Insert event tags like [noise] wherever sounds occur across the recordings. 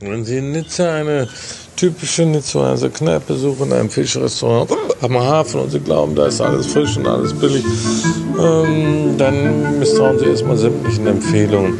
Wenn Sie in Nizza eine typische Nizzaer Kneipe suchen, ein Fischrestaurant am Hafen und Sie glauben, da ist alles frisch und alles billig, ähm, dann misstrauen Sie erstmal sämtlichen Empfehlungen.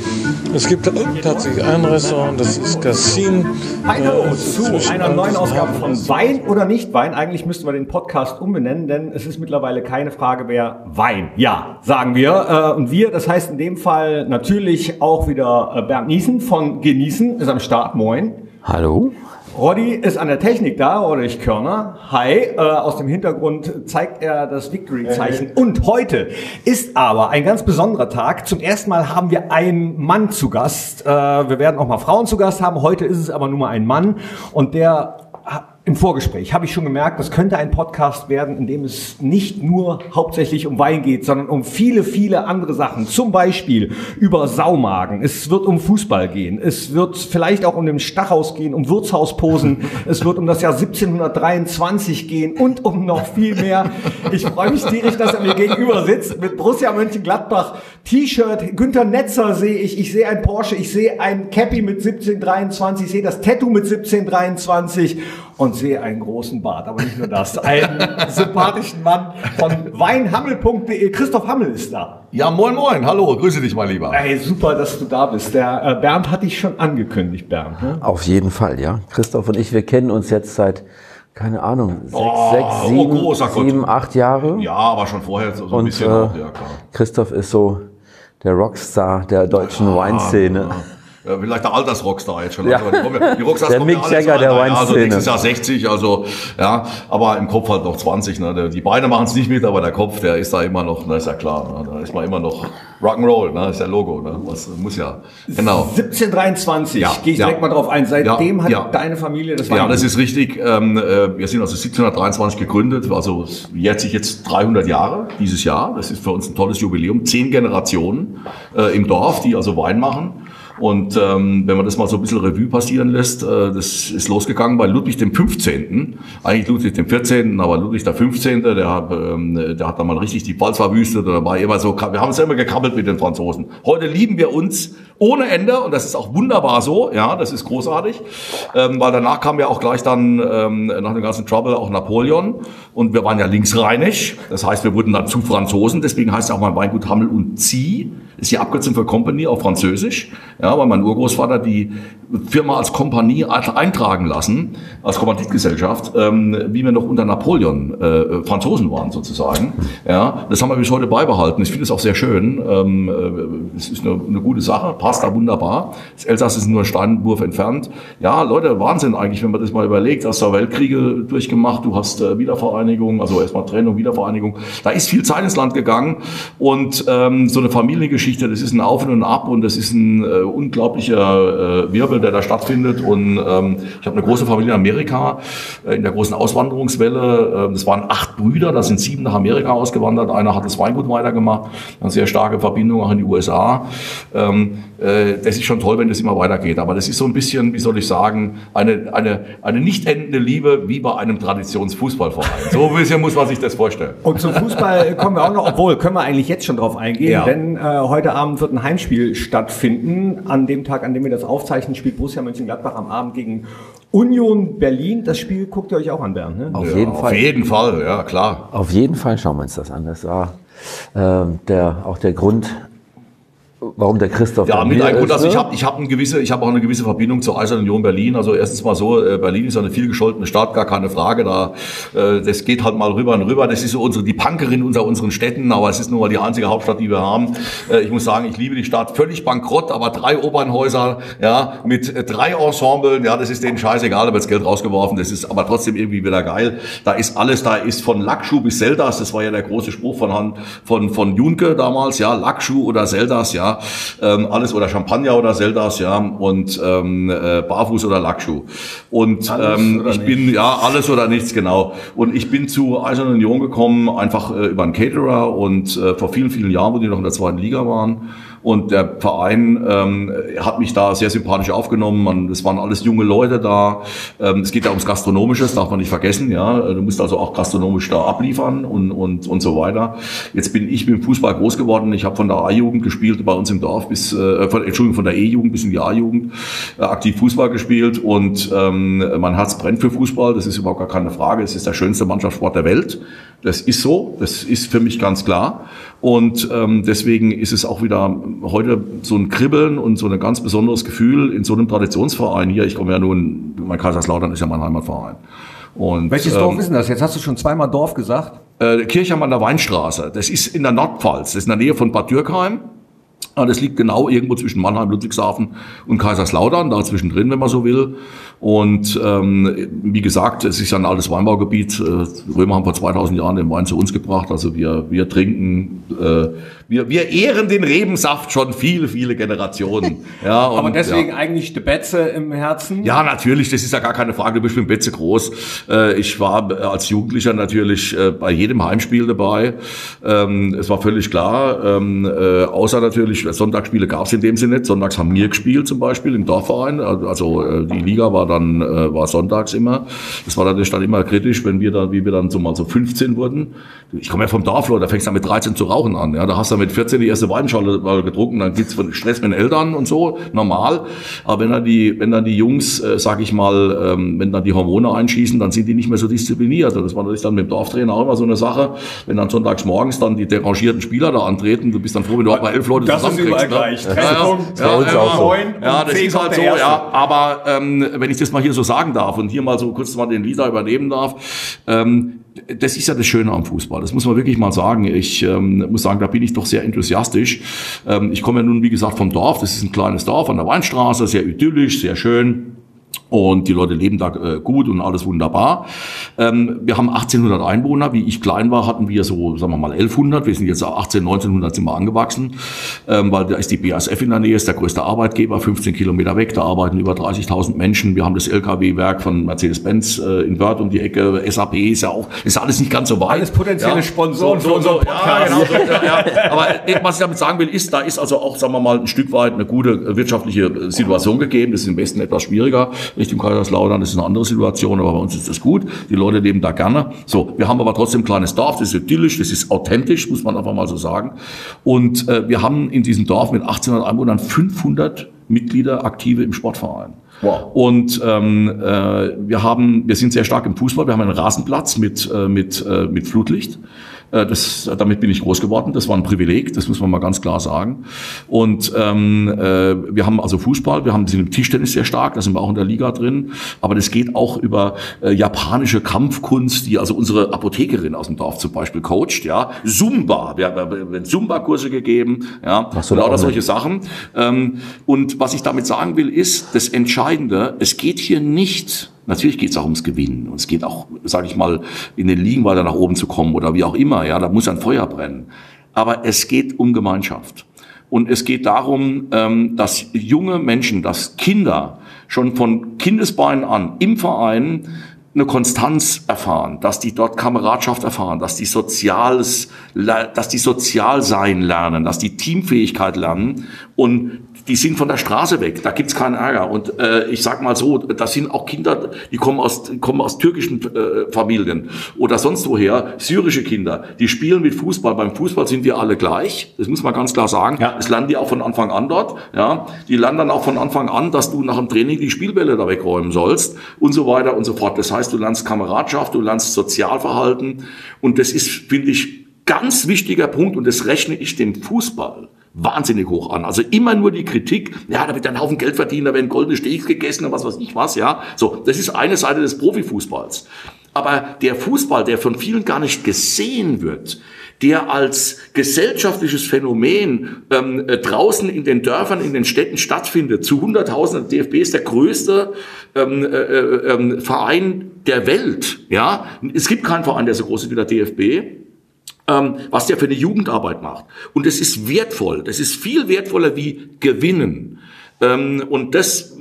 Es gibt tatsächlich ein Restaurant, das ist Cassin. Hallo äh, zu einer neuen Ausgabe von Wein oder nicht Wein. Eigentlich müssten wir den Podcast umbenennen, denn es ist mittlerweile keine Frage mehr Wein. Ja, sagen wir. Äh, und wir, das heißt in dem Fall natürlich auch wieder äh, Bernd Niesen von Genießen, ist am Start. Moin. Hallo. Roddy ist an der Technik da, Ulrich Körner. Hi, äh, aus dem Hintergrund zeigt er das Victory-Zeichen. Und heute ist aber ein ganz besonderer Tag. Zum ersten Mal haben wir einen Mann zu Gast. Äh, wir werden auch mal Frauen zu Gast haben. Heute ist es aber nur mal ein Mann. Und der im Vorgespräch habe ich schon gemerkt, das könnte ein Podcast werden, in dem es nicht nur hauptsächlich um Wein geht, sondern um viele, viele andere Sachen. Zum Beispiel über Saumagen. Es wird um Fußball gehen. Es wird vielleicht auch um den Stachhaus gehen, um Wirtshausposen. [laughs] es wird um das Jahr 1723 gehen und um noch viel mehr. Ich freue mich tierisch, dass er mir gegenüber sitzt mit Borussia Mönchengladbach T-Shirt. Günter Netzer sehe ich. Ich sehe ein Porsche. Ich sehe ein Cappy mit 1723. Ich sehe das Tattoo mit 1723 und sehe einen großen Bart, aber nicht nur das, einen sympathischen Mann von weinhammel.de. Christoph Hammel ist da. Ja, moin, moin. Hallo, grüße dich, mein Lieber. Ey, super, dass du da bist. Der äh, Bernd hat dich schon angekündigt, Bernd. Ne? Auf jeden Fall, ja. Christoph und ich, wir kennen uns jetzt seit keine Ahnung, sechs, oh, sechs oh, sieben, oh, sieben, acht Jahre. Ja, aber schon vorher so, so ein bisschen. Äh, auch, ja, klar. Christoph ist so der Rockstar der deutschen ja, Weinszene. Ja. Ja, vielleicht der Altersrockstar jetzt schon. Ja. Die, Rockstars [laughs] der Mick Jagger der Weinszene. Also nächstes Jahr 60, also ja, aber im Kopf halt noch 20. Ne? Die Beine machen es nicht mit, aber der Kopf, der ist da immer noch, na, ist ja klar, ne? da ist man immer noch Rock'n'Roll, ne? ist ja Logo, ne? Was muss ja. Genau. 1723, ja, gehe ich direkt mal drauf ein. Seitdem hat deine Familie das Ja, das ist richtig. Ähm, äh, wir sind also 1723 gegründet, also jetzt sich jetzt 300 Jahre dieses Jahr. Das ist für uns ein tolles Jubiläum. Zehn Generationen äh, im Dorf, die also Wein machen. Und ähm, wenn man das mal so ein bisschen Revue passieren lässt, äh, das ist losgegangen bei Ludwig dem 15., eigentlich Ludwig dem 14., aber Ludwig der 15., der, hat, ähm, der hat da mal richtig die Pfalz verwüstet oder war immer so, wir haben es immer gekrabbelt mit den Franzosen. Heute lieben wir uns ohne Ende und das ist auch wunderbar so, ja, das ist großartig, ähm, weil danach kam ja auch gleich dann ähm, nach dem ganzen Trouble auch Napoleon und wir waren ja linksrheinisch, das heißt, wir wurden dann zu Franzosen, deswegen heißt ja auch mein Weingut Hammel und Zieh, ist die Abkürzung für Company auf Französisch, ja, weil mein Urgroßvater die Firma als Kompanie eintragen lassen, als Kommanditgesellschaft, ähm, wie wir noch unter Napoleon äh, Franzosen waren sozusagen. Ja, das haben wir bis heute beibehalten. Ich finde es auch sehr schön. Ähm, äh, es ist eine, eine, gute Sache, passt da wunderbar. Das Elsass ist nur ein Steinwurf entfernt. Ja, Leute, Wahnsinn eigentlich, wenn man das mal überlegt. Hast du Weltkriege durchgemacht, du hast äh, Wiedervereinigung, also erstmal Trennung, Wiedervereinigung. Da ist viel Zeit ins Land gegangen und ähm, so eine Familiengeschichte, das ist ein Auf und Ab und das ist ein äh, unglaublicher äh, Wirbel, der da stattfindet. Und ähm, ich habe eine große Familie in Amerika, äh, in der großen Auswanderungswelle. Äh, das waren acht Brüder, da sind sieben nach Amerika ausgewandert. Einer hat das Weingut weitergemacht, eine sehr starke Verbindung auch in die USA. Ähm, äh, das ist schon toll, wenn das immer weitergeht. Aber das ist so ein bisschen, wie soll ich sagen, eine, eine, eine nicht endende Liebe wie bei einem Traditionsfußballverein. So ein bisschen muss man sich das vorstellen. Und zum Fußball kommen wir auch noch, obwohl können wir eigentlich jetzt schon drauf eingehen, ja. denn äh, heute Abend wird ein Heimspiel stattfinden. An dem Tag, an dem wir das aufzeichnen, spielt Borussia Mönchengladbach am Abend gegen Union Berlin. Das Spiel guckt ihr euch auch an, Bernd, ne? Auf ja, jeden Fall. Auf jeden Fall, ja, klar. Auf jeden Fall schauen wir uns das an. Das war äh, der, auch der Grund, warum der Christoph Ja, mit einem Grund, also ich habe ich hab eine gewisse, ich habe auch eine gewisse Verbindung zur Eisernen Union Berlin. Also erstens mal so, äh, Berlin ist eine viel gescholtene Stadt, gar keine Frage. Da, äh, das geht halt mal rüber und rüber. Das ist so unsere die Punkerin unter unseren Städten, aber es ist nun mal die einzige Hauptstadt, die wir haben. Äh, ich muss sagen, ich liebe die Stadt, völlig bankrott, aber drei Opernhäuser, ja, mit drei Ensemblen, ja, das ist denen scheißegal, da wird das Geld rausgeworfen. Das ist aber trotzdem irgendwie wieder geil. Da ist alles, da ist von Lackschuh bis Zeldas. Das war ja der große Spruch von von von Junke damals, ja, Lackschuh oder Zeldas, ja ähm, alles oder Champagner oder Seldas, ja, und ähm, äh, Barfuß oder Lackschuh. Und ähm, ich nicht. bin, ja, alles oder nichts, genau. Und ich bin zu Eisernen Union gekommen, einfach äh, über einen Caterer und äh, vor vielen, vielen Jahren, wo die noch in der zweiten Liga waren. Und der Verein ähm, hat mich da sehr sympathisch aufgenommen. Man, es waren alles junge Leute da. Ähm, es geht ja ums Gastronomische, das darf man nicht vergessen. Ja, du musst also auch gastronomisch da abliefern und und und so weiter. Jetzt bin ich mit dem Fußball groß geworden. Ich habe von der A-Jugend gespielt bei uns im Dorf bis, äh, von, Entschuldigung, von der E-Jugend bis in die A-Jugend äh, aktiv Fußball gespielt und ähm, mein Herz brennt für Fußball. Das ist überhaupt gar keine Frage. Es ist der schönste Mannschaftssport der Welt. Das ist so. Das ist für mich ganz klar. Und ähm, deswegen ist es auch wieder heute so ein Kribbeln und so ein ganz besonderes Gefühl in so einem Traditionsverein hier. Ich komme ja nun, mein Kaiserslautern ist ja mein Heimatverein. Und, Welches ähm, Dorf ist denn das? Jetzt hast du schon zweimal Dorf gesagt. Äh, Kirchheim an der Weinstraße. Das ist in der Nordpfalz. Das ist in der Nähe von Bad Dürkheim. Das liegt genau irgendwo zwischen Mannheim, Ludwigshafen und Kaiserslautern, da zwischendrin, wenn man so will. Und ähm, wie gesagt, es ist ja ein altes Weinbaugebiet. Äh, Römer haben vor 2000 Jahren den Wein zu uns gebracht. Also wir, wir trinken, äh, wir, wir ehren den Rebensaft schon viele, viele Generationen. [laughs] Ja, und, Aber deswegen ja. eigentlich die Betze im Herzen? Ja, natürlich, das ist ja gar keine Frage. Du bist mit Betze groß. Äh, ich war als Jugendlicher natürlich äh, bei jedem Heimspiel dabei. Ähm, es war völlig klar, ähm, äh, außer natürlich, Sonntagsspiele gab es in dem Sinne nicht. Sonntags haben wir gespielt zum Beispiel im Dorfverein. Also äh, die Liga war dann äh, war sonntags immer. Das war natürlich dann immer kritisch, wenn wir dann, wie wir dann so mal so 15 wurden. Ich komme ja vom Dorf, da fängst du mit 13 zu rauchen an. Ja, da hast du mit 14 die erste Weinschale getrunken, dann gibt's Stress mit den Eltern und so, normal. Aber wenn dann die, wenn dann die Jungs, äh, sag ich mal, ähm, wenn dann die Hormone einschießen, dann sind die nicht mehr so diszipliniert. Und das war natürlich dann mit dem Dorftrainer auch immer so eine Sache. Wenn dann sonntags morgens dann die derangierten Spieler da antreten, du bist dann froh, wenn du auch mal elf Leute das zusammenkriegst. Ist überall ne? gleich. Ja, ja, ja, ja, so. ja, das ist halt so, ja. Aber ähm, wenn ich das mal hier so sagen darf und hier mal so kurz mal den Lieder übernehmen darf, ähm, das ist ja das Schöne am Fußball. Das muss man wirklich mal sagen. Ich ähm, muss sagen, da bin ich doch sehr enthusiastisch. Ähm, ich komme ja nun, wie gesagt, vom Dorf. Das ist ein kleines Dorf an der Weinstraße, sehr idyllisch, sehr schön. Und die Leute leben da äh, gut und alles wunderbar. Ähm, wir haben 1800 Einwohner. Wie ich klein war, hatten wir so, sagen wir mal, 1100. Wir sind jetzt 18, 1900 sind wir angewachsen, ähm, weil da ist die BASF in der Nähe, ist der größte Arbeitgeber, 15 Kilometer weg. Da arbeiten über 30.000 Menschen. Wir haben das LKW-Werk von Mercedes-Benz äh, in Wörth um die Ecke. SAP ist ja auch, ist alles nicht ganz so weit. Alles potenzielle ja. Sponsoren so, so, so, ja, genau, so, ja. Aber äh, was ich damit sagen will, ist, da ist also auch, sagen wir mal, ein Stück weit eine gute äh, wirtschaftliche äh, Situation gegeben. Das ist im Westen etwas schwieriger. Richtung Kaiserslautern ist eine andere Situation, aber bei uns ist das gut. Die Leute leben da gerne. So, wir haben aber trotzdem ein kleines Dorf, das ist idyllisch, das ist authentisch, muss man einfach mal so sagen. Und äh, wir haben in diesem Dorf mit 1800 Einwohnern 500 Mitglieder aktive im Sportverein. Wow. Und ähm, äh, wir haben, wir sind sehr stark im Fußball. Wir haben einen Rasenplatz mit äh, mit äh, mit Flutlicht. Äh, das, damit bin ich groß geworden. Das war ein Privileg, das muss man mal ganz klar sagen. Und ähm, äh, wir haben also Fußball, wir haben sind im Tischtennis sehr stark, da sind wir auch in der Liga drin. Aber das geht auch über äh, japanische Kampfkunst, die also unsere Apothekerin aus dem Dorf zum Beispiel coacht. Ja, Zumba, wir haben Zumba-Kurse gegeben, ja, lauter solche Sachen. Ähm, und was ich damit sagen will, ist das Entscheidende: Es geht hier nicht Natürlich geht es auch ums Gewinnen und es geht auch, sage ich mal, in den Ligen weiter nach oben zu kommen oder wie auch immer. Ja, da muss ein Feuer brennen. Aber es geht um Gemeinschaft und es geht darum, ähm, dass junge Menschen, dass Kinder schon von Kindesbeinen an im Verein eine Konstanz erfahren, dass die dort Kameradschaft erfahren, dass die Soziales, dass die sozial sein lernen, dass die Teamfähigkeit lernen und die sind von der Straße weg, da gibt's keinen Ärger. Und äh, ich sag mal so, das sind auch Kinder, die kommen aus, kommen aus türkischen äh, Familien oder sonst woher, syrische Kinder, die spielen mit Fußball. Beim Fußball sind wir alle gleich, das muss man ganz klar sagen. Ja. Das lernen die auch von Anfang an dort. Ja, Die lernen dann auch von Anfang an, dass du nach dem Training die Spielbälle da wegräumen sollst und so weiter und so fort. Das heißt, du lernst Kameradschaft, du lernst Sozialverhalten und das ist, finde ich, ganz wichtiger Punkt und das rechne ich dem Fußball wahnsinnig hoch an. Also immer nur die Kritik, ja, da wird ein Haufen Geld verdient, da werden goldene Steaks gegessen und was weiß ich was, ja. So, das ist eine Seite des Profifußballs. Aber der Fußball, der von vielen gar nicht gesehen wird, der als gesellschaftliches Phänomen ähm, äh, draußen in den Dörfern, in den Städten stattfindet, zu Hunderttausenden. Der DFB ist der größte ähm, äh, äh, ähm, Verein der Welt. Ja, es gibt keinen Verein, der so groß ist wie der DFB ähm, was der für eine Jugendarbeit macht. Und es ist wertvoll. Das ist viel wertvoller wie Gewinnen. Ähm, und das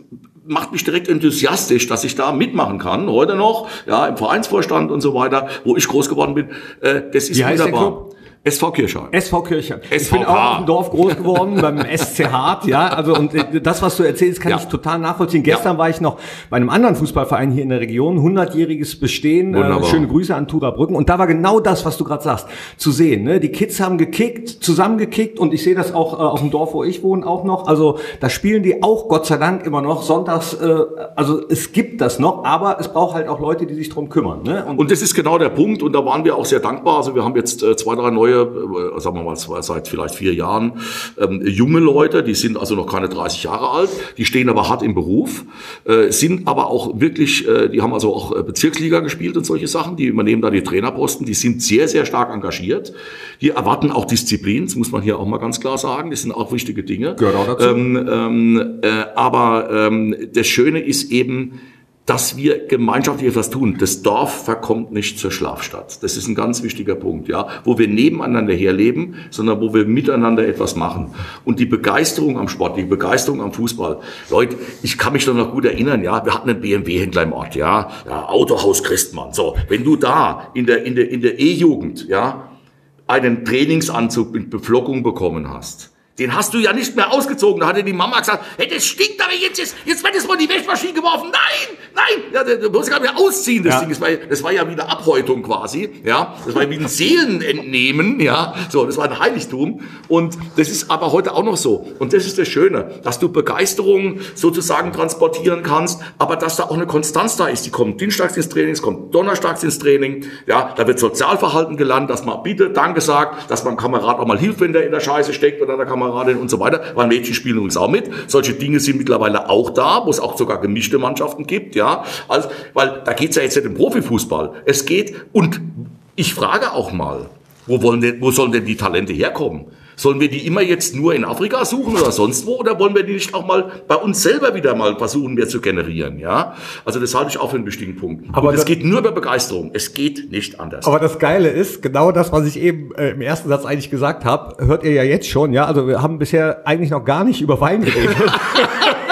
macht mich direkt enthusiastisch, dass ich da mitmachen kann, heute noch, ja, im Vereinsvorstand und so weiter, wo ich groß geworden bin. Äh, das ist wie wunderbar. SV Kirchheim. SV Kirchheim. Ich bin auch im Dorf groß geworden, [laughs] beim SC Hart, ja. Also, und äh, das, was du erzählst, kann ja. ich total nachvollziehen. Gestern ja. war ich noch bei einem anderen Fußballverein hier in der Region, 100-jähriges Bestehen. Äh, schöne Grüße an Tura Brücken. Und da war genau das, was du gerade sagst, zu sehen. Ne? Die Kids haben gekickt, zusammengekickt und ich sehe das auch äh, auf dem Dorf, wo ich wohne, auch noch. Also, da spielen die auch, Gott sei Dank, immer noch sonntags. Äh, also, es gibt das noch, aber es braucht halt auch Leute, die sich drum kümmern. Ne? Und, und das ist genau der Punkt. Und da waren wir auch sehr dankbar. Also, wir haben jetzt äh, zwei, drei neue äh, sagen wir mal seit vielleicht vier Jahren, ähm, junge Leute, die sind also noch keine 30 Jahre alt, die stehen aber hart im Beruf, äh, sind aber auch wirklich, äh, die haben also auch äh, Bezirksliga gespielt und solche Sachen, die übernehmen da die Trainerposten, die sind sehr, sehr stark engagiert, die erwarten auch Disziplin, das muss man hier auch mal ganz klar sagen, das sind auch wichtige Dinge. Gehört auch dazu. Ähm, ähm, äh, aber ähm, das Schöne ist eben, dass wir gemeinschaftlich etwas tun. Das Dorf verkommt nicht zur Schlafstadt. Das ist ein ganz wichtiger Punkt, ja, wo wir nebeneinander herleben, sondern wo wir miteinander etwas machen. Und die Begeisterung am Sport, die Begeisterung am Fußball. Leute, ich kann mich doch noch gut erinnern, ja, wir hatten einen BMW-Händler im Ort, ja, ja, Autohaus Christmann. So, wenn du da in der in der in der E-Jugend, ja, einen Trainingsanzug mit Beflockung bekommen hast, den hast du ja nicht mehr ausgezogen. Da hatte die Mama gesagt, hey, das stinkt aber jetzt, jetzt, jetzt wird es mal die Wäschmaschine geworfen. Nein, nein, ja, du musst gar nicht mehr ausziehen, das ja. Ding. Das war, das war ja wie eine Abhäutung quasi, ja. Das war wie ein Seelenentnehmen, ja. So, das war ein Heiligtum. Und das ist aber heute auch noch so. Und das ist das Schöne, dass du Begeisterung sozusagen transportieren kannst, aber dass da auch eine Konstanz da ist. Die kommt dienstags ins Training, es kommt donnerstags ins Training, ja. Da wird Sozialverhalten gelernt, dass man bitte Danke sagt, dass man Kamerad auch mal hilft, wenn der in der Scheiße steckt oder der Kamerad Kameradin und so weiter, weil Mädchen spielen übrigens auch mit. Solche Dinge sind mittlerweile auch da, wo es auch sogar gemischte Mannschaften gibt, ja. Also, weil da geht's ja jetzt nicht im Profifußball. Es geht, und ich frage auch mal, wo, wollen denn, wo sollen denn die Talente herkommen? Sollen wir die immer jetzt nur in Afrika suchen oder sonst wo? Oder wollen wir die nicht auch mal bei uns selber wieder mal versuchen, mehr zu generieren? Ja, also das halte ich auch für einen wichtigen Punkt. Aber es geht nur über Begeisterung. Es geht nicht anders. Aber das Geile ist, genau das, was ich eben äh, im ersten Satz eigentlich gesagt habe, hört ihr ja jetzt schon. Ja, also wir haben bisher eigentlich noch gar nicht über Wein geredet. [laughs]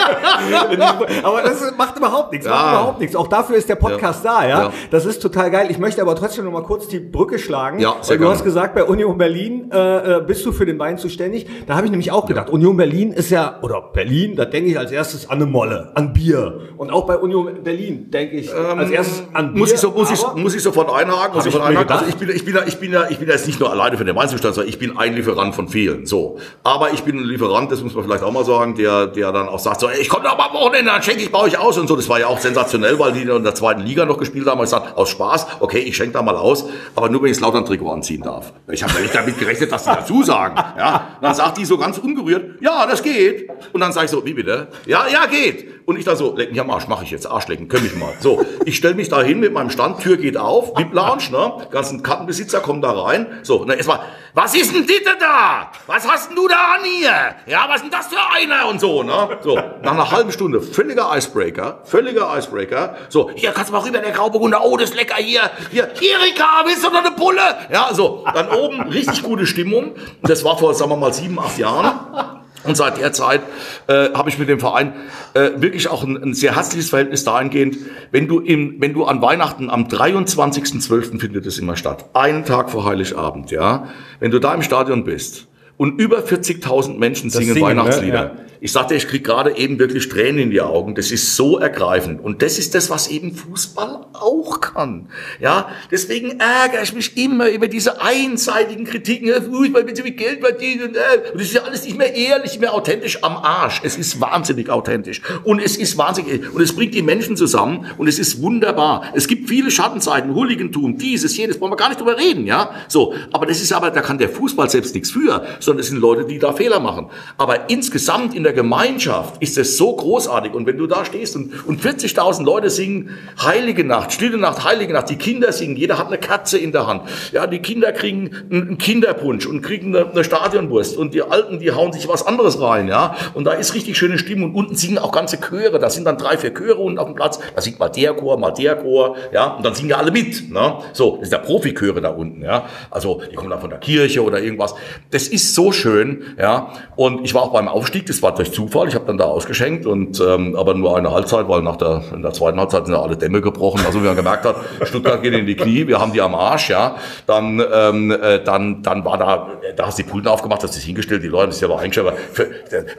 [laughs] aber das macht überhaupt nichts, macht überhaupt nichts. Auch dafür ist der Podcast ja. da, ja? ja? Das ist total geil. Ich möchte aber trotzdem noch mal kurz die Brücke schlagen. Ja, sehr du gerne. hast gesagt, bei Union Berlin äh, äh, bist du für den Wein zuständig. Da habe ich nämlich auch gedacht, Union Berlin ist ja, oder Berlin, da denke ich als erstes an eine Molle, an Bier. Und auch bei Union Berlin denke ich ähm, als erstes an Bier. Muss ich, so, muss ich, muss ich sofort einhaken? Muss ich, sofort einhaken? Also ich bin, ich bin, ich bin ja, ich bin ja jetzt nicht nur alleine für den Weinzustand, sondern ich bin ein Lieferant von vielen. So. Aber ich bin ein Lieferant, das muss man vielleicht auch mal sagen, der, der dann auch sagt, so, ey, ich komme mal am Wochenende, dann schenke ich bei euch aus und so. Das war ja auch sensationell, weil die in der zweiten Liga noch gespielt haben. Ich gesagt, aus Spaß, okay, ich schenke da mal aus, aber nur wenn ich das Lautern-Trikot anziehen darf. Ich habe ja nicht damit gerechnet, dass die [laughs] dazu sagen. Ja, dann sagt die so ganz ungerührt, ja, das geht. Und dann sage ich so, wie bitte? Ja, ja, geht. Und ich da so, leck mich am Arsch, mache ich jetzt, Arschlecken, können mich mal. So, ich stelle mich da hin mit meinem Stand, Tür geht auf, VIP Lounge, ne? ganzen Kartenbesitzer kommen da rein. So, dann erstmal, was ist denn Ditte da? Was hast denn du da an hier? Ja, was ist denn das für einer? Und so, ne? So, nach einer halben Stunde, völliger Icebreaker, völliger Icebreaker. So, hier kannst du mal rüber, der Grauburgunder, oh, das ist lecker hier. Hier, Erika, willst du noch eine Pulle? Ja, so, dann oben richtig gute Stimmung. Das war vor, sagen wir mal, sieben, acht Jahren. Und seit der Zeit äh, habe ich mit dem Verein äh, wirklich auch ein, ein sehr herzliches Verhältnis dahingehend, wenn du, im, wenn du an Weihnachten am 23.12. findet es immer statt, einen Tag vor Heiligabend, ja, wenn du da im Stadion bist und über 40.000 Menschen singen, singen, ne? Weihnachtslieder. Ne? Ja. Ich sagte, ich krieg gerade eben wirklich Tränen in die Augen. Das ist so ergreifend. Und das ist das, was eben Fußball auch kann. Ja, deswegen ärgere ich mich immer über diese einseitigen Kritiken. Fußball wird so viel Geld verdienen. Und, äh, das ist ja alles nicht mehr ehrlich, nicht mehr authentisch am Arsch. Es ist wahnsinnig authentisch. Und es ist wahnsinnig, und es bringt die Menschen zusammen. Und es ist wunderbar. Es gibt viele Schattenzeiten, Hooligantum, dieses, jenes, wollen wir gar nicht drüber reden, ja. So. Aber das ist aber, da kann der Fußball selbst nichts für, sondern es sind Leute, die da Fehler machen. Aber insgesamt in der Gemeinschaft ist es so großartig. Und wenn du da stehst und, und 40.000 Leute singen Heilige Nacht, Stille Nacht, Heilige Nacht, die Kinder singen, jeder hat eine Katze in der Hand. Ja, die Kinder kriegen einen Kinderpunsch und kriegen eine, eine Stadionwurst und die Alten, die hauen sich was anderes rein, ja. Und da ist richtig schöne Stimmung und unten singen auch ganze Chöre. Da sind dann drei, vier Chöre unten auf dem Platz. Da singt mal der Chor, mal der Chor, ja. Und dann singen ja alle mit, ne. So, das ist der Profichöre da unten, ja. Also, die kommen dann von der Kirche oder irgendwas. Das ist so schön, ja. Und ich war auch beim Aufstieg, das war durch Zufall. Ich habe dann da ausgeschenkt und ähm, aber nur eine Halbzeit, weil nach der, in der zweiten Halbzeit sind ja alle Dämme gebrochen. Also wie man gemerkt hat, [laughs] Stuttgart geht in die Knie, wir haben die am Arsch, ja. Dann, ähm, äh, dann, dann war da, da hast du die Pulten aufgemacht, hast dich hingestellt, die Leute, ist ja aber eingestellt. Für,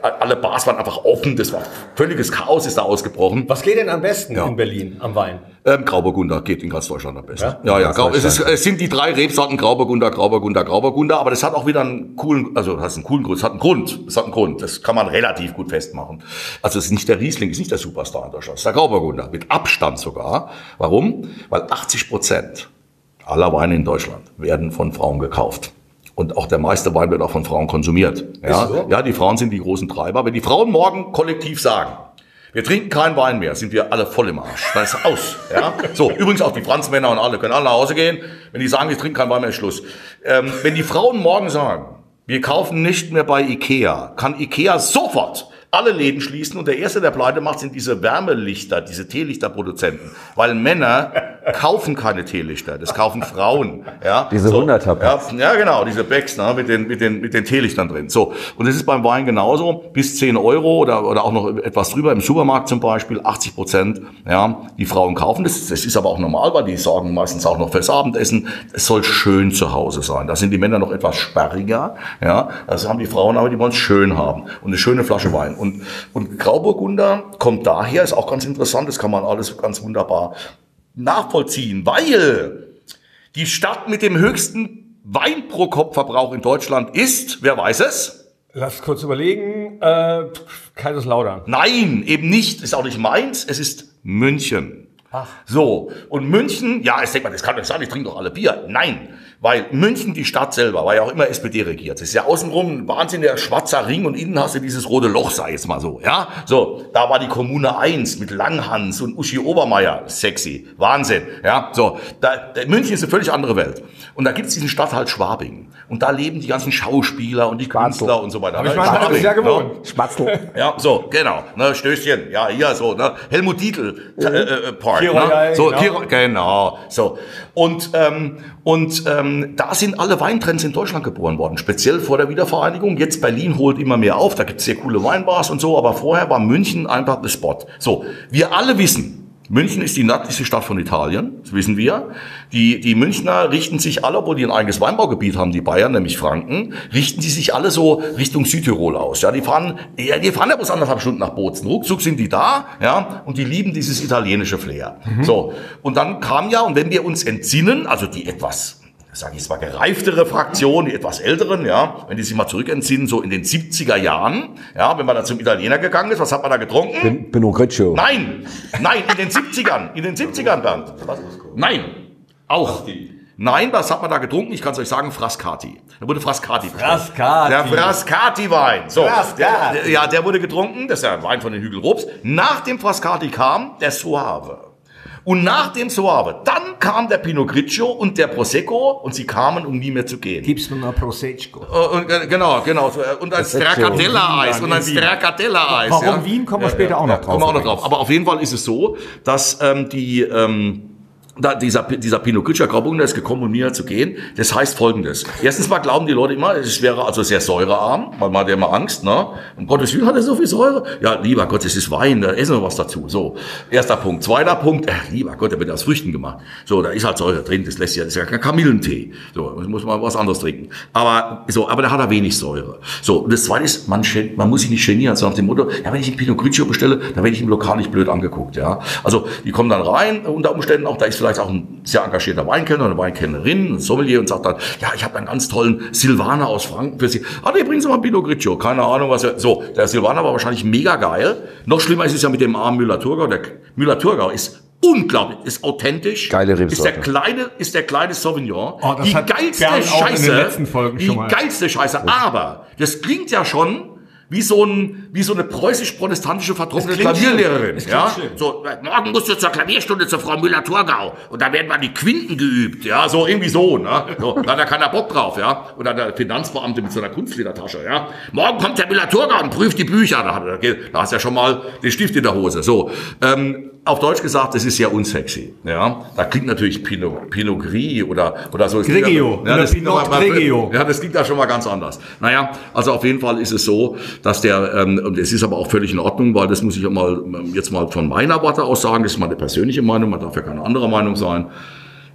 alle Bars waren einfach offen, das war völliges Chaos ist da ausgebrochen. Was geht denn am besten ja. in Berlin am Wein? Ähm, Grauburgunder geht in ganz Deutschland am besten. Ja, ja. ja es, ist, es sind die drei Rebsorten Grauburgunder, Grauburgunder, Grauburgunder, aber das hat auch wieder einen coolen, also das hat einen coolen Grund, es hat einen Grund, es hat einen Grund. Das kann man relativ gut festmachen. Also es ist nicht der Riesling, es ist nicht der Superstar in Deutschland, es ist der Grauburgunder, mit Abstand sogar. Warum? Weil 80 Prozent aller Weine in Deutschland werden von Frauen gekauft. Und auch der meiste Wein wird auch von Frauen konsumiert. Ja, so? ja die Frauen sind die großen Treiber. Wenn die Frauen morgen kollektiv sagen, wir trinken keinen Wein mehr, sind wir alle voll im Arsch. Dann ist aus. Ja? So, übrigens auch die Franzmänner und alle können alle nach Hause gehen. Wenn die sagen, wir trinken keinen Wein mehr, ist Schluss. Ähm, wenn die Frauen morgen sagen, wir kaufen nicht mehr bei Ikea, kann Ikea sofort alle Läden schließen und der erste, der pleite macht, sind diese Wärmelichter, diese Teelichterproduzenten. Weil Männer kaufen keine Teelichter, das kaufen Frauen. Ja? Diese so, 100 ja, ja, genau, diese Becks ne, mit, den, mit, den, mit den Teelichtern drin. So, und das ist beim Wein genauso, bis 10 Euro oder, oder auch noch etwas drüber, im Supermarkt zum Beispiel, 80 Prozent, ja, die Frauen kaufen. Das, das ist aber auch normal, weil die sorgen meistens auch noch fürs Abendessen. Es soll schön zu Hause sein. Da sind die Männer noch etwas sperriger, ja, das haben die Frauen aber, die wollen es schön haben und eine schöne Flasche Wein. Und, und Grauburgunder kommt daher, ist auch ganz interessant, das kann man alles ganz wunderbar nachvollziehen, weil die Stadt mit dem höchsten Wein pro Kopfverbrauch in Deutschland ist, wer weiß es? Lass kurz überlegen, äh, Kaiserslautern. Nein, eben nicht, ist auch nicht Mainz, es ist München. Ach. So, und München, ja, ich denke mal, das kann doch sein, ich trinke doch alle Bier. Nein, weil München, die Stadt selber, war ja auch immer SPD regiert. Das ist ja außenrum ein wahnsinniger schwarzer Ring und innen hast du dieses rote Loch, sei jetzt mal so. Ja, so, da war die Kommune 1 mit Langhans und Uschi Obermeier. Sexy. Wahnsinn. Ja, so. Da, München ist eine völlig andere Welt. Und da gibt es diesen Stadtteil Schwabing. Und da leben die ganzen Schauspieler und die Künstler und so weiter. Aber ich meine, ist ja gewohnt. Ne? Schmatzel. [laughs] Ja, so, genau. Ne, Stößchen. Ja, hier so. Ne? Helmut Dietl äh, äh, Park. Ne? So, genau. genau. So. Und, ähm, und ähm, da sind alle Weintrends in Deutschland geboren worden, speziell vor der Wiedervereinigung. Jetzt Berlin holt immer mehr auf, da gibt's sehr coole Weinbars und so, aber vorher war München einfach der Spot. So, wir alle wissen, München ist die nördlichste Stadt von Italien, das wissen wir. Die, die Münchner richten sich alle, obwohl die ein eigenes Weinbaugebiet haben, die Bayern, nämlich Franken, richten sie sich alle so Richtung Südtirol aus. Ja, die fahren, ja, die fahren ja bloß anderthalb Stunden nach Bozen. Ruckzuck sind die da, ja, und die lieben dieses italienische Flair. Mhm. So. Und dann kam ja, und wenn wir uns entsinnen, also die etwas sage ich mal, gereiftere Fraktion, die etwas älteren, ja, wenn die sich mal zurückentsinnen, so in den 70er Jahren, ja, wenn man da zum Italiener gegangen ist, was hat man da getrunken? Bin, Pinot Grigio. Nein, nein, in den 70ern, in den 70ern, Bernd. Nein, auch. Nein, was hat man da getrunken? Ich kann es euch sagen, Frascati. Da wurde Frascati Frascati. Der Frascati-Wein. So, Frascati. Der, ja, der wurde getrunken. Das ist ja ein Wein von den Hügel Rups. Nach dem Frascati kam der Suave. Und nach dem Soave, dann kam der Pinot Grigio und der Prosecco und sie kamen, um nie mehr zu gehen. Gibst du noch Prosecco? Und, äh, genau, genau. Und ein Stracciatella-Eis. Und ein Stracciatella-Eis. Warum ja. Wien, kommen wir später auch noch drauf. Kommen wir auch noch drauf. Aber auf jeden Fall ist es so, dass ähm, die... Ähm, da dieser, dieser Pinot Grigio Grauburgunder ist gekommen, um mir zu gehen. Das heißt folgendes. Erstens mal glauben die Leute immer, es wäre also sehr säurearm, man hat ja immer Angst, ne? Um Gottes Willen hat er so viel Säure. Ja, lieber Gott, es ist Wein, da essen wir was dazu. So. Erster Punkt. Zweiter Punkt, äh, lieber Gott, der wird aus Früchten gemacht. So, da ist halt Säure drin, das lässt ja, das ist ja kein Kamillentee. So, muss man was anderes trinken. Aber, so, aber da hat er wenig Säure. So. Und das zweite ist, man, man muss sich nicht genieren, so nach dem Motto, ja, wenn ich einen Pinot Grigio bestelle, dann werde ich im Lokal nicht blöd angeguckt, ja. Also, die kommen dann rein, unter Umständen auch, da ist vielleicht auch ein sehr engagierter Weinkenner, eine Weinkennerin, ein Sommelier und sagt dann, ja, ich habe einen ganz tollen Silvaner aus Franken für Sie. Ah, nee, bringen Sie mal Pinot Grigio. Keine Ahnung, was er, so. Der Silvaner war wahrscheinlich mega geil. Noch schlimmer ist es ja mit dem armen Müller-Thurgau. Der Müller-Thurgau ist unglaublich, ist authentisch. Geile Ist der kleine, ist der kleine Sauvignon. Oh, die geilste Scheiße. die geilste Scheiße. Aber, das klingt ja schon, wie so ein wie so eine preußisch-protestantische vertrocknete Klavierlehrerin. Ja? So, morgen musst du zur Klavierstunde zur Frau Müller-Thurgau und da werden mal die Quinten geübt, ja, so irgendwie so, ne? So, da hat ja keiner Bock drauf, ja. Und dann der Finanzbeamte mit so einer Kunstledertasche, ja. Morgen kommt der Müller-Thurgau und prüft die Bücher, da, da hast du ja schon mal den Stift in der Hose. So, ähm, auf Deutsch gesagt, das ist sehr unsexy. Ja, da klingt natürlich Pinot, Pinot Gris oder oder so. Grigio. Ja, das klingt mal, Grigio. ja, das klingt da schon mal ganz anders. Naja, also auf jeden Fall ist es so, dass der ähm, und es ist aber auch völlig in Ordnung, weil das muss ich auch mal jetzt mal von meiner Warte aus sagen. Das ist meine persönliche Meinung. Man darf ja keine andere Meinung sein.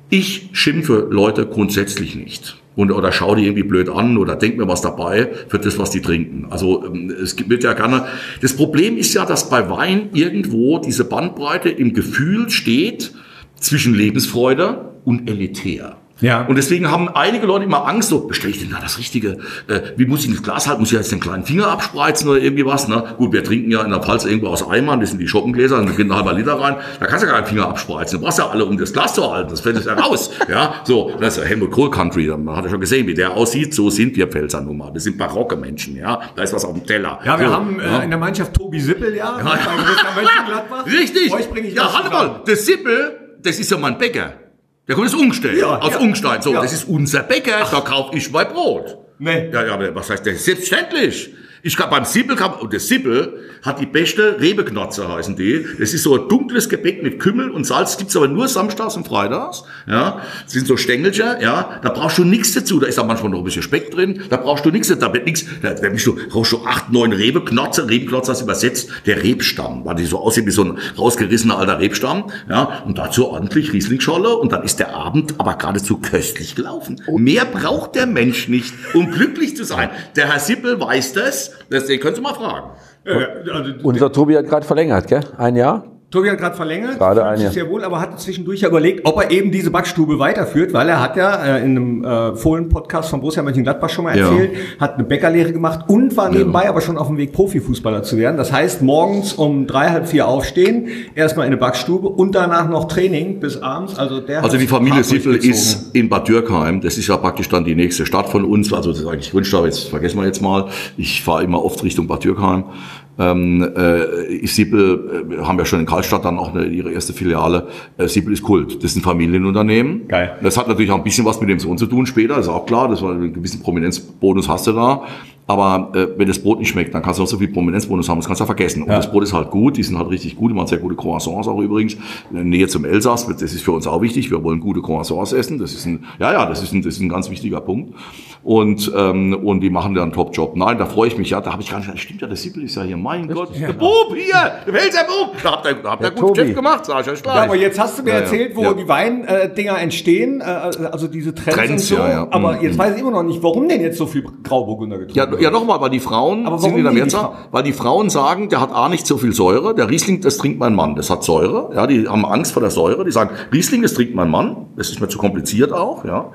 Ich schimpfe Leute grundsätzlich nicht und, oder schau die irgendwie blöd an oder denk mir was dabei für das, was die trinken. Also ähm, es wird ja gerne. Das Problem ist ja, dass bei Wein irgendwo diese Bandbreite im Gefühl steht zwischen Lebensfreude und elitär. Ja. Und deswegen haben einige Leute immer Angst, so, bestelle ich denn da das Richtige? Äh, wie muss ich das Glas halten? Muss ich jetzt den kleinen Finger abspreizen oder irgendwie was? Ne? Gut, wir trinken ja in der Pfalz irgendwo aus Eimern, das sind die Schoppengläser, da geht ein halber Liter rein. Da kannst du ja keinen Finger abspreizen. Du brauchst ja alle, um das Glas zu halten. Das fällt ja raus. [laughs] ja, so, das ist ja Helmut Kohl Country. Man hat ja schon gesehen, wie der aussieht. So sind wir Pfälzer nun mal. Wir sind barocke Menschen, ja. Da ist was auf dem Teller. Ja, wir so, haben äh, in der Mannschaft Tobi Sippel, ja. ja. [laughs] Richtig. ja, warte mal. Der Sippel, das ist ja mein Bäcker. Der kommt aus Ungstein, ja, aus ja. Ungstein. So, ja. das ist unser Bäcker, Ach. da kaufe ich mein Brot. Nee. Ja, ja, aber was heißt das? Selbstverständlich. Ich kann beim Sippel kam, und der Sippel hat die beste Rebeknotze heißen die. Das ist so ein dunkles Gebäck mit Kümmel und Salz, gibt's aber nur samstags und freitags. Ja, das sind so Stängelchen, ja, da brauchst du nichts dazu. Da ist auch manchmal noch ein bisschen Speck drin. Da brauchst du nichts, da wird nichts, da, da bist du, brauchst du acht, neun Rebeknotze. Rebeknotze hast übersetzt, der Rebstamm, weil die so aussehen wie so ein rausgerissener alter Rebstamm. Ja, und dazu ordentlich Rieslingscholle und dann ist der Abend aber geradezu köstlich gelaufen. Mehr braucht der Mensch nicht, um glücklich zu sein. Der Herr Sippel weiß das, das den könnt ihr mal fragen. Also, Unser Tobi hat gerade verlängert, gell? Ein Jahr? Tobi hat gerade verlängert, gerade ein Jahr. sehr wohl, aber hat zwischendurch ja überlegt, ob er eben diese Backstube weiterführt, weil er hat ja äh, in einem äh, Fohlen-Podcast von Borussia Mönchengladbach schon mal erzählt, ja. hat eine Bäckerlehre gemacht und war nebenbei ja. aber schon auf dem Weg, Profifußballer zu werden. Das heißt, morgens um drei, halb vier aufstehen, erstmal in eine Backstube und danach noch Training bis abends. Also der Also die Familie Siffel ist in Bad Dürkheim, das ist ja praktisch dann die nächste Stadt von uns, also das ist eigentlich Wunschstadt, jetzt vergessen wir jetzt mal. Ich fahre immer oft Richtung Bad Dürkheim. Ähm, äh, Siebel äh, haben ja schon in Karlstadt dann auch eine, ihre erste Filiale. Äh, Siebel ist Kult. Das ist ein Familienunternehmen. Geil. Das hat natürlich auch ein bisschen was mit dem Sohn zu tun später, ist auch klar. Das war einen gewissen Prominenzbonus hast du da. Aber äh, wenn das Brot nicht schmeckt, dann kannst du auch so viel Prominenzbonus haben, das kannst du ja vergessen. Und ja. das Brot ist halt gut, die sind halt richtig gut, die machen sehr gute Croissants auch übrigens. In der Nähe zum Elsass, das ist für uns auch wichtig, wir wollen gute Croissants essen. Das ist ein, ja, ja, das ist ein, das ist ein ganz wichtiger Punkt. Und, ähm, und die machen da einen Top-Job. Nein, da freue ich mich, ja, da habe ich gar nicht, stimmt ja, der Sippel ist ja hier, mein Gott, ja. der Bub hier, der Welser Bub, da habt ihr, da habt ihr gut Geschäft gemacht, sag ich euch gleich. Ja, aber jetzt hast du mir ja, erzählt, wo die Weindinger entstehen, äh, also diese Trends, Trends und so, ja, aber mhm. jetzt weiß ich immer noch nicht, warum denn jetzt so viel Grauburgunder getrunken Ja, nochmal, weil die Frau Frauen Aber sind wieder Mehrzahl, weil die Frauen sagen, der hat A nicht so viel Säure, der Riesling, das trinkt mein Mann, das hat Säure, ja, die haben Angst vor der Säure, die sagen, Riesling, das trinkt mein Mann, das ist mir zu kompliziert auch, ja.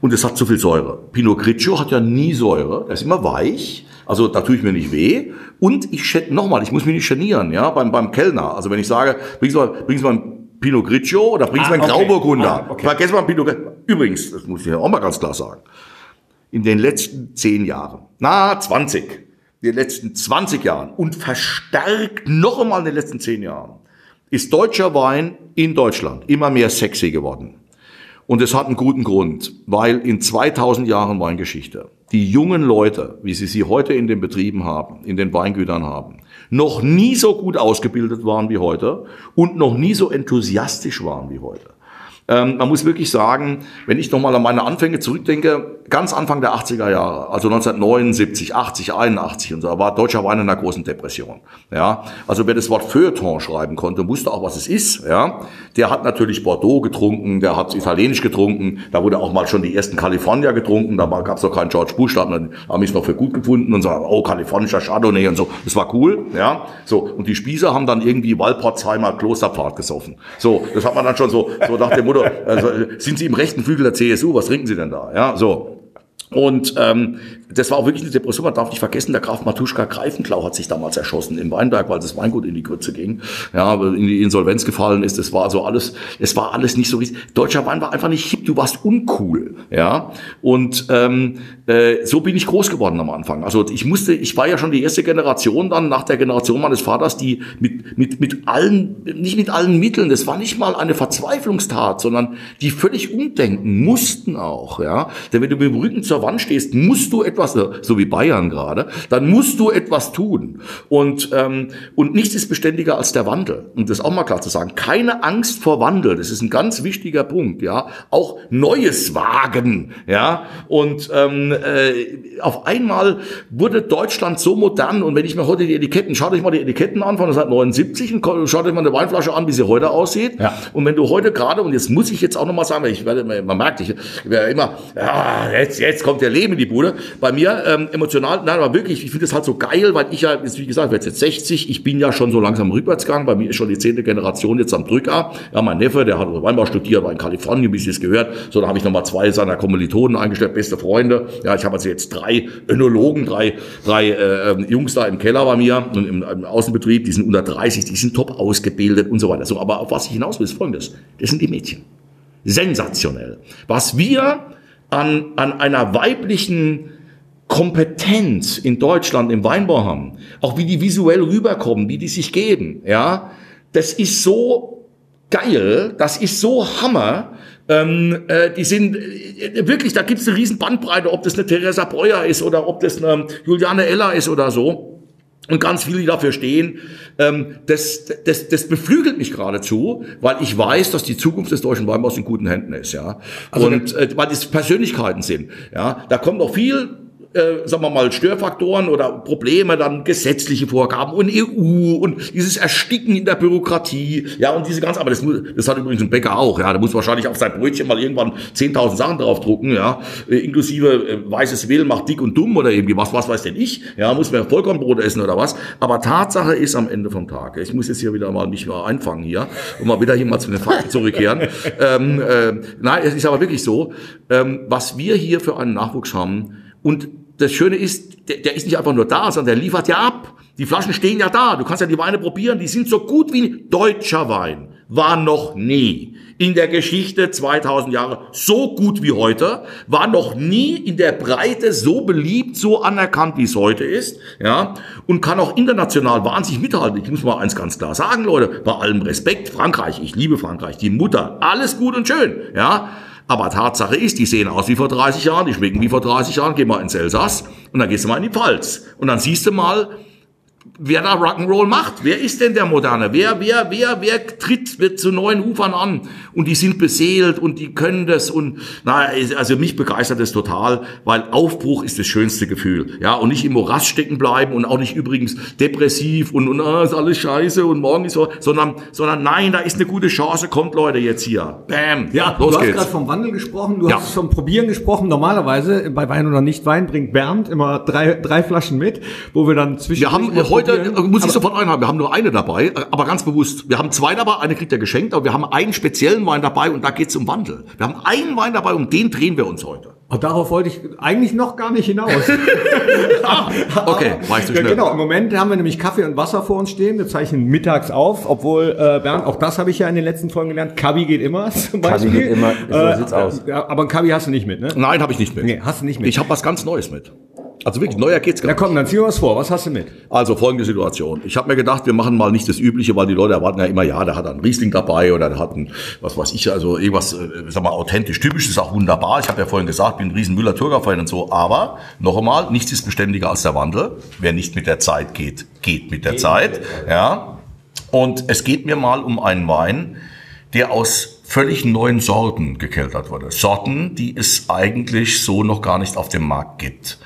Und es hat zu viel Säure. Pinot Grigio hat ja nie Säure, der ist immer weich, also da tue ich mir nicht weh. Und ich nochmal, ich muss mich nicht genieren, ja, beim, beim Kellner. Also wenn ich sage, bringst du mal, bringst du mal ein Pinot Grigio oder bringst du ah, mal einen okay. Grauburgunder. Ah, okay. Vergessen mal Pinot Grigio. Übrigens, das muss ich ja auch mal ganz klar sagen in den letzten zehn Jahren, na 20, in den letzten 20 Jahren und verstärkt noch einmal in den letzten zehn Jahren, ist deutscher Wein in Deutschland immer mehr sexy geworden. Und es hat einen guten Grund, weil in 2000 Jahren Weingeschichte die jungen Leute, wie sie sie heute in den Betrieben haben, in den Weingütern haben, noch nie so gut ausgebildet waren wie heute und noch nie so enthusiastisch waren wie heute. Ähm, man muss wirklich sagen, wenn ich nochmal an meine Anfänge zurückdenke, ganz Anfang der 80er Jahre, also 1979, 80, 81 und so, war deutscher Wein in einer großen Depression. Ja, also wer das Wort Feuilleton schreiben konnte, wusste auch, was es ist. Ja, der hat natürlich Bordeaux getrunken, der hat Italienisch getrunken, da wurde auch mal schon die ersten California getrunken, da gab es noch keinen George Bush, da haben es noch für gut gefunden und sagen, oh, kalifornischer Chardonnay und so, das war cool. Ja, so und die Spießer haben dann irgendwie Walpotzheimer Klosterpfad gesoffen. So, das hat man dann schon so, so nach dem Motto, also, sind Sie im rechten Flügel der CSU, was trinken Sie denn da? Ja, so. Und ähm, das war auch wirklich eine Depression. Man darf nicht vergessen, der Graf Matuschka Greifenklau hat sich damals erschossen in Weinberg, weil das Weingut in die Grütze ging. Ja, in die Insolvenz gefallen ist. Das war so alles, es war alles nicht so richtig. Deutscher Wein war einfach nicht hip, du warst uncool. Ja. Und ähm, äh, so bin ich groß geworden am Anfang. Also ich musste, ich war ja schon die erste Generation dann nach der Generation meines Vaters, die mit, mit, mit allen, nicht mit allen Mitteln, das war nicht mal eine Verzweiflungstat, sondern die völlig umdenken mussten auch. Ja. Denn wenn du mit dem Rücken zur Wand stehst, musst du etwas etwas, so wie Bayern gerade, dann musst du etwas tun. Und, ähm, und nichts ist beständiger als der Wandel. Und das auch mal klar zu sagen. Keine Angst vor Wandel. Das ist ein ganz wichtiger Punkt, ja. Auch Neues wagen, ja. Und ähm, äh, auf einmal wurde Deutschland so modern. Und wenn ich mir heute die Etiketten, schaut euch mal die Etiketten an von 1979 und schaut euch mal eine Weinflasche an, wie sie heute aussieht. Ja. Und wenn du heute gerade, und jetzt muss ich jetzt auch noch mal sagen, weil ich werde, man merkt, ich werde immer, ja, jetzt, jetzt kommt der Leben in die Bude. Bei mir ähm, emotional, nein, aber wirklich, ich finde das halt so geil, weil ich ja, wie gesagt, ich werde jetzt 60, ich bin ja schon so langsam rückwärtsgegangen, bei mir ist schon die zehnte Generation jetzt am Drücker. Ja, mein Neffe, der hat Weinbau studiert, war in Kalifornien, wie Sie es gehört. So, da habe ich nochmal zwei seiner Kommilitonen eingestellt, beste Freunde. Ja, ich habe also jetzt drei Önologen, drei, drei äh, ähm, Jungs da im Keller bei mir und im, im Außenbetrieb, die sind unter 30, die sind top ausgebildet und so weiter. So, aber auf was ich hinaus will, ist folgendes. Das sind die Mädchen. Sensationell. Was wir an, an einer weiblichen Kompetenz in Deutschland im Weinbau haben, auch wie die visuell rüberkommen, wie die sich geben, ja, das ist so geil, das ist so Hammer. Ähm, äh, die sind äh, wirklich, da gibt es eine riesen Bandbreite, ob das eine Theresa Breuer ist oder ob das eine Juliane Eller ist oder so und ganz viele, die dafür stehen, ähm, das, das, das beflügelt mich geradezu, weil ich weiß, dass die Zukunft des deutschen Weinbaus in guten Händen ist, ja. Also und äh, weil es Persönlichkeiten sind, ja. Da kommt noch viel äh, sagen wir mal, Störfaktoren oder Probleme, dann gesetzliche Vorgaben und EU und dieses Ersticken in der Bürokratie, ja, und diese ganz, aber das, das hat übrigens ein Bäcker auch, ja, der muss wahrscheinlich auf sein Brötchen mal irgendwann 10.000 Sachen draufdrucken, ja, äh, inklusive äh, weißes Will macht dick und dumm oder irgendwie was, was weiß denn ich, ja, muss man Vollkornbrot essen oder was, aber Tatsache ist am Ende vom Tag, ich muss jetzt hier wieder mal mich mal einfangen hier und mal wieder hier mal zu den Fakten zurückkehren, [laughs] ähm, äh, nein, es ist aber wirklich so, ähm, was wir hier für einen Nachwuchs haben, und das Schöne ist, der, der ist nicht einfach nur da, sondern der liefert ja ab. Die Flaschen stehen ja da. Du kannst ja die Weine probieren. Die sind so gut wie deutscher Wein. War noch nie in der Geschichte 2000 Jahre so gut wie heute. War noch nie in der Breite so beliebt, so anerkannt, wie es heute ist. Ja. Und kann auch international wahnsinnig mithalten. Ich muss mal eins ganz klar sagen, Leute. Bei allem Respekt. Frankreich. Ich liebe Frankreich. Die Mutter. Alles gut und schön. Ja. Aber Tatsache ist, die sehen aus wie vor 30 Jahren, die schmecken wie vor 30 Jahren, geh mal ins Elsass und dann gehst du mal in die Pfalz. Und dann siehst du mal, wer da Rock'n'Roll macht. Wer ist denn der Moderne? Wer, wer, wer, wer tritt wird zu neuen Ufern an? Und die sind beseelt und die können das und na, also mich begeistert es total, weil Aufbruch ist das schönste Gefühl. Ja, und nicht im Morast stecken bleiben und auch nicht übrigens depressiv und, und ah, ist alles scheiße und morgen ist so, sondern, sondern nein, da ist eine gute Chance, kommt Leute jetzt hier. Bam. Ja, los du hast gerade vom Wandel gesprochen, du ja. hast vom Probieren gesprochen. Normalerweise bei Wein oder nicht Wein bringt Bernd immer drei, drei Flaschen mit, wo wir dann zwischen. Wir haben heute heute muss ich sofort einhaben, wir haben nur eine dabei, äh, aber ganz bewusst. Wir haben zwei dabei, eine kriegt er geschenkt, aber wir haben einen speziellen Wein dabei und da geht es um Wandel. Wir haben einen Wein dabei, um den drehen wir uns heute. Und darauf wollte ich eigentlich noch gar nicht hinaus. [laughs] ah, okay, weißt du schnell. Genau, im Moment haben wir nämlich Kaffee und Wasser vor uns stehen. Wir zeichnen mittags auf, obwohl, äh, Bernd, auch das habe ich ja in den letzten Folgen gelernt, Kabi geht immer [laughs] zum Beispiel. Kabi geht immer, so äh, sieht's aus. Aber ein Kabi hast du nicht mit, ne? Nein, habe ich nicht mit. Nee, hast du nicht mit. Ich habe was ganz Neues mit. Also wirklich, neuer geht's gar nicht. Ja komm, dann zieh was vor. Was hast du mit? Also folgende Situation. Ich habe mir gedacht, wir machen mal nicht das Übliche, weil die Leute erwarten ja immer, ja, der hat einen Riesling dabei oder der hat ein, was weiß ich, also irgendwas, äh, sag mal, authentisch, typisch, ist auch wunderbar. Ich habe ja vorhin gesagt, bin ein riesen Müller-Thurgau-Fan und so. Aber, noch einmal, nichts ist beständiger als der Wandel. Wer nicht mit der Zeit geht, geht mit der Zeit. Ja. Und es geht mir mal um einen Wein, der aus völlig neuen Sorten gekeltert wurde. Sorten, die es eigentlich so noch gar nicht auf dem Markt gibt.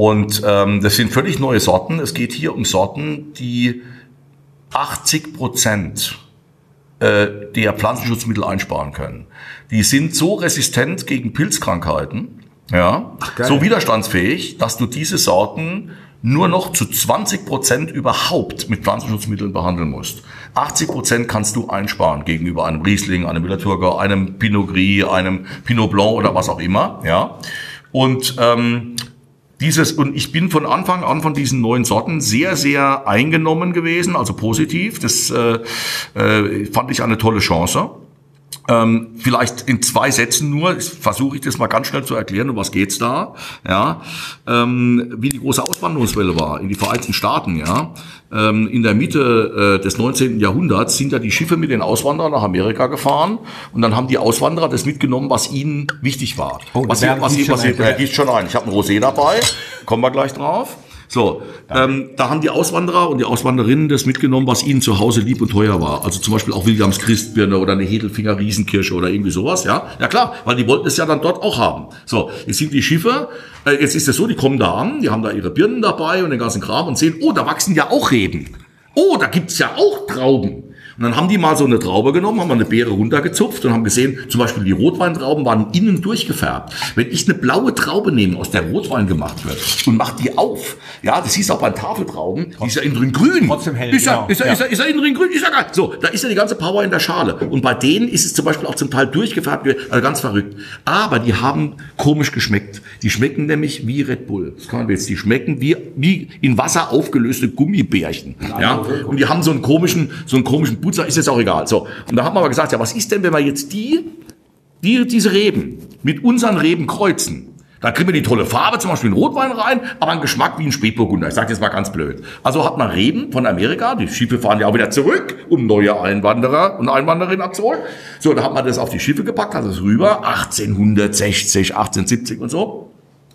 Und ähm, das sind völlig neue Sorten. Es geht hier um Sorten, die 80 Prozent äh, der Pflanzenschutzmittel einsparen können. Die sind so resistent gegen Pilzkrankheiten, ja, Ach, so widerstandsfähig, dass du diese Sorten nur noch zu 20 Prozent überhaupt mit Pflanzenschutzmitteln behandeln musst. 80 Prozent kannst du einsparen gegenüber einem Riesling, einem Müller-Thurgau, einem Pinot Gris, einem Pinot Blanc oder was auch immer. Ja. Und ähm, dieses, und ich bin von Anfang an von diesen neuen Sorten sehr, sehr eingenommen gewesen, also positiv. Das äh, äh, fand ich eine tolle Chance. Ähm, vielleicht in zwei Sätzen nur, versuche ich das mal ganz schnell zu erklären, um was geht's da, ja, ähm, wie die große Auswanderungswelle war in die Vereinigten Staaten, ja. Ähm, in der Mitte äh, des 19. Jahrhunderts sind ja die Schiffe mit den Auswanderern nach Amerika gefahren und dann haben die Auswanderer das mitgenommen, was ihnen wichtig war. Oh, was, sie, was, sie, was, sie, was sie, schon ein. Ich habe ein Rosé dabei, kommen wir gleich drauf. So, ähm, da haben die Auswanderer und die Auswanderinnen das mitgenommen, was ihnen zu Hause lieb und teuer war. Also zum Beispiel auch Williams Christbirne oder eine Hedelfinger Riesenkirsche oder irgendwie sowas, ja. Ja klar, weil die wollten es ja dann dort auch haben. So, jetzt sind die Schiffe, äh, jetzt ist es so, die kommen da an, die haben da ihre Birnen dabei und den ganzen Kram und sehen, oh, da wachsen ja auch Reben. Oh, da gibt's ja auch Trauben. Und dann haben die mal so eine Traube genommen, haben eine Beere runtergezupft und haben gesehen, zum Beispiel die Rotweintrauben waren innen durchgefärbt. Wenn ich eine blaue Traube nehme, aus der Rotwein gemacht wird, und mach die auf, ja, das hieß auch bei Tafeltrauben, die ist ja innen drin grün. Trotzdem hell, ist ja, genau. ist ja, ist ja, ist ja innen drin grün, ist ja geil. So, da ist ja die ganze Power in der Schale. Und bei denen ist es zum Beispiel auch zum Teil durchgefärbt, also ganz verrückt. Aber die haben komisch geschmeckt. Die schmecken nämlich wie Red Bull. Das kann man jetzt, die schmecken wie, wie in Wasser aufgelöste Gummibärchen. Ja, und die haben so einen komischen, so einen komischen Putzer, ist jetzt auch egal. So. Und da haben wir aber gesagt, ja, was ist denn, wenn wir jetzt die, die, diese Reben mit unseren Reben kreuzen? Da kriegen wir die tolle Farbe, zum Beispiel in Rotwein rein, aber einen Geschmack wie ein Spätburgunder. Ich sage jetzt mal ganz blöd. Also hat man Reben von Amerika, die Schiffe fahren ja auch wieder zurück, um neue Einwanderer und Einwanderinnen abzuholen. So, da hat man das auf die Schiffe gepackt, hat es rüber, 1860, 1870 und so,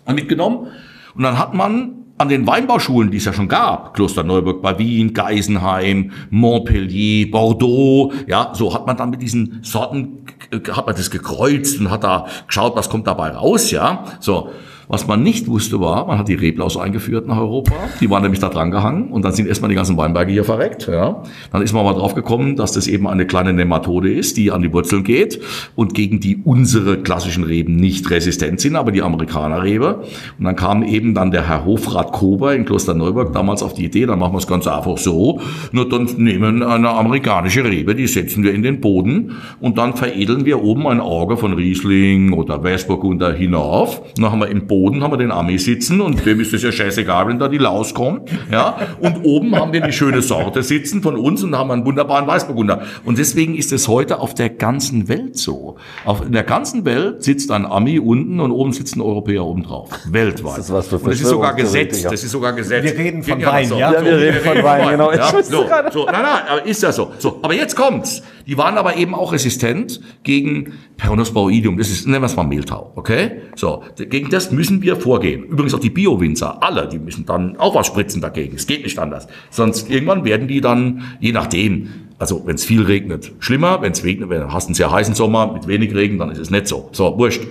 mitgenommen. Und dann hat man an den Weinbauschulen, die es ja schon gab, Kloster Neuburg bei Wien, Geisenheim, Montpellier, Bordeaux, ja, so hat man dann mit diesen Sorten, hat man das gekreuzt und hat da geschaut, was kommt dabei raus, ja, so. Was man nicht wusste war, man hat die Reblaus eingeführt nach Europa. Die waren nämlich da dran gehangen und dann sind erstmal die ganzen Weinberge hier verreckt. Ja. Dann ist man mal drauf gekommen, dass das eben eine kleine Nematode ist, die an die Wurzeln geht und gegen die unsere klassischen Reben nicht resistent sind, aber die Amerikanerrebe. Und dann kam eben dann der Herr Hofrat Kober in Klosterneuburg damals auf die Idee, dann machen wir es ganz einfach so, nur dann nehmen eine amerikanische Rebe, die setzen wir in den Boden und dann veredeln wir oben ein Auge von Riesling oder Weißburgunder hinauf. Dann haben wir im Boden Boden haben wir den Ami sitzen und dem ist es ja scheißegal, wenn da die Laus kommt. Ja? Und oben haben wir die schöne Sorte sitzen von uns und haben einen wunderbaren Weißburgunder. Und deswegen ist es heute auf der ganzen Welt so. Auf, in der ganzen Welt sitzt ein Ami unten und oben sitzt ein Europäer oben drauf. Weltweit. Das ist was für und das ist sogar gesetzt. Das ist sogar gesetzt. Wir reden von Wein, ja? Ja, wir reden von Wein, genau. Ja? So, so, nein, nein, aber ist das so. So, aber jetzt kommt's. Die waren aber eben auch resistent gegen Peronosporoidium. Das ist, nennen wir es mal Mehltau, okay? So, gegen das müssen wir vorgehen. Übrigens auch die Bio-Winzer, alle, die müssen dann auch was spritzen dagegen. Es geht nicht anders. Sonst irgendwann werden die dann, je nachdem, also wenn es viel regnet, schlimmer. Wenn es regnet, wenn hast einen sehr heißen Sommer mit wenig Regen, dann ist es nicht so. So, wurscht.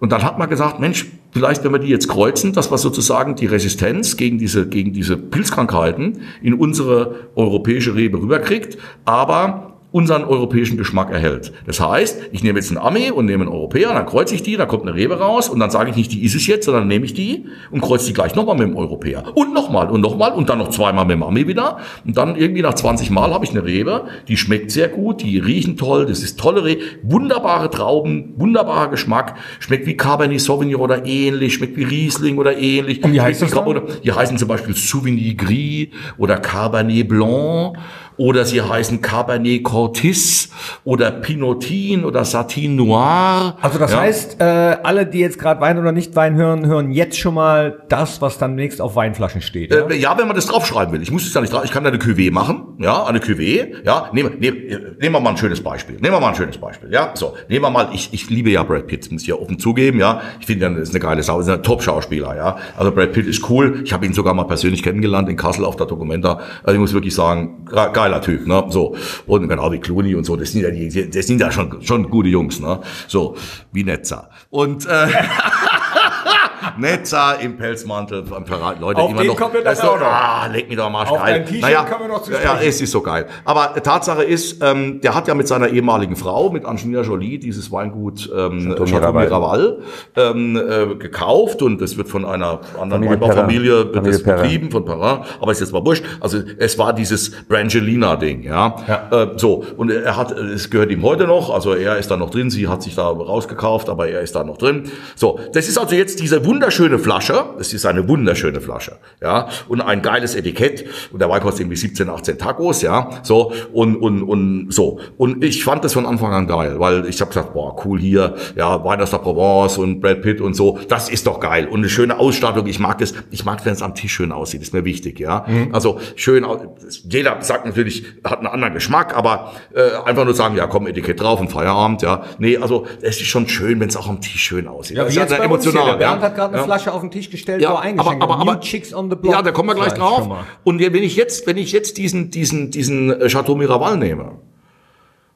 Und dann hat man gesagt, Mensch, vielleicht wenn wir die jetzt kreuzen, dass wir sozusagen die Resistenz gegen diese, gegen diese Pilzkrankheiten in unsere europäische Rebe rüberkriegt, aber unseren europäischen Geschmack erhält. Das heißt, ich nehme jetzt einen Ami und nehme einen Europäer, dann kreuze ich die, da kommt eine Rebe raus und dann sage ich nicht, die ist es jetzt, sondern nehme ich die und kreuze die gleich nochmal mit dem Europäer. Und nochmal und nochmal und dann noch zweimal mit dem Ami wieder. Und dann irgendwie nach 20 Mal habe ich eine Rebe, die schmeckt sehr gut, die riechen toll, das ist tolle Rebe, wunderbare Trauben, wunderbarer Geschmack, schmeckt wie Cabernet Sauvignon oder ähnlich, schmeckt wie Riesling oder ähnlich. Und wie heißt das dann? Oder, die heißen zum Beispiel Sauvigny Gris oder Cabernet Blanc oder sie heißen Cabernet Cortis oder Pinotin oder Satin Noir. Also das Ja. heißt, äh, alle, die jetzt gerade Wein oder nicht Wein hören, hören jetzt schon mal das, was dann nächst auf Weinflaschen steht. Ja? Äh, ja, wenn man das draufschreiben will. Ich muss es ja nicht drauf. Ich kann da eine Cuvée machen. Ja, eine Cuvée. Ja, nehmen, nehmen, äh, nehmen wir mal ein schönes Beispiel. Nehmen wir mal ein schönes Beispiel. Ja, so. Nehmen wir mal, ich, ich liebe ja Brad Pitt, muss ich ja offen zugeben. Ja, ich finde, das ist eine geile Sau, ist ein Top-Schauspieler. Ja, also Brad Pitt ist cool. Ich habe ihn sogar mal persönlich kennengelernt in Kassel auf der Documenta. Also ich muss wirklich sagen, ge- geiler Typ. Ne, so. Und genau wie Clooney und so. Das sind ja die, das sind ja schon, schon gute Jungs. Ne, so wie Netzer. Und äh, [laughs] Netzer im Pelzmantel, am Parat, Leute, Auf immer den noch. kommen wir das auch noch. ah, leg mir doch mal Auf geil. dein T-Shirt kommen wir noch zu ja, es ist so geil. Aber Tatsache ist, ähm, der hat ja mit seiner ehemaligen Frau, mit Angelina Jolie, dieses Weingut ähm, Chateau Miraval. Ähm, äh, gekauft und das wird von einer anderen Familie Weinbaufamilie betrieben, von Perrin, aber ist jetzt mal wurscht. Also es war dieses Brangelina-Ding, ja. Ja. Äh, so, und er hat, es gehört ihm heute noch, also er ist da noch drin, sie hat sich da rausgekauft, aber er ist da noch drin. So, das ist also jetzt diese wunderschöne Flasche, es ist eine wunderschöne Flasche, ja, und ein geiles Etikett. Und der Wein kostet irgendwie 17, 18 Tacos, ja, so. Und und und so. Und ich fand das von Anfang an geil, weil ich habe gesagt, boah, cool hier, ja, Wein aus der Provence und Brad Pitt und so, das ist doch geil. Und eine schöne Ausstattung, ich mag das, ich mag, wenn es am Tisch schön aussieht, ist mir wichtig, ja, mhm. also schön, jeder sagt natürlich, hat einen anderen Geschmack, aber äh, einfach nur sagen, ja, komm, Etikett drauf und Feierabend, ja, nee, also es ist schon schön, wenn es auch am Tisch schön aussieht. Ja, das ist ja emotional. Der Bernd hat gerade eine ja. Flasche auf den Tisch gestellt, ja, aber, aber, aber, Chicks on the Block. Ja, da kommen wir gleich drauf. Und wenn ich jetzt, wenn ich jetzt diesen, diesen, diesen äh, Chateau Miraval nehme,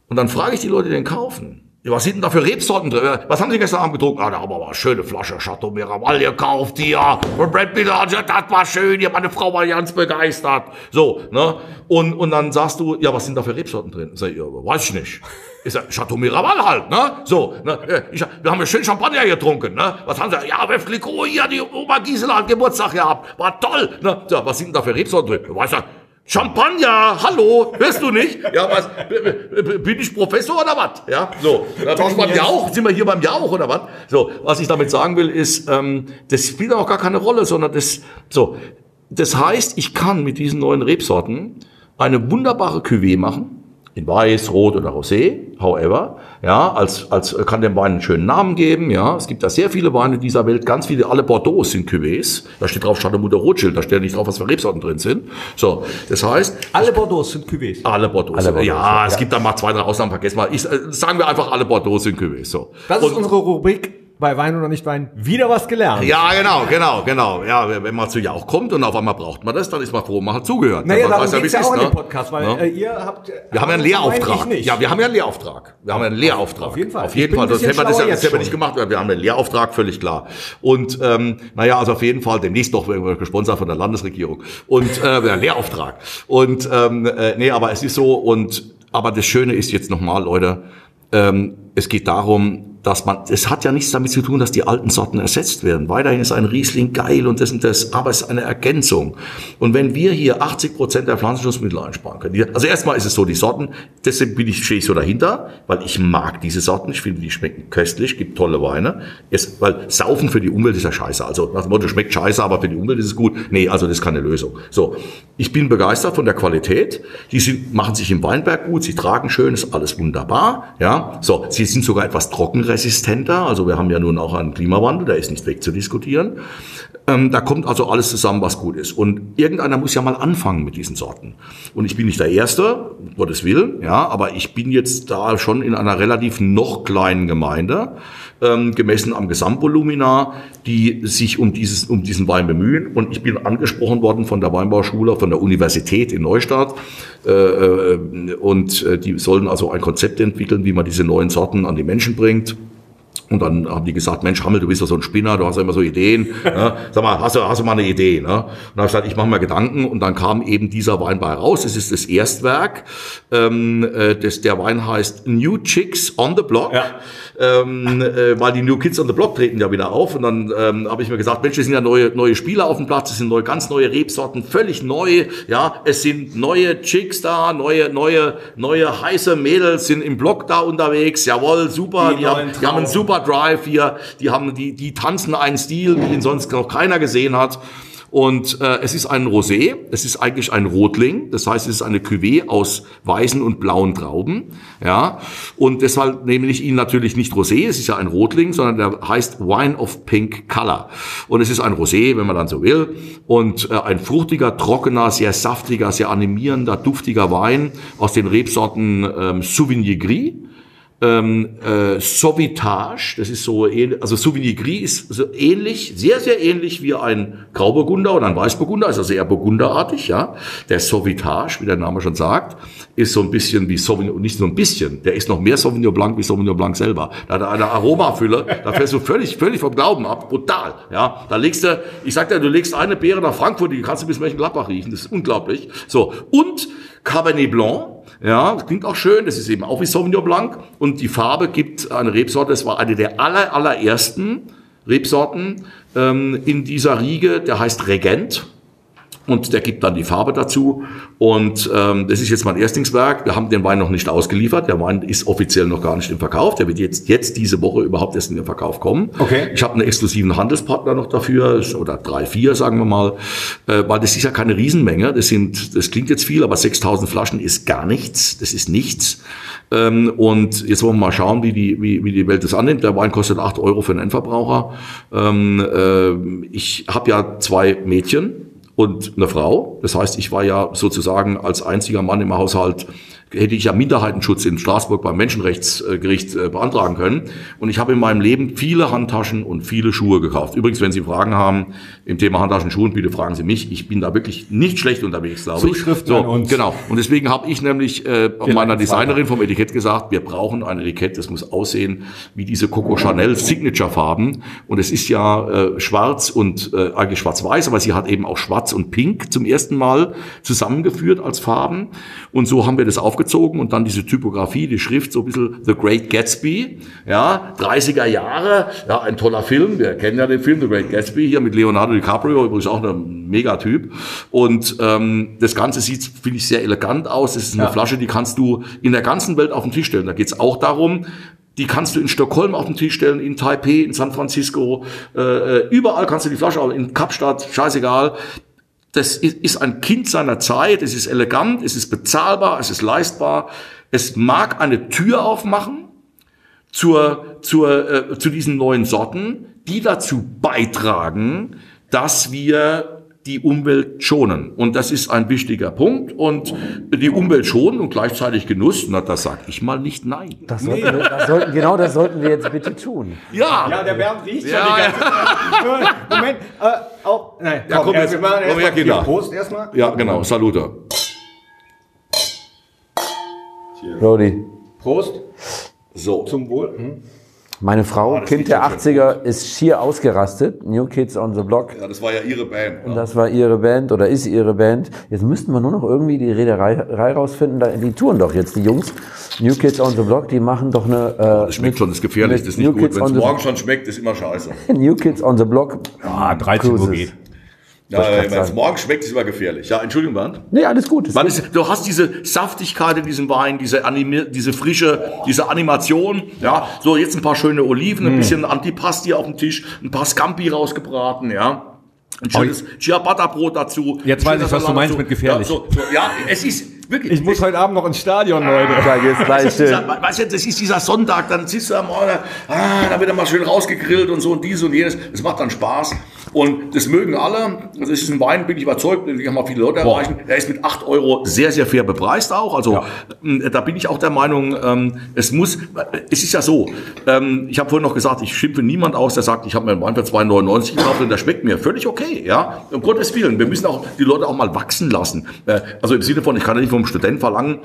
und dann frage ich die Leute, die den kaufen, was sind denn da für Rebsorten drin? Was haben Sie gestern Abend getrunken? Ah, da haben wir mal eine schöne Flasche Chateau Miraval gekauft hier. Von Brad Pitt, das war schön. Ja, meine Frau war ganz begeistert. So, ne? Und, und dann sagst du, ja, was sind da für Rebsorten drin? Sag ich, ja, weiß ich nicht. Ist ja Chateau Miraval halt, ne? So, ne? Ich, wir haben ja schön Champagner getrunken, ne? Was haben sie? Ja, Wef Clicquot hier, die Oma Gisela hat Geburtstag gehabt. War toll, ne? Ja, was sind denn da für Rebsorten drin? Weißt du, Champagner, hallo, hörst du nicht? Ja, was, bin ich Professor oder was? Ja, so, da brauchst beim Jauch, sind wir hier beim Jauch oder was? So, was ich damit sagen will, ist, ähm, das spielt auch gar keine Rolle, sondern das, so, das heißt, ich kann mit diesen neuen Rebsorten eine wunderbare Cuvée machen, in Weiß, Rot oder Rosé, however, ja, als, als kann dem Wein einen schönen Namen geben, ja. Es gibt da sehr viele Weine dieser Welt, ganz viele, alle Bordeaux sind Cuvées. Da steht drauf Chateau Mutter Rothschild, da steht nicht drauf, was für Rebsorten drin sind. So, das heißt. Alle Bordeaux sind Cuvées. Alle Bordeaux. Alle Bordeaux ja, ja, es gibt da mal zwei, drei Ausnahmen, vergessen mal. Ich, äh, sagen wir einfach, alle Bordeaux sind Cuvées, so. Das ist unsere Rubrik bei Wein oder nicht Wein wieder was gelernt. Ja, genau, genau, genau. Ja, wenn man zu Jauch kommt und auf einmal braucht man das, dann ist man froh, man hat zugehört. Naja, ja, wie es ja ist, ne? Podcast, weil ne? ihr habt... Wir haben ja einen Lehrauftrag. Ja, wir haben ja einen Lehrauftrag. Wir haben einen Lehrauftrag. Auf jeden Fall. Auf jeden Fall. Sonst hätten wir das ja, das hätten wir nicht gemacht. Wir haben einen Lehrauftrag, völlig klar. Und ähm, naja, also auf jeden Fall demnächst noch gesponsert von der Landesregierung. Und äh, ja, Lehrauftrag. Und ähm, äh, nee, aber es ist so und aber das Schöne ist jetzt nochmal, Leute, ähm, es geht darum, dass man, es hat ja nichts damit zu tun, dass die alten Sorten ersetzt werden. Weiterhin ist ein Riesling geil und das und das, aber es ist eine Ergänzung. Und wenn wir hier 80 Prozent der Pflanzenschutzmittel einsparen können, also erstmal ist es so, die Sorten, deshalb bin ich, stehe ich so dahinter, weil ich mag diese Sorten, ich finde, die schmecken köstlich, gibt tolle Weine. Es, weil Saufen für die Umwelt ist ja scheiße. Also nach dem Motto, schmeckt scheiße, aber für die Umwelt ist es gut. Nee, also das ist keine Lösung. So, ich bin begeistert von der Qualität. Die sind, machen sich im Weinberg gut, sie tragen schön, ist alles wunderbar. Ja, so, sie sind sogar etwas trocken resistenter. Also wir haben ja nun auch einen Klimawandel, der ist nicht wegzudiskutieren. Ähm, da kommt also alles zusammen, was gut ist. Und irgendeiner muss ja mal anfangen mit diesen Sorten. Und ich bin nicht der Erste, Gottes Willen, ja, aber ich bin jetzt da schon in einer relativ noch kleinen Gemeinde, ähm, gemessen am Gesamtvolumina, die sich um, dieses, um diesen Wein bemühen. Und ich bin angesprochen worden von der Weinbauschule, von der Universität in Neustadt. Äh, äh, und äh, die sollen also ein Konzept entwickeln, wie man diese neuen Sorten an die Menschen bringt. Und dann haben die gesagt, Mensch, Hammel, du bist ja so ein Spinner, du hast ja immer so Ideen. [laughs] ne? Sag mal, hast du, hast du mal eine Idee? Ne? Und dann habe ich gesagt, ich mache mir Gedanken. Und dann kam eben dieser Wein bei raus. Es ist das Erstwerk. Ähm, äh, das, der Wein heißt New Chicks on the Block. Ja. Ähm, äh, weil die New Kids on the Block treten ja wieder auf. Und dann ähm, habe ich mir gesagt, Mensch, es sind ja neue, neue Spieler auf dem Platz, es sind neue, ganz neue Rebsorten, völlig neu. Ja, es sind neue Chicks da, neue, neue, neue heiße Mädels sind im Block da unterwegs. Jawohl, super. Die, die, haben, die haben einen super Drive hier. Die haben, die, die tanzen einen Stil, wie ihn sonst noch keiner gesehen hat. Und äh, es ist ein Rosé, es ist eigentlich ein Rotling, das heißt, es ist eine Cuvée aus weißen und blauen Trauben, ja. Und deshalb nehme ich ihn natürlich nicht Rosé, es ist ja ein Rotling, sondern der heißt Wine of Pink Color. Und es ist ein Rosé, wenn man dann so will, und äh, ein fruchtiger, trockener, sehr saftiger, sehr animierender, duftiger Wein aus den Rebsorten ähm, Sauvignon Gris ähm, äh, Sauvitage, das ist so ähnlich, also Sauvignon Gris ist so ähnlich, sehr, sehr ähnlich wie ein Grauburgunder oder ein Weißburgunder, ist also eher burgunderartig, ja. Der Sauvitage, wie der Name schon sagt, ist so ein bisschen wie Sauvignon, nicht nur ein bisschen, der ist noch mehr Sauvignon Blanc wie Sauvignon Blanc selber. Da hat er eine Aromafülle, da fällst du völlig, völlig vom Glauben ab, brutal, ja. Da legst du, ich sag dir, du legst eine Beere nach Frankfurt, die kannst du bis Mönchengladbach riechen, das ist unglaublich. So. Und Cabernet Blanc, ja, klingt auch schön. Das ist eben auch wie Sauvignon Blanc. Und die Farbe gibt eine Rebsorte. Das war eine der aller, allerersten Rebsorten ähm, in dieser Riege. Der heißt Regent. Und der gibt dann die Farbe dazu. Und ähm, das ist jetzt mein Erstlingswerk. Wir haben den Wein noch nicht ausgeliefert. Der Wein ist offiziell noch gar nicht im Verkauf. Der wird jetzt, jetzt diese Woche überhaupt erst in den Verkauf kommen. Okay. Ich habe einen exklusiven Handelspartner noch dafür, oder drei, vier, sagen wir mal, äh, weil das ist ja keine Riesenmenge. Das sind, das klingt jetzt viel, aber 6000 Flaschen ist gar nichts. Das ist nichts. Ähm, und jetzt wollen wir mal schauen, wie die, wie, wie die Welt das annimmt. Der Wein kostet acht Euro für einen Endverbraucher. Ähm, äh, ich habe ja zwei Mädchen und eine Frau. Das heißt, ich war ja sozusagen als einziger Mann im Haushalt hätte ich ja Minderheitenschutz in Straßburg beim Menschenrechtsgericht äh, beantragen können. Und ich habe in meinem Leben viele Handtaschen und viele Schuhe gekauft. Übrigens, wenn Sie Fragen haben im Thema Handtaschen, Schuhen, bitte fragen Sie mich. Ich bin da wirklich nicht schlecht unterwegs, glaube ich. Zuschrift so, an uns. Genau. Und deswegen habe ich nämlich äh, meiner Designerin vom Etikett gesagt, wir brauchen ein Etikett, das muss aussehen wie diese Coco Chanel Signature Farben. Und es ist ja äh, schwarz und äh, eigentlich schwarz-weiß, aber sie hat eben auch schwarz und pink zum ersten Mal zusammengeführt als Farben. Und so haben wir das aufgezogen aufgezogen und dann diese Typografie, die Schrift, so ein bisschen The Great Gatsby, ja, 30er Jahre, ja, ein toller Film, wir kennen ja den Film The Great Gatsby hier mit Leonardo DiCaprio, übrigens auch ein Megatyp. Und ähm, das Ganze sieht, finde ich, sehr elegant aus, es ist eine ja. Flasche, die kannst du in der ganzen Welt auf den Tisch stellen, da geht es auch darum, die kannst du in Stockholm auf den Tisch stellen, in Taipei, in San Francisco, äh, äh überall kannst du die Flasche, in Kapstadt, scheißegal das ist ein Kind seiner Zeit, es ist elegant, es ist bezahlbar, es ist leistbar, es mag eine Tür aufmachen zur, zur, äh, zu diesen neuen Sorten, die dazu beitragen, dass wir die Umwelt schonen. Und das ist ein wichtiger Punkt. Und die Umwelt schonen und gleichzeitig Genuss, na, das sag ich mal nicht nein. Das sollten wir, das sollten, genau das sollten wir jetzt bitte tun. Ja. Ja, der Bernd riecht ja, schon die ganze Zeit. Moment, äh, auch, nein, ja, komm, komm jetzt, wir machen komm her, Prost erstmal. Ja, genau, Salute. Rodi. Prost. So. Zum Wohl. Hm. Meine Frau, oh, Kind der 80er, ist schier ausgerastet. New Kids on the Block. Ja, das war ja ihre Band. Und das war ihre Band oder ist ihre Band. Jetzt müssten wir nur noch irgendwie die Reederei rausfinden. Die touren doch jetzt, die Jungs. New Kids on the Block, die machen doch eine... Äh, das schmeckt schon, das ist gefährlich, das ist nicht New gut. Wenn es morgen schon schmeckt, ist immer scheiße. [laughs] New Kids on the Block. Ja, 13 Uhr geht. Ja, wenn es morgen schmeckt, ist immer gefährlich. Ja, Entschuldigung, Bernd. Nee, alles gut. Man ist, du hast diese Saftigkeit in diesem Wein, diese, Anime, diese frische, diese Animation. Ja, so jetzt ein paar schöne Oliven, ein mm. bisschen Antipasti auf dem Tisch, ein paar Scampi rausgebraten, ja. Ein schönes Ciabatta-Brot dazu. Jetzt weiß ich, was du meinst mit gefährlich. Ja, so, so, ja, es ist wirklich. Ich muss heute Abend noch ins Stadion, Leute. Ah, da geht's gleich weißt, dieser, weißt du, das ist dieser Sonntag, dann siehst du am Morgen, ah, da wird er mal schön rausgegrillt und so und dies und jenes. Das macht dann Spaß. Und das mögen alle. Das ist ein Wein, bin ich überzeugt, den kann mal viele Leute erreichen. Der ist mit 8 Euro sehr, sehr fair bepreist auch. Also ja. Ähm, da bin ich auch der Meinung, ähm, es muss, es ist ja so, ähm, ich habe vorhin noch gesagt, ich schimpfe niemand aus, der sagt, ich habe mir einen Wein für 2,99 gekauft und der schmeckt mir völlig okay. Ja, um Gottes Willen. Wir müssen auch die Leute auch mal wachsen lassen. Äh, also im Sinne von, ich kann ja nicht vom Student verlangen,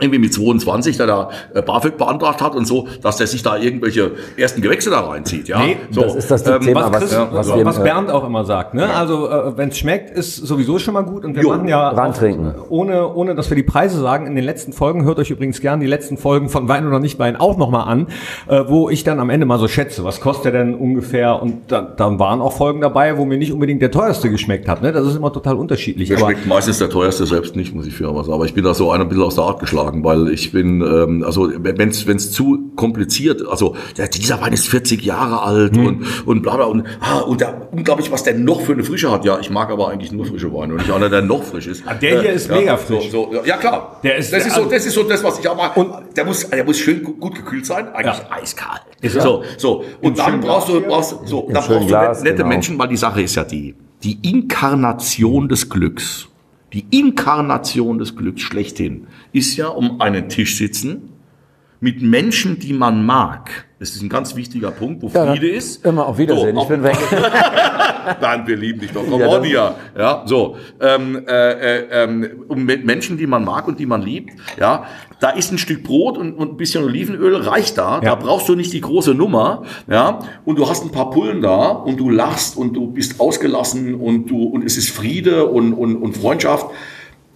irgendwie mit 22, der da äh, BAföG beantragt hat und so, dass der sich da irgendwelche ersten Gewächse da reinzieht. Ja, nee, so. das ist das ähm, Thema, was, Chris, was, was, was Bernd auch immer sagt. Ne? Also äh, wenn es schmeckt, ist sowieso schon mal gut und wir jo, machen ja auch, ohne ohne dass wir die Preise sagen in den letzten Folgen hört euch übrigens gern die letzten Folgen von Wein oder nicht Wein auch noch mal an, äh, wo ich dann am Ende mal so schätze, was kostet der denn ungefähr und dann, dann waren auch Folgen dabei, wo mir nicht unbedingt der teuerste geschmeckt hat. Ne? Das ist immer total unterschiedlich. Der schmeckt meistens der teuerste selbst nicht, muss ich für was sagen. Aber ich bin da so ein bisschen aus der Art geschlagen geschlagen, weil ich bin, ähm, also wenn es zu kompliziert, also ja, dieser Wein ist 40 Jahre alt hm. und und bla bla und ah, und da unglaublich, was der noch für eine Frische hat. Ja, ich mag aber eigentlich nur frische Weine und nicht einer, der noch frisch ist. Ah, der hier äh, ist ja, mega frisch. So, so, ja klar. Der ist, das ist so, das ist so das, was ich auch mag. Und der muss, der muss schön gut gekühlt sein, eigentlich ja. eiskalt. Ist so, so und dann brauchst du, brauchst so, dann brauchst du Glas, nette genau. Menschen, weil die Sache ist ja die, die Inkarnation des Glücks die Inkarnation des Glücks schlechthin ist ja um einen Tisch sitzen mit Menschen, die man mag. Das ist ein ganz wichtiger Punkt, wo ja, Friede ist. Immer auf Wiedersehen. So, ich bin weg. [laughs] Bernd, wir lieben dich doch. Komm ja, hier. Ja, so. Ähm, äh, äh, ähm, um mit Menschen, die man mag und die man liebt. Ja, da ist ein Stück Brot und, und ein bisschen Olivenöl reicht da. Ja. Da brauchst du nicht die große Nummer. Ja, und du hast ein paar Pullen da und du lachst und du bist ausgelassen und du und es ist Friede und und, und Freundschaft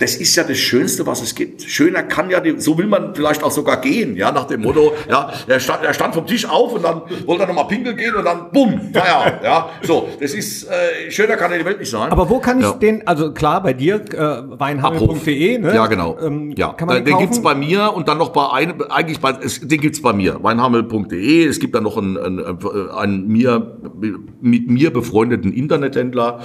das ist ja das Schönste, was es gibt. Schöner kann ja, so will man vielleicht auch sogar gehen, ja, nach dem Motto, ja, er stand, er stand vom Tisch auf und dann wollte er nochmal pinkeln gehen und dann, bumm, Feierabend, ja. So, das ist, äh, schöner kann ja die Welt nicht sein. Aber wo kann ich Ja. den, also klar, bei dir, äh, weinhandel.de, ne? Ja, genau. Ähm, ja. Kann man Äh, den, den gibt's bei mir und dann noch bei einem, eigentlich bei, es, den gibt's bei mir, weinhammel.de. Es gibt dann noch einen, einen, einen mir, mit mir befreundeten Internethändler.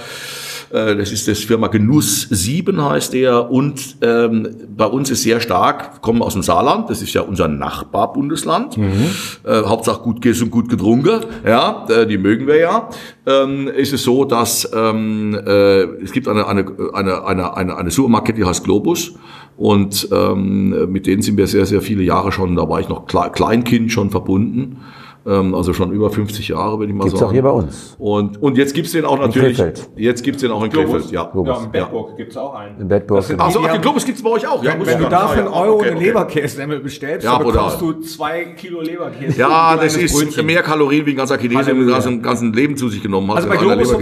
Äh, Das ist das Firma Genuss 7 heißt der und ähm, bei uns ist sehr stark, kommen aus dem Saarland, das ist ja unser Nachbarbundesland. Äh, Hauptsache gut gegessen und gut getrunken, ja, äh, die mögen wir ja. Ähm, ist es so, dass ähm, äh, es gibt eine, eine, eine, eine, eine, eine Supermarket, die heißt Globus. Und ähm, mit denen sind wir sehr, sehr viele Jahre schon, da war ich noch Kle- Kleinkind schon verbunden. Ähm, also schon über 50 Jahre, würde ich mal Gibt's sagen. auch hier bei uns. Und, und jetzt gibt's den auch natürlich. Krefeld. Jetzt gibt's den auch in Krefeld, ja. Globus. Ja, in Bedburg gibt's auch einen. In Bedburg. Sind Ach so, die, ach, den Globus gibt's bei euch auch. Ja, Wenn, wusste wenn du gar da nicht. für Ah, einen ja, Euro okay, eine okay. Leberkässemmel bestellst, Ja, dann bekommst du zwei Kilo Leberkäse. Ja, das ist Brötchen. mehr Kalorien wie ein ganzer Chinese im ganzen, ganzen Leben zu sich genommen hat. Also bei Globus.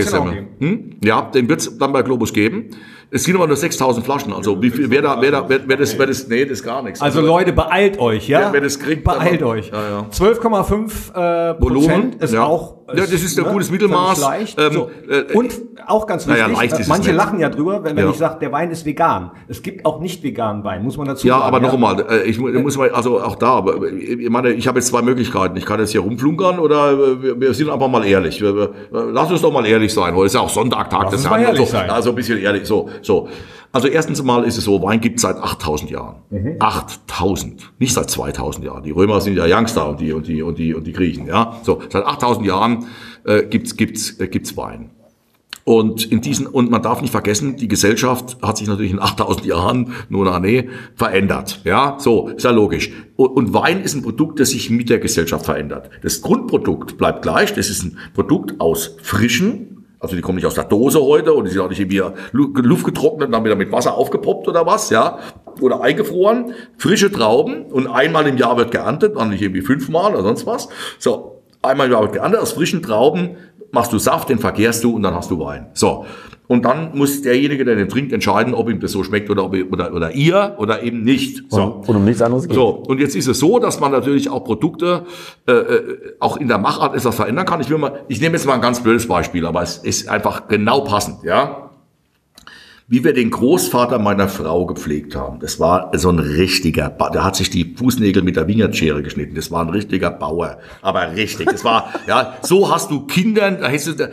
Hm? Ja, den wird's dann bei Globus geben. Es sind aber nur 6000 Flaschen. Also wie viel, wer da, wer da, wer, wer das, wer das, nee, das ist gar nichts. Also Leute, beeilt euch, ja? Wer- wer das kriegt, beeilt aber- euch. Ja, ja. 12,5 äh, Volumen, Prozent ist ja. auch Ja, das ist ein gutes Mittelmaß. Leicht. Ähm, so. äh, Und auch ganz naja, wichtig, leicht ist es manche lachen ja drüber, wenn, wenn Ja. ich sage, der Wein ist vegan. Es gibt auch nicht veganen Wein, muss man dazu Ja, sagen. aber noch einmal, äh, ich mu- muss mal, also auch da, aber ich meine, ich habe jetzt zwei Möglichkeiten. Ich kann jetzt hier rumflunkern oder äh, wir, sind einfach mal ehrlich. Lass uns doch mal ehrlich sein. Heute ist ja auch Sonntag, Tag Lass des ehrlich so. sein. Also ein bisschen ehrlich. So, so. Also erstens mal ist es so, Wein gibt seit 8000 Jahren. Mhm. 8000. Nicht seit 2000 Jahren. Die Römer sind ja Youngster und die, und die, und die, und die Griechen, ja. So. Seit 8000 Jahren, äh, gibt's, gibt's, äh, gibt's Wein. Und in diesen, und man darf nicht vergessen, die Gesellschaft hat sich natürlich in 8000 Jahren, nur na nee, verändert. Ja, so, ist ja logisch. Und, und Wein ist ein Produkt, das sich mit der Gesellschaft verändert. Das Grundprodukt bleibt gleich. Das ist ein Produkt aus frischen, also die kommen nicht aus der Dose heute und die sind auch nicht irgendwie lu- Luft getrocknet und dann wieder mit Wasser aufgepoppt oder was, ja, oder eingefroren. Frische Trauben und einmal im Jahr wird geerntet, dann nicht irgendwie fünfmal oder sonst was. So, einmal im Jahr wird geerntet aus frischen Trauben machst du Saft, den verkehrst du und dann hast du Wein. So. Und dann muss derjenige, der den trinkt, entscheiden, ob ihm das so schmeckt oder, ob, oder, oder ihr oder eben nicht. So. Und, um nichts anderes geht. So, und jetzt ist es so, dass man natürlich auch Produkte, äh, äh, auch in der Machart etwas verändern kann. Ich will mal, ich nehme jetzt mal ein ganz blödes Beispiel, aber es ist einfach genau passend, ja. Wie wir den Großvater meiner Frau gepflegt haben, das war so ein richtiger, ba der hat sich die Fußnägel mit der Wingertschere geschnitten, das war ein richtiger Bauer, aber richtig, das war, [laughs] ja, so hast du Kindern, da hieß es, da,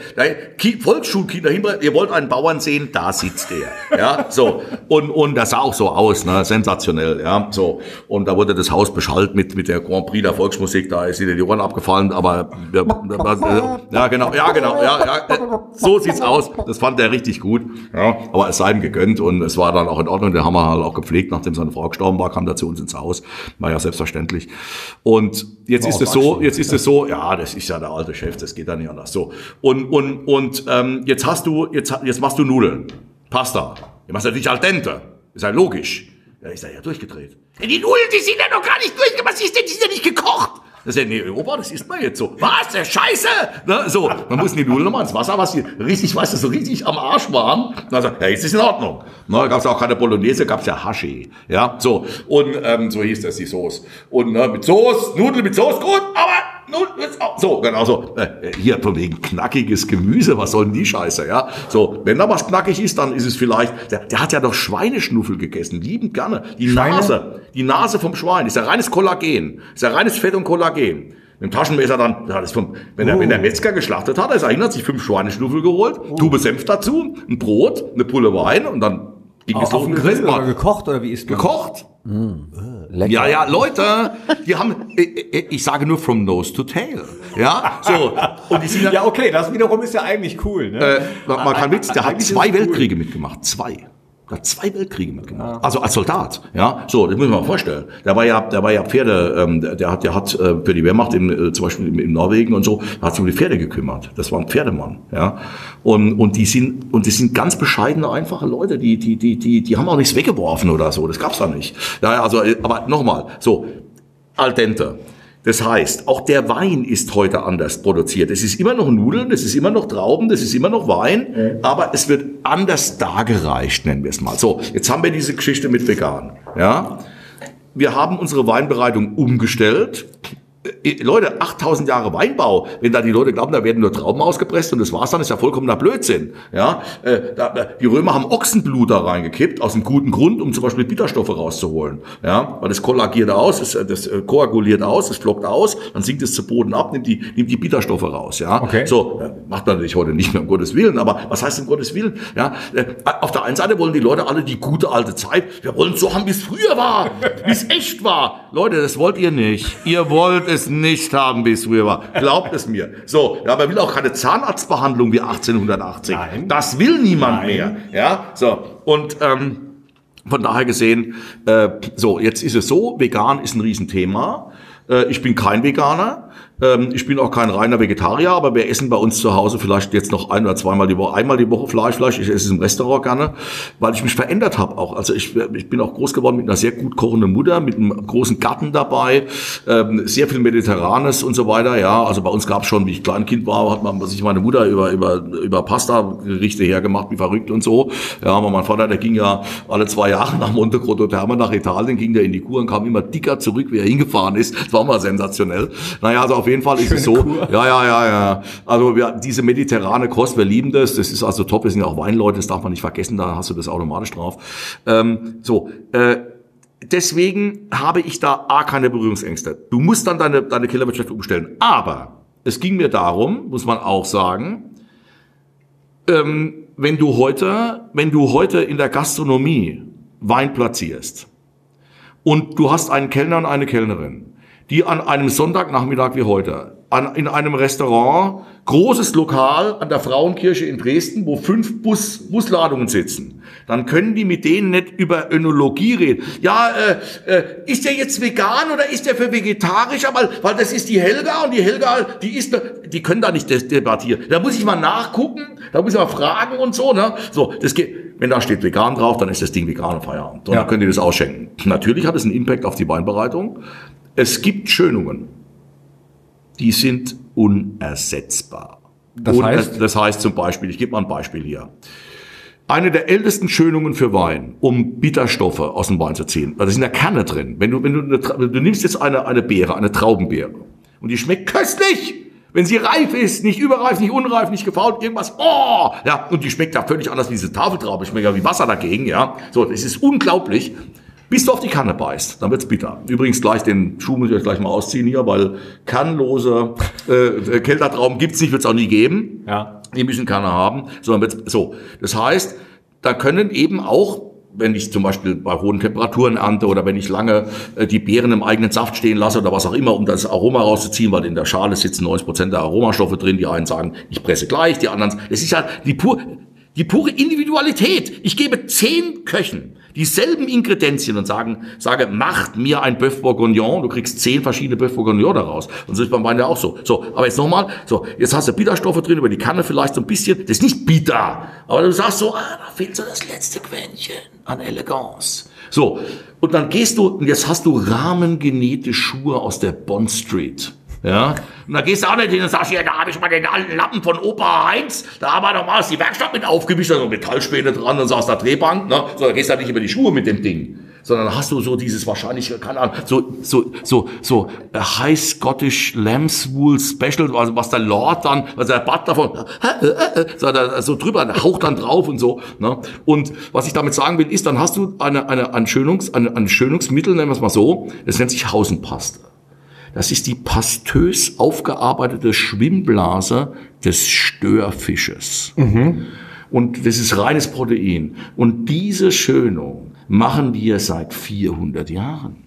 Ki Volksschulkinder, hinter- ihr wollt einen Bauern sehen, da sitzt der, ja, so, und, und das sah auch so aus, ne, sensationell, ja, so, und da wurde das Haus beschallt mit, mit der Grand Prix der Volksmusik, da ist ihnen die Ohren abgefallen, aber, ja, genau, ja, genau, ja, ja, so sieht's aus, das fand er richtig gut, ja, aber es sei ihm gegönnt und es war dann auch in Ordnung, den haben wir halt auch gepflegt, nachdem seine Frau gestorben war, kam er zu uns ins Haus, war ja selbstverständlich. Und jetzt ist es so, jetzt ist es so, ja, das ist ja der alte Chef, das geht dann nicht anders, so. Und, und, und, ähm, jetzt hast du, jetzt, jetzt machst du Nudeln, Pasta, du machst natürlich al dente, ist ja logisch. Ja, ist er ja durchgedreht. Die Nudeln, die sind ja noch gar nicht durchgemacht, was ist denn, die sind ja nicht gekocht. Das ist ja, nee, Opa, das isst man jetzt so. Was, der Scheiße? Ne, so, man muss die Nudeln nochmal ins Wasser, was die richtig, weißt du, so richtig am Arsch waren. Dann sagt, ja, jetzt ist in Ordnung. Ne, da gab's auch keine Bolognese, gab's ja Hashi. Ja, so. Und ähm, so hieß das, die Soße. Und ne, mit Soße, Nudeln mit Soße, gut, aber Nudeln mit Soße. So, genau so. Äh, hier, von wegen knackiges Gemüse, was soll denn die Scheiße, ja? So, wenn da was knackig ist, dann ist es vielleicht, der, der hat ja doch Schweineschnuffel gegessen, liebend gerne. Die Schweine? Nase, die Nase vom Schwein, ist ja reines Kollagen. Ist ja reines Fett und Kollagen. Mit dem Taschenmesser dann, ja, das vom, wenn, der, wenn der Metzger geschlachtet hat, er erinnert sich fünf Schweineschnuffel geholt, Tube Senf dazu, ein Brot, eine Pulle Wein und dann ging es Auf mit Grill oder gekocht oder wie ist man? Gekocht. Lecker. Ja, ja, Leute, die haben, ich, ich- ich sage nur from nose to tail. Ja, so. Und die sind ja, Ja, okay, das wiederum ist ja eigentlich cool. Ne? äh, mal kein Witz, der hat zwei cool. Weltkriege mitgemacht. Zwei. Der hat zwei Weltkriege mitgemacht. Also als Soldat. Ja, so, das muss man mal vorstellen. Der war ja, der war ja Pferde, ähm, der, hat, der hat äh, für die Wehrmacht im, äh, zum Beispiel in, Norwegen und so, hat sich um die Pferde gekümmert. Das war ein Pferdemann. Ja, und und die sind und die sind ganz bescheidene, einfache Leute. Die die die die die haben auch nichts weggeworfen oder so. Das gab's da nicht. Ja, also, äh, aber nochmal, so al dente. Das heißt, auch der Wein ist heute anders produziert. Es ist immer noch Nudeln, es ist immer noch Trauben, das ist immer noch Wein, aber es wird anders dargereicht, nennen wir es mal. So, jetzt haben wir diese Geschichte mit vegan. Ja, wir haben unsere Weinbereitung umgestellt. Äh, Leute, 8000 Jahre Weinbau, wenn da die Leute glauben, da werden nur Trauben ausgepresst und das war's dann, ist ja vollkommener Blödsinn. Ja, äh, da, die Römer haben Ochsenblut da reingekippt, aus einem guten Grund, um zum Beispiel Bitterstoffe rauszuholen. Ja, weil das kollagiert aus, das, äh, das äh, koaguliert aus, das flockt aus, dann sinkt es zu Boden ab, nimmt die, nimmt die Bitterstoffe raus. Ja, Okay. so äh, macht man natürlich heute nicht mehr um Gottes Willen, aber was heißt um Gottes Willen? Ja, äh, auf der einen Seite wollen die Leute alle die gute alte Zeit. Wir wollen so haben, wie es früher war, wie es echt war. Leute, das wollt ihr nicht. Ihr wollt es nicht haben, wie es früher war. Glaubt es mir. So, ja, aber will auch keine Zahnarztbehandlung wie 1880. Nein. Das will niemand Nein. mehr. Ja, so und ähm, von daher gesehen, äh, so, jetzt ist es so, vegan ist ein Riesenthema. Äh, ich bin kein Veganer. Ähm, ich bin auch kein reiner Vegetarier, aber wir essen bei uns zu Hause vielleicht jetzt noch ein oder zweimal die Woche, einmal die Woche Fleisch, Fleisch. Ich esse es im Restaurant gerne, weil ich mich verändert habe auch. Also ich, ich bin auch groß geworden mit einer sehr gut kochenden Mutter, mit einem großen Garten dabei, ähm, sehr viel Mediterranes und so weiter. Ja, also bei uns gab es schon, wie ich Kleinkind war, hat man sich meine Mutter über über über Pasta-Gerichte hergemacht, wie verrückt und so. Ja, aber mein Vater, der ging ja alle zwei Jahre nach Monte Grotto Terme nach Italien, ging der in die Kur und kam immer dicker zurück, wie er hingefahren ist. Das war mal sensationell. Naja, also auf jeden Fall ist es so. Ja, ja, ja, ja. Also wir, diese mediterrane Kost, wir lieben das. Das ist also top. Wir sind ja auch Weinleute, das darf man nicht vergessen. Da hast du das automatisch drauf. Ähm, so. Äh, deswegen habe ich da A, keine Berührungsängste. Du musst dann deine, deine Killerwirtschaft umstellen. Aber es ging mir darum, muss man auch sagen, ähm, wenn du heute, wenn du heute in der Gastronomie Wein platzierst und du hast einen Kellner und eine Kellnerin, die an einem Sonntagnachmittag wie heute an, in einem Restaurant, großes Lokal an der Frauenkirche in Dresden, wo fünf Bus, Busladungen sitzen, dann können die mit denen nicht über Önologie reden. Ja, äh, äh, ist der jetzt vegan oder ist der für vegetarisch? Aber weil das ist die Helga und die Helga, die ist, die können da nicht debattieren. Da muss ich mal nachgucken, da muss ich mal fragen und so. Ne? So, das geht. Wenn da steht vegan drauf, dann ist das Ding vegan und Feierabend. Und Ja. dann könnt ihr das ausschenken. Natürlich hat es einen Impact auf die Weinbereitung. Es gibt Schönungen, die sind unersetzbar. Das heißt? Das heißt zum Beispiel, ich gebe mal ein Beispiel hier. Eine der ältesten Schönungen für Wein, um Bitterstoffe aus dem Wein zu ziehen. Da sind ja Kerne drin. Wenn du, wenn du, eine, du nimmst jetzt eine, eine Beere, eine Traubenbeere, und die schmeckt köstlich. Wenn sie reif ist, nicht überreif, nicht unreif, nicht gefault, irgendwas, oh, ja, und die schmeckt ja völlig anders wie diese Tafeltraube, schmeckt ja wie Wasser dagegen, ja. So, das ist unglaublich. Bis du auf die Kanne beißt, dann wird's bitter. Übrigens gleich den Schuh muss ich euch gleich mal ausziehen hier, weil kannlose äh, Keltertrauben gibt's nicht, wird's auch nie geben. Ja. Die müssen keine haben, sondern wird's, so. Das heißt, da können eben auch wenn ich zum Beispiel bei hohen Temperaturen ernte oder wenn ich lange äh, die Beeren im eigenen Saft stehen lasse oder was auch immer, um das Aroma rauszuziehen, weil in der Schale sitzen 90 Prozent der Aromastoffe drin. Die einen sagen, ich presse gleich, die anderen, das ist ja die pur, die pure Individualität. Ich gebe zehn Köchen dieselben Ingredienzien und sagen, sage, macht mir ein Bœuf Bourguignon, du kriegst zehn verschiedene Bœuf Bourguignon daraus. Und so ist beim Wein ja auch so. So, aber jetzt nochmal, so, jetzt hast du Bitterstoffe drin, über die Kanne vielleicht so ein bisschen, das ist nicht bitter, aber du sagst so, ah, da fehlt so das letzte Quäntchen an Eleganz. So, und dann gehst du, und jetzt hast du rahmengenähte Schuhe aus der Bond Street. Ja, und da gehst du auch nicht hin und sagst, ja, da habe ich mal den alten Lappen von Opa Heinz, da haben wir doch mal aus die Werkstatt mit aufgewischt, da so Metallspäne dran und so aus der Drehbank, ne? So, da gehst du halt nicht über die Schuhe mit dem Ding. Sondern hast du so dieses wahrscheinlich, keine Ahnung, so, so, so, so, äh, High Scottish Lambswool Special, also was der Lord dann, was der Bart davon, äh, äh, äh, so, da, so drüber, haucht dann drauf und so, ne? Und was ich damit sagen will, ist, dann hast du eine, eine, ein Schönungs, eine, ein Schönungsmittel, nennen wir es mal so, das nennt sich Hausenpaste. Das ist die pastös aufgearbeitete Schwimmblase des Störfisches. Und das ist reines Protein. Und diese Schönung machen wir seit 400 Jahren.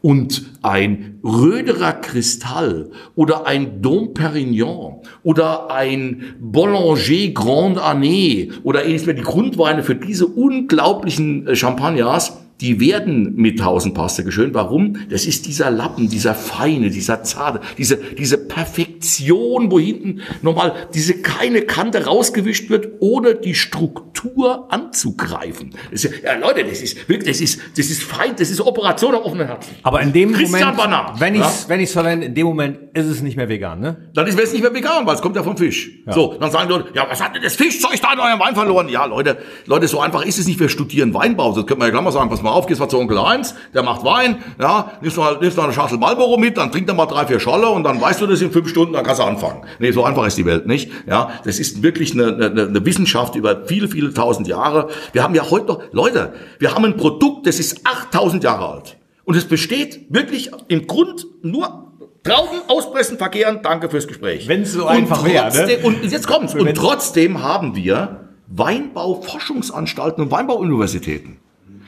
Und ein Röderer Kristall oder ein Dom Perignon oder ein Boulanger Grande Année oder ähnliches mehr, die Grundweine für diese unglaublichen äh, Champagners, die werden mit Tausendpaste geschönt. Warum? Das ist dieser Lappen, dieser feine, dieser zarte, diese, diese Perfektion, wo hinten nochmal diese keine Kante rausgewischt wird, ohne die Struktur anzugreifen. Das ist, ja, Leute, das ist wirklich, das ist, das ist fein, das ist Operation am offenen Herzen. Aber in dem Christian Moment, Banner, wenn ich ja? es wenn ich's verwende, in dem Moment ist es nicht mehr vegan, ne? Dann ist es nicht mehr vegan, weil es kommt ja vom Fisch. So, dann sagen die Leute, ja, was hat denn das Fischzeug da in eurem Wein verloren? Ja, Leute, Leute, so einfach ist es nicht. Wir studieren Weinbau. Das könnte man ja gleich mal sagen, pass mal auf, gehst mal zu Onkel Heinz, der macht Wein, ja, nimmst mal, nimmst mal eine Schachtel Marlboro mit, dann trinkt er mal drei, vier Scholle und dann weißt du das in fünf Stunden, dann kannst du anfangen. Nee, so einfach ist die Welt nicht. Ja, das ist wirklich eine, eine, eine Wissenschaft über viele, viele tausend Jahre. Wir haben ja heute noch, Leute, wir haben ein Produkt, das ist 8000 Jahre alt. Und es besteht wirklich im Grund nur Trauben auspressen, verkehren. Danke fürs Gespräch. Wenn's so Und einfach wäre, ne? Und jetzt kommt's. Und Wenn- trotzdem haben wir Weinbauforschungsanstalten und Weinbauuniversitäten.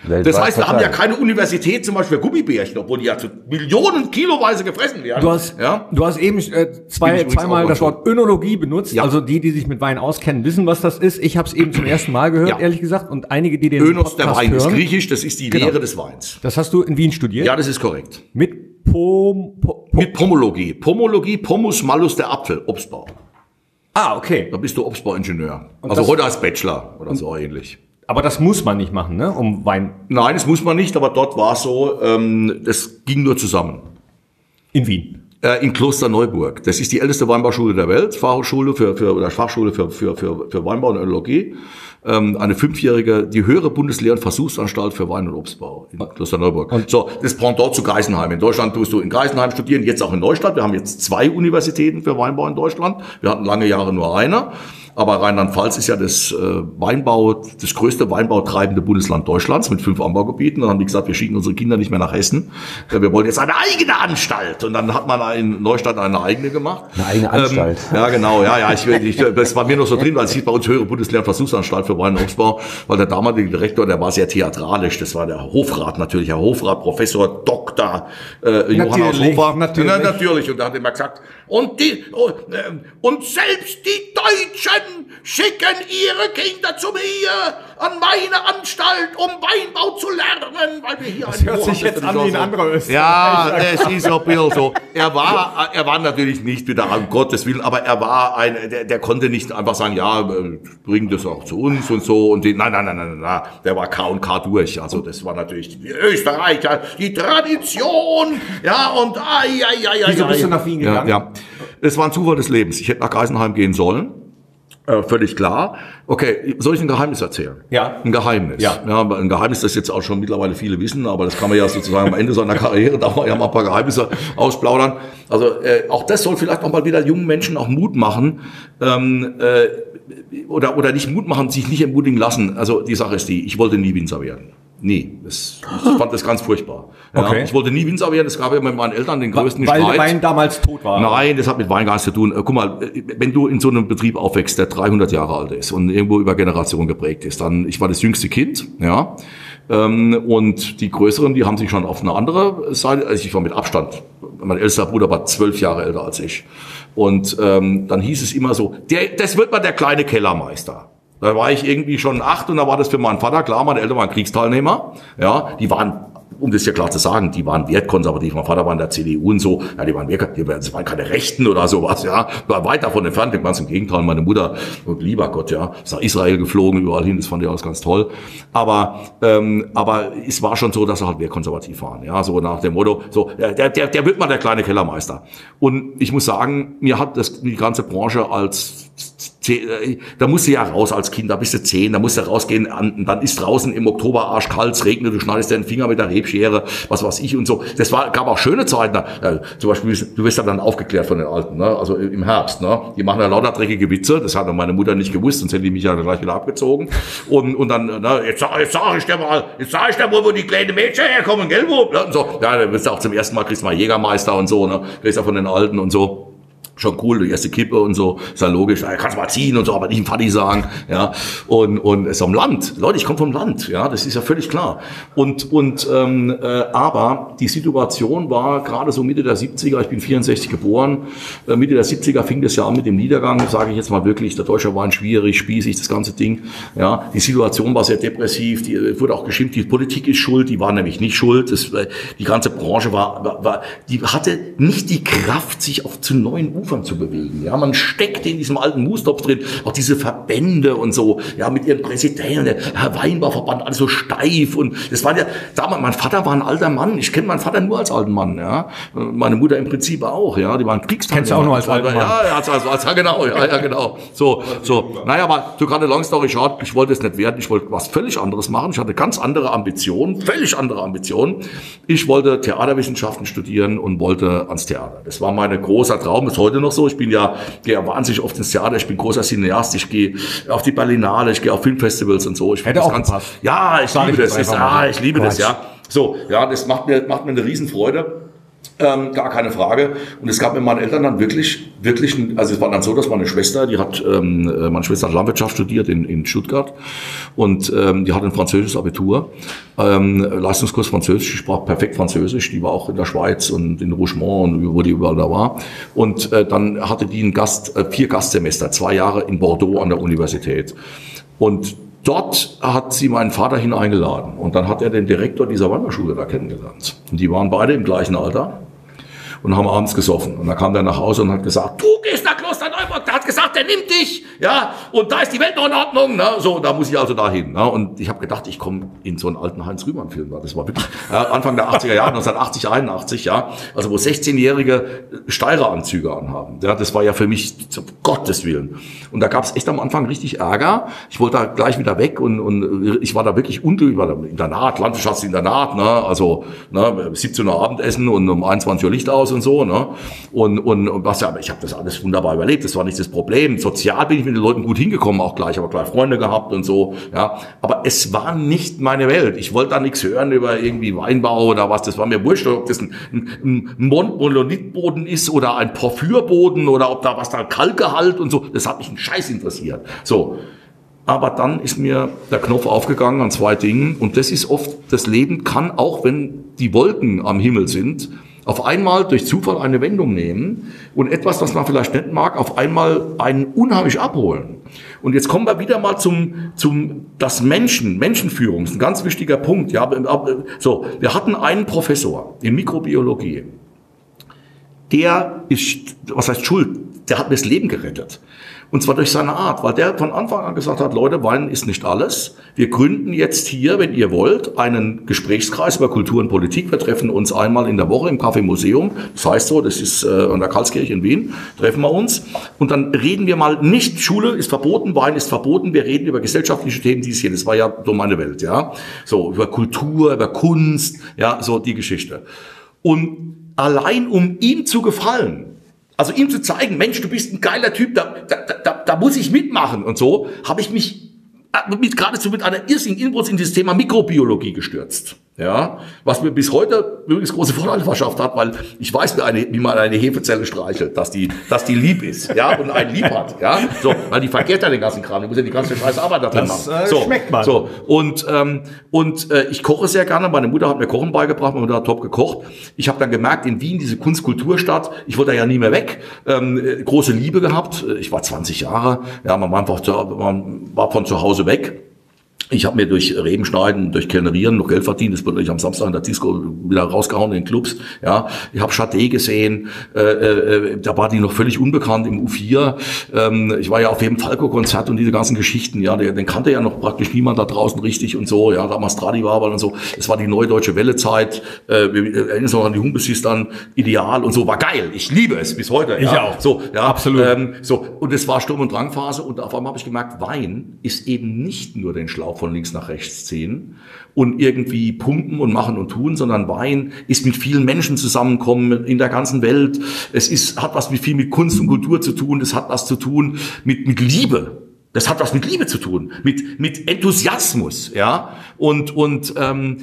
Weltweit Das heißt, wir haben ja keine Universität zum Beispiel für Gummibärchen, obwohl die ja zu Millionen kiloweise gefressen werden. Du hast, ja? du hast eben äh, zwei, zweimal das Wort Önologie benutzt. Ja. Also die, die sich mit Wein auskennen, wissen, was das ist. Ich habe es eben zum ersten Mal gehört, Ja. ehrlich gesagt. Und einige, die den Önos, der Wein ist hören, griechisch, das ist die Genau. Lehre des Weins. das hast du in Wien studiert. Ja, das ist korrekt. Mit Pom, po, po, Mit Pomologie. Pomologie, Pomus malus der Apfel, Obstbau. Ah, okay. Da bist du Obstbauingenieur. Also das- heute als Bachelor oder so ähnlich. Aber das muss man nicht machen, ne? Um Wein Nein, das muss man nicht, aber dort war es so, ähm, das ging nur zusammen. in Wien. Äh, in Klosterneuburg. Das ist die älteste Weinbauschule der Welt, Fachhochschule für, für oder Fachschule für, für, für, für Weinbau und Önologie. Ähm, eine fünfjährige, die höhere Bundeslehr- und Versuchsanstalt für Wein- und Obstbau in Klosterneuburg. so, das Pendant zu Geisenheim. In Deutschland tust du in Geisenheim studieren, jetzt auch in Neustadt. Wir haben jetzt zwei Universitäten für Weinbau in Deutschland. Wir hatten lange Jahre nur eine. Aber Rheinland-Pfalz ist ja das äh, Weinbau, das größte weinbautreibende Bundesland Deutschlands mit fünf Anbaugebieten. Dann haben die gesagt, wir schicken unsere Kinder nicht mehr nach Hessen. Wir wollen jetzt eine eigene Anstalt. Und dann hat man in Neustadt eine eigene gemacht. Eine eigene Anstalt. Ähm, ja, genau. Ja, ja. Ich, ich, das war mir noch so drin, weil es hieß bei uns höhere Bundeslehr- für Wein und Obstbau, weil der damalige Direktor, der war sehr theatralisch. Das war der Hofrat natürlich, Herr Hofrat, Professor, Doktor, äh, Johannes Hofer. natürlich. Ja, natürlich. Und da hat er immer gesagt, und die, oh, ähm, und selbst die Deutschen schicken ihre Kinder zu mir an meine Anstalt, um Weinbau zu lernen, weil wir hier das hört sich jetzt an wie ein anderer Österreicher. Ja, es ist so ein bisschen so. Er war, er war natürlich nicht wieder um Gottes Willen, aber er war ein, der, der konnte nicht einfach sagen, ja, bring das auch zu uns und so und die, nein, nein, nein, nein, nein, nein, der war K und K durch. Also das war natürlich die Österreicher, die Tradition, ja und ai, ai, ai, ai, Wieso bist du nach Wien Ja, gegangen? ja. Es war ein Zufall des Lebens. Ich hätte nach Geisenheim gehen sollen. Äh, völlig klar. Okay, soll ich ein Geheimnis erzählen? Ja. Ein Geheimnis. Ja. aber ein Geheimnis, das jetzt auch schon mittlerweile viele wissen, aber das kann man ja sozusagen am Ende seiner Karriere, [laughs] da man ja mal ein paar Geheimnisse ausplaudern. Also äh, auch das soll vielleicht auch mal wieder jungen Menschen auch Mut machen. Ähm, äh, oder, oder nicht Mut machen, sich nicht entmutigen lassen. Also die Sache ist die, ich wollte nie Winzer werden. Nie. Das, ich fand das ganz furchtbar. Ja, Okay. Ich wollte nie Winzer werden. Es gab ja mit meinen Eltern den größten Weil Streit. der Wein damals tot war. Nein, das hat mit Wein gar nichts zu tun. Äh, Guck mal, äh, wenn du in so einem Betrieb aufwächst, der 300 Jahre alt ist und irgendwo über Generationen geprägt ist, dann, ich war das jüngste Kind, ja, ähm, und die Größeren, die haben sich schon auf eine andere Seite, also ich war mit Abstand, mein ältester Bruder war zwölf Jahre älter als ich. Und ähm, dann hieß es immer so, der, das wird mal der kleine Kellermeister. Da war ich irgendwie schon acht und da war das für meinen Vater klar, meine Eltern waren Kriegsteilnehmer. Ja, die waren, um das ja klar zu sagen, die waren wertkonservativ. Mein Vater war in der CDU und so. Ja, die waren, wert- die waren, das waren keine Rechten oder sowas, ja. War weit davon entfernt, ganz im Gegenteil. Meine Mutter, oh, lieber Gott, ja, ist nach Israel geflogen, überall hin, das fand ich alles ganz toll. Aber, ähm, aber es war schon so, dass sie halt wertkonservativ waren. Ja, so nach dem Motto, so, der, der, der wird mal der kleine Kellermeister. Und ich muss sagen, mir hat das die ganze Branche als da musst du ja raus als Kind, da bist du zehn, da musst du rausgehen, an, dann ist draußen im Oktober arschkalt, es regnet, du schneidest dir den Finger mit der Rebschere, was weiß ich und so. Das war, gab auch schöne Zeiten. Äh, zum Beispiel, du wirst ja dann aufgeklärt von den Alten, ne? also im Herbst. Ne? Die machen ja lauter dreckige Witze, das hat meine Mutter nicht gewusst, sonst hätte die mich ja gleich wieder abgezogen. Und, und dann, ne, jetzt, sag- jetzt sag ich dir mal, jetzt sag ich dir mal, wo die kleinen Mädchen herkommen, gell, wo? Ja, und so. Ja, dann wirst du auch zum ersten Mal, kriegst mal Jägermeister und so, ne? kriegst du von den Alten und so. Schon cool, die erste Kippe und so, ist ja logisch, ja, kannst mal ziehen und so, aber nicht im Fadi sagen, ja, und, und es ist am Land, Leute, ich komme vom Land, ja, das ist ja völlig klar. Und, und, ähm, äh, aber die Situation war gerade so Mitte der 70er, ich bin 64 geboren, äh, Mitte der 70er fing das ja an mit dem Niedergang, sage ich jetzt mal wirklich, der Deutsche war ein schwierig, spießig, das ganze Ding, ja, die Situation war sehr depressiv, die äh, wurde auch geschimpft, die Politik ist schuld, die war nämlich nicht schuld, das, äh, die ganze Branche war, war, war, die hatte nicht die Kraft, sich auf zu neuen Ufern zu bewegen. Ja, man steckte in diesem alten Mustopf drin, auch diese Verbände und so, ja, mit ihren Präsidenten, der Herr Weinbauverband, alles so steif und das war ja, damals, mein Vater war ein alter Mann, ich kenne meinen Vater nur als alten Mann, ja, meine Mutter im Prinzip auch, ja, die waren Kriegsteilnehmer. Kennst du auch nur als alten Mann? Ja, ja, als, als, als, ja, genau, ja, ja, genau. So, so, naja, aber to cut a long story short, ich wollte es nicht werden, ich wollte was völlig anderes machen, ich hatte ganz andere Ambitionen, völlig andere Ambitionen. Ich wollte Theaterwissenschaften studieren und wollte ans Theater. Das war mein großer Traum, ist heute noch so. Ich bin ja, gehe ja wahnsinnig oft ins Theater, ich bin großer Cineast, ich gehe auf die Berlinale, ich gehe auf Filmfestivals und so. Ich Hätte das auch ganz, gepasst. Ja, ich Sag liebe ich das. das ja, ich liebe das, Quatsch. ja. So, ja, das macht mir, macht mir eine Riesenfreude. Ähm, gar keine Frage. Und es gab mit meinen Eltern dann wirklich, wirklich, ein, also es war dann so, dass meine Schwester, die hat, ähm, äh, meine Schwester hat Landwirtschaft studiert in, in Stuttgart und ähm, die hat ein französisches Abitur, ähm, Leistungskurs Französisch, die sprach perfekt Französisch, die war auch in der Schweiz und in Rougemont und wo die überall da war. Und äh, dann hatte die einen Gast, äh, vier Gastsemester, zwei Jahre in Bordeaux an der Universität. Und Dort hat sie meinen Vater hineingeladen und dann hat er den Direktor dieser Wanderschule da kennengelernt. Und die waren beide im gleichen Alter und haben abends gesoffen. Und dann kam der nach Hause und hat gesagt, du gehst nach Kloster Der hat gesagt, der nimmt dich, ja, und da ist die Welt noch in Ordnung, ne? so, da muss ich also dahin. Ne? Und ich habe gedacht, ich komme in so einen alten Heinz-Rühmann-Film, das war wirklich ja, Anfang der 80er Jahre, 1980, 81, ja, also wo 16-jährige Steireranzüge anhaben. Ja, das war ja für mich, um Gottes Willen. Und da gab es echt am Anfang richtig Ärger. Ich wollte da gleich wieder weg und, und ich war da wirklich unglücklich, ich war da im Internat, Landwirtschaftsinternat, ne? also ne, 17 Uhr Abendessen und um 21 Uhr Licht aus und so. Ne? Und, und, und was ja, ich habe das alles wunderbar überlebt, das war nicht das Problem. Sozial bin ich mit den Leuten gut hingekommen, auch gleich, aber gleich Freunde gehabt und so. Ja, aber es war nicht meine Welt. Ich wollte da nichts hören über irgendwie Weinbau oder was. Das war mir wurscht, ob das ein, ein, ein Monolithboden ist oder ein Porphyrboden oder ob da was da Kalkgehalt und so. Das hat mich einen Scheiß interessiert. So. Aber dann ist mir der Knopf aufgegangen an zwei Dingen. Und das ist oft, das Leben kann, auch wenn die Wolken am Himmel sind, auf einmal durch Zufall eine Wendung nehmen und etwas, was man vielleicht nicht mag, auf einmal einen unheimlich abholen. Und jetzt kommen wir wieder mal zum, zum, das Menschen, Menschenführung, ist ein ganz wichtiger Punkt. Ja, so, wir hatten einen Professor in Mikrobiologie. Der ist, was heißt schuld? Der hat mir das Leben gerettet. Und zwar durch seine Art, weil der von Anfang an gesagt hat, Leute, Wein ist nicht alles. Wir gründen jetzt hier, wenn ihr wollt, einen Gesprächskreis über Kultur und Politik. Wir treffen uns einmal in der Woche im Café Museum. Das heißt so, das ist äh, an der Karlskirche in Wien, treffen wir uns. Und dann reden wir mal nicht, Schule ist verboten, Wein ist verboten. Wir reden über gesellschaftliche Themen, dies hier. Das war ja so meine Welt, ja. So, über Kultur, über Kunst, ja, so die Geschichte. Und allein um ihm zu gefallen, also ihm zu zeigen, Mensch, du bist ein geiler Typ, da, da, da, da muss ich mitmachen und so, habe ich mich äh, mit, geradezu mit einer irrsinnigen Inbrunst in dieses Thema Mikrobiologie gestürzt. Ja, was mir bis heute übrigens große Vorteile verschafft hat, weil ich weiß, wie, eine, wie man eine Hefezelle streichelt, dass die, dass die lieb ist, ja, und einen lieb hat, ja, so, weil die verkehrt ja den ganzen Kram, die muss ja die ganze scheiß Arbeit da drin machen. äh, so, schmeckt man. So, und, ähm, und äh, ich koche sehr gerne. Meine Mutter hat mir Kochen beigebracht, meine Mutter hat top gekocht. Ich habe dann gemerkt, in Wien, diese Kunstkulturstadt, ich wollte ja nie mehr weg. Ähm, äh, große Liebe gehabt. Ich war 20 Jahre. Ja, man war einfach zu, man war von zu Hause weg. Ich habe mir durch Rebenschneiden, durch Kellnerieren noch Geld verdient. Das wurde ich am Samstag in der Disco wieder rausgehauen in den Clubs. Ja, ich habe Chade gesehen. Äh, äh, da war die noch völlig unbekannt im U4. Ähm, ich war ja auf jedem Falco-Konzert und diese ganzen Geschichten. Ja, den, den kannte ja noch praktisch niemand da draußen richtig und so. Ja, damals Stradivari und so. Es war die neue deutsche Wellezeit. Äh, wir erinnern uns noch an die Humbessis dann. Ideal und so. War geil. Ich liebe es bis heute. Ich ja. auch. So, ja, Absolut. Ähm, so und es war Sturm- und Drangphase und auf einmal habe ich gemerkt, Wein ist eben nicht nur den Schlauch von links nach rechts ziehen und irgendwie pumpen und machen und tun, sondern Wein ist mit vielen Menschen zusammenkommen in der ganzen Welt. Es ist, hat was mit viel mit Kunst und Kultur zu tun. Es hat was zu tun mit, mit Liebe. Das hat was mit Liebe zu tun, mit mit Enthusiasmus, ja. Und und ähm,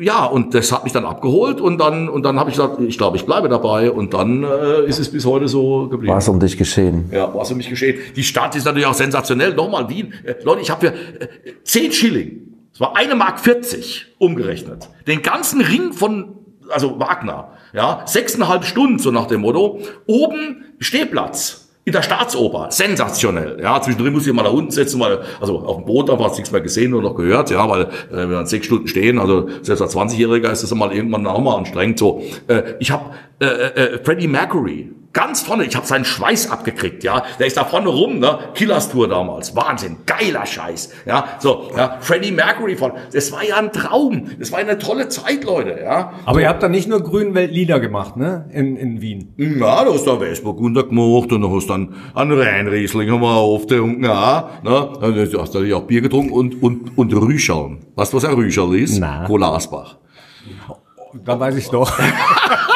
ja und das hat mich dann abgeholt und dann und dann habe ich gesagt, ich glaube, ich bleibe dabei und dann äh, ist es bis heute so geblieben. War es um dich geschehen? Ja, was um mich geschehen. Die Stadt ist natürlich auch sensationell. Nochmal Wien. Äh, Leute, ich habe für äh, 10 Schilling, das war eine Mark 40 umgerechnet, den ganzen Ring von, also Wagner, ja, sechseinhalb Stunden, so nach dem Motto, oben Stehplatz. In der Staatsoper, sensationell. Ja, zwischendrin muss ich mal da unten setzen, weil, also auf dem Boot, da war nichts mehr gesehen oder noch gehört, ja, weil äh, wir dann sechs Stunden stehen, also selbst als 20-Jähriger ist das mal irgendwann auch mal anstrengend. So, äh, ich habe äh, äh, Freddie Mercury, Ganz vorne, ich habe seinen Schweiß abgekriegt, ja. Der ist da vorne rum, ne? Killers Tour damals. Wahnsinn, geiler Scheiß. Ja, so, ja, Freddie Mercury von. Das war ja ein Traum. Das war eine tolle Zeit, Leute, ja. Aber ihr habt da nicht nur Grünweltlieder gemacht, ne? In, in Wien. Ja, da hast du Weißburgunder gemacht und dann hast du dann einen Rheinriesling wir aufgetrunken, ja. Ne? Dann hast du natürlich auch Bier getrunken und, und, und Rüscheln. Weißt du, was ein Rüschel ist? Na. Cola Asbach. Da weiß ich doch. [laughs]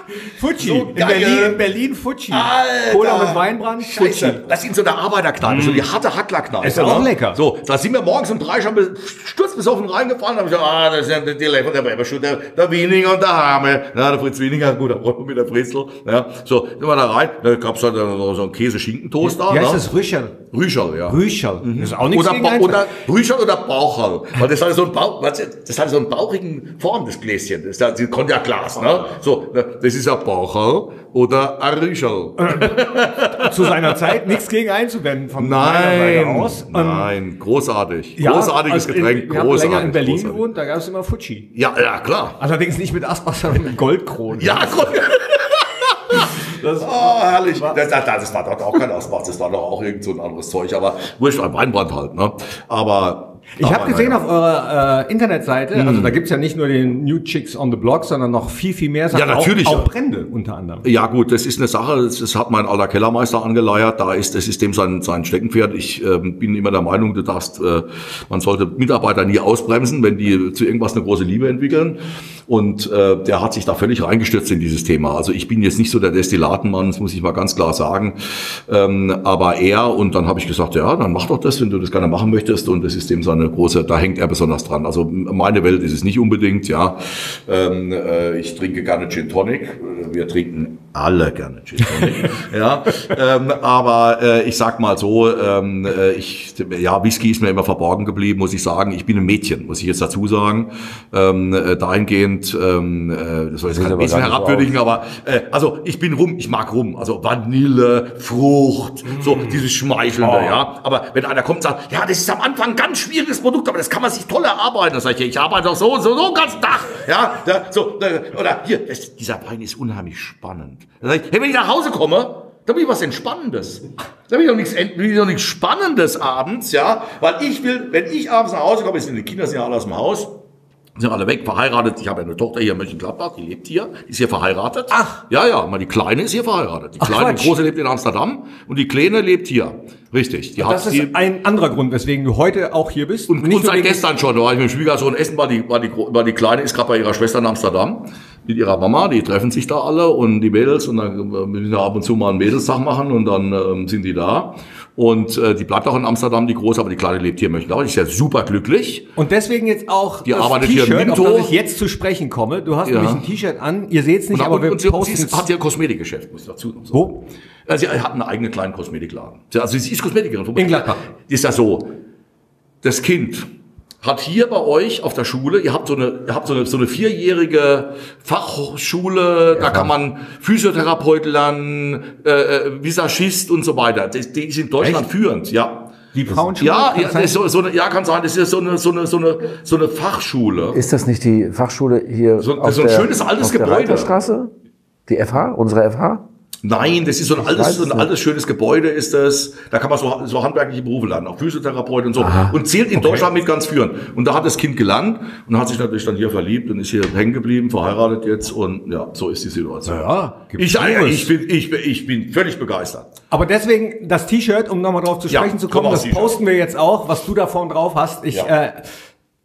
Fuji. So in. Berlin, in Berlin Fuji. Alter. Cola mit Weinbrand. Scheiße. Das ist in so einer Arbeiterkneipe, so die harte Hacklerkneipe. Ist auch ne? lecker. So, da sind wir morgens um drei schon be- sturzbesoffen reingefahren. Da hab ich gesagt, ah, das ist ja der Telefon, der war schon der, der Wieninger und der Hame. Na, der Fritz Wieninger, gut, der Brot mit der Fritzel. Ja, so, sind wir da rein. Da gab's halt noch so einen Käse-Schinkentoast da. Wie heißt ne? das? Rüscherl. Rüschel, ja. Rüscherl. Das ist auch nichts Oder, oder Rüschel oder Bauchhall. Weil das hatte so ein Bauch, das hatte so einen bauchigen Form, das Gläschen. Das ist ja Cognac-Glas, ne? So, ne, das ist ein Bauchhall oder ein Rüschel. [laughs] Zu seiner Zeit nichts gegen einzuwenden von meiner Nein, aus. Ähm, nein, großartig. ja, Großartiges also Getränk, In, haben großartig. länger in Berlin großartig. gewohnt, da gab es immer Fuji. Ja, ja, klar. Allerdings nicht mit Asbach, sondern mit Goldkronen. Ja, gut. [laughs] oh, herrlich. Das, das, das war dort auch kein Ausmacht, das war doch auch irgend so ein anderes Zeug, aber wurscht, ein Weinbrand halt, ne? Aber. Ich habe gesehen auf eurer äh, Internetseite, Mhm. also da gibt's ja nicht nur den New Chicks on the Block, sondern noch viel, viel mehr Sachen. Ja, natürlich, Auch, auch Brände unter anderem. Ja gut, das ist eine Sache, das, hat mein alter Kellermeister angeleiert, da ist, das ist dem sein, sein Steckenpferd. Ich ähm, bin immer der Meinung, du darfst, äh, man sollte Mitarbeiter nie ausbremsen, wenn die zu irgendwas eine große Liebe entwickeln. Und äh, der hat sich da völlig reingestürzt in dieses Thema. Also ich bin jetzt nicht so der Destillatenmann, das muss ich mal ganz klar sagen. Ähm, aber er, und dann habe ich gesagt, ja, dann mach doch das, wenn du das gerne machen möchtest. Und das ist dem seine große, da hängt er besonders dran. Also meine Welt ist es nicht unbedingt, ja. Ähm, äh, ich trinke gerne Gin Tonic. Wir trinken alle gerne Gin Tonic. [laughs] ja, ähm, aber äh, ich sag mal so, ähm, äh, ich, ja, Whisky ist mir immer verborgen geblieben, muss ich sagen. Ich bin ein Mädchen, muss ich jetzt dazu sagen. Ähm, äh, dahingehend, ähm, äh, das soll jetzt kein bisschen nicht so herabwürdigen, aber äh, also ich bin rum, ich mag rum. Also Vanille, Frucht, so dieses Schmeichelnde, ja. Aber wenn einer kommt und sagt, ja, das ist am Anfang ein ganz schwieriges Produkt, aber das kann man sich toll erarbeiten. Dann sage ich, ich arbeite doch so und so, so einen ganzen Tag. Ja, da, so, da, oder hier, das, dieser Wein ist unheimlich spannend. Dann sage ich, hey, wenn ich nach Hause komme, da will ich was Entspannendes. Da will ich doch nichts, will ich doch nichts Spannendes abends, ja. Weil ich will, wenn ich abends nach Hause komme, sind die Kinder sind ja alle aus dem Haus, sind alle weg, verheiratet. Ich habe ja eine Tochter hier in Mönchengladbach, die lebt hier, die ist hier verheiratet. Ach. Ja, ja, mal die Kleine ist hier verheiratet. Die Ach, Kleine, die Quatsch. Große lebt in Amsterdam und die Kleine lebt hier. Richtig. Die Das hat ist die, ein anderer Grund, weswegen du heute auch hier bist. und, Nicht und seit gestern schon, da war ich mit dem Schwiegersohn essen, war die, war die, war die Kleine ist gerade bei ihrer Schwester in Amsterdam mit ihrer Mama, die treffen sich da alle und die Mädels und dann äh, müssen wir ab und zu mal einen Mädelstag machen und dann ähm, sind die da. Und äh, die bleibt auch in Amsterdam, die Große, aber die Kleine lebt hier in Mönchengladbach. Die ist ja super glücklich. Und deswegen jetzt auch Die das arbeitet hier in T-Shirt, auf das ich jetzt zu sprechen komme. Du hast Ja. nämlich ein T-Shirt an. Ihr seht es nicht, Und, aber und, wir und posten sie hat ihr Kosmetikgeschäft, muss ich dazu sagen. Wo? Also sie hat einen eigenen kleinen Kosmetikladen. Also sie ist Kosmetikerin. In Gladbach. Ist ja so. Das Kind hat hier bei euch auf der Schule, ihr habt so eine, ihr habt so eine, so eine vierjährige Fachschule, da kann man Physiotherapeut lernen, äh, äh, Visagist und so weiter. Die, die ist in Deutschland Echt? führend, ja. Die Frauenschule? Ja, Kann ja, so, so eine, ja, kann sein, das ist so eine, so eine, so eine, so eine Fachschule. Ist das nicht die Fachschule hier So- auf so ein der, schönes altes auf der Gebäude. Reiterstraße? Die FH? Unsere FH? Nein, das ist so ein altes, so ein altes schönes Gebäude ist das. Da kann man so, so handwerkliche Berufe lernen, auch Physiotherapeut und so. Und zählt in Deutschland mit ganz führen. Und da hat das Kind gelernt und hat sich natürlich dann hier verliebt und ist hier hängen geblieben, verheiratet jetzt und ja, so ist die Situation. Ja, Ich, ja, ich, bin, ich, ich bin völlig begeistert. Aber deswegen das T-Shirt, um nochmal drauf zu Ja, sprechen zu komm kommen, das posten wir jetzt auch, was du da vorne drauf hast. Ich Ja. äh,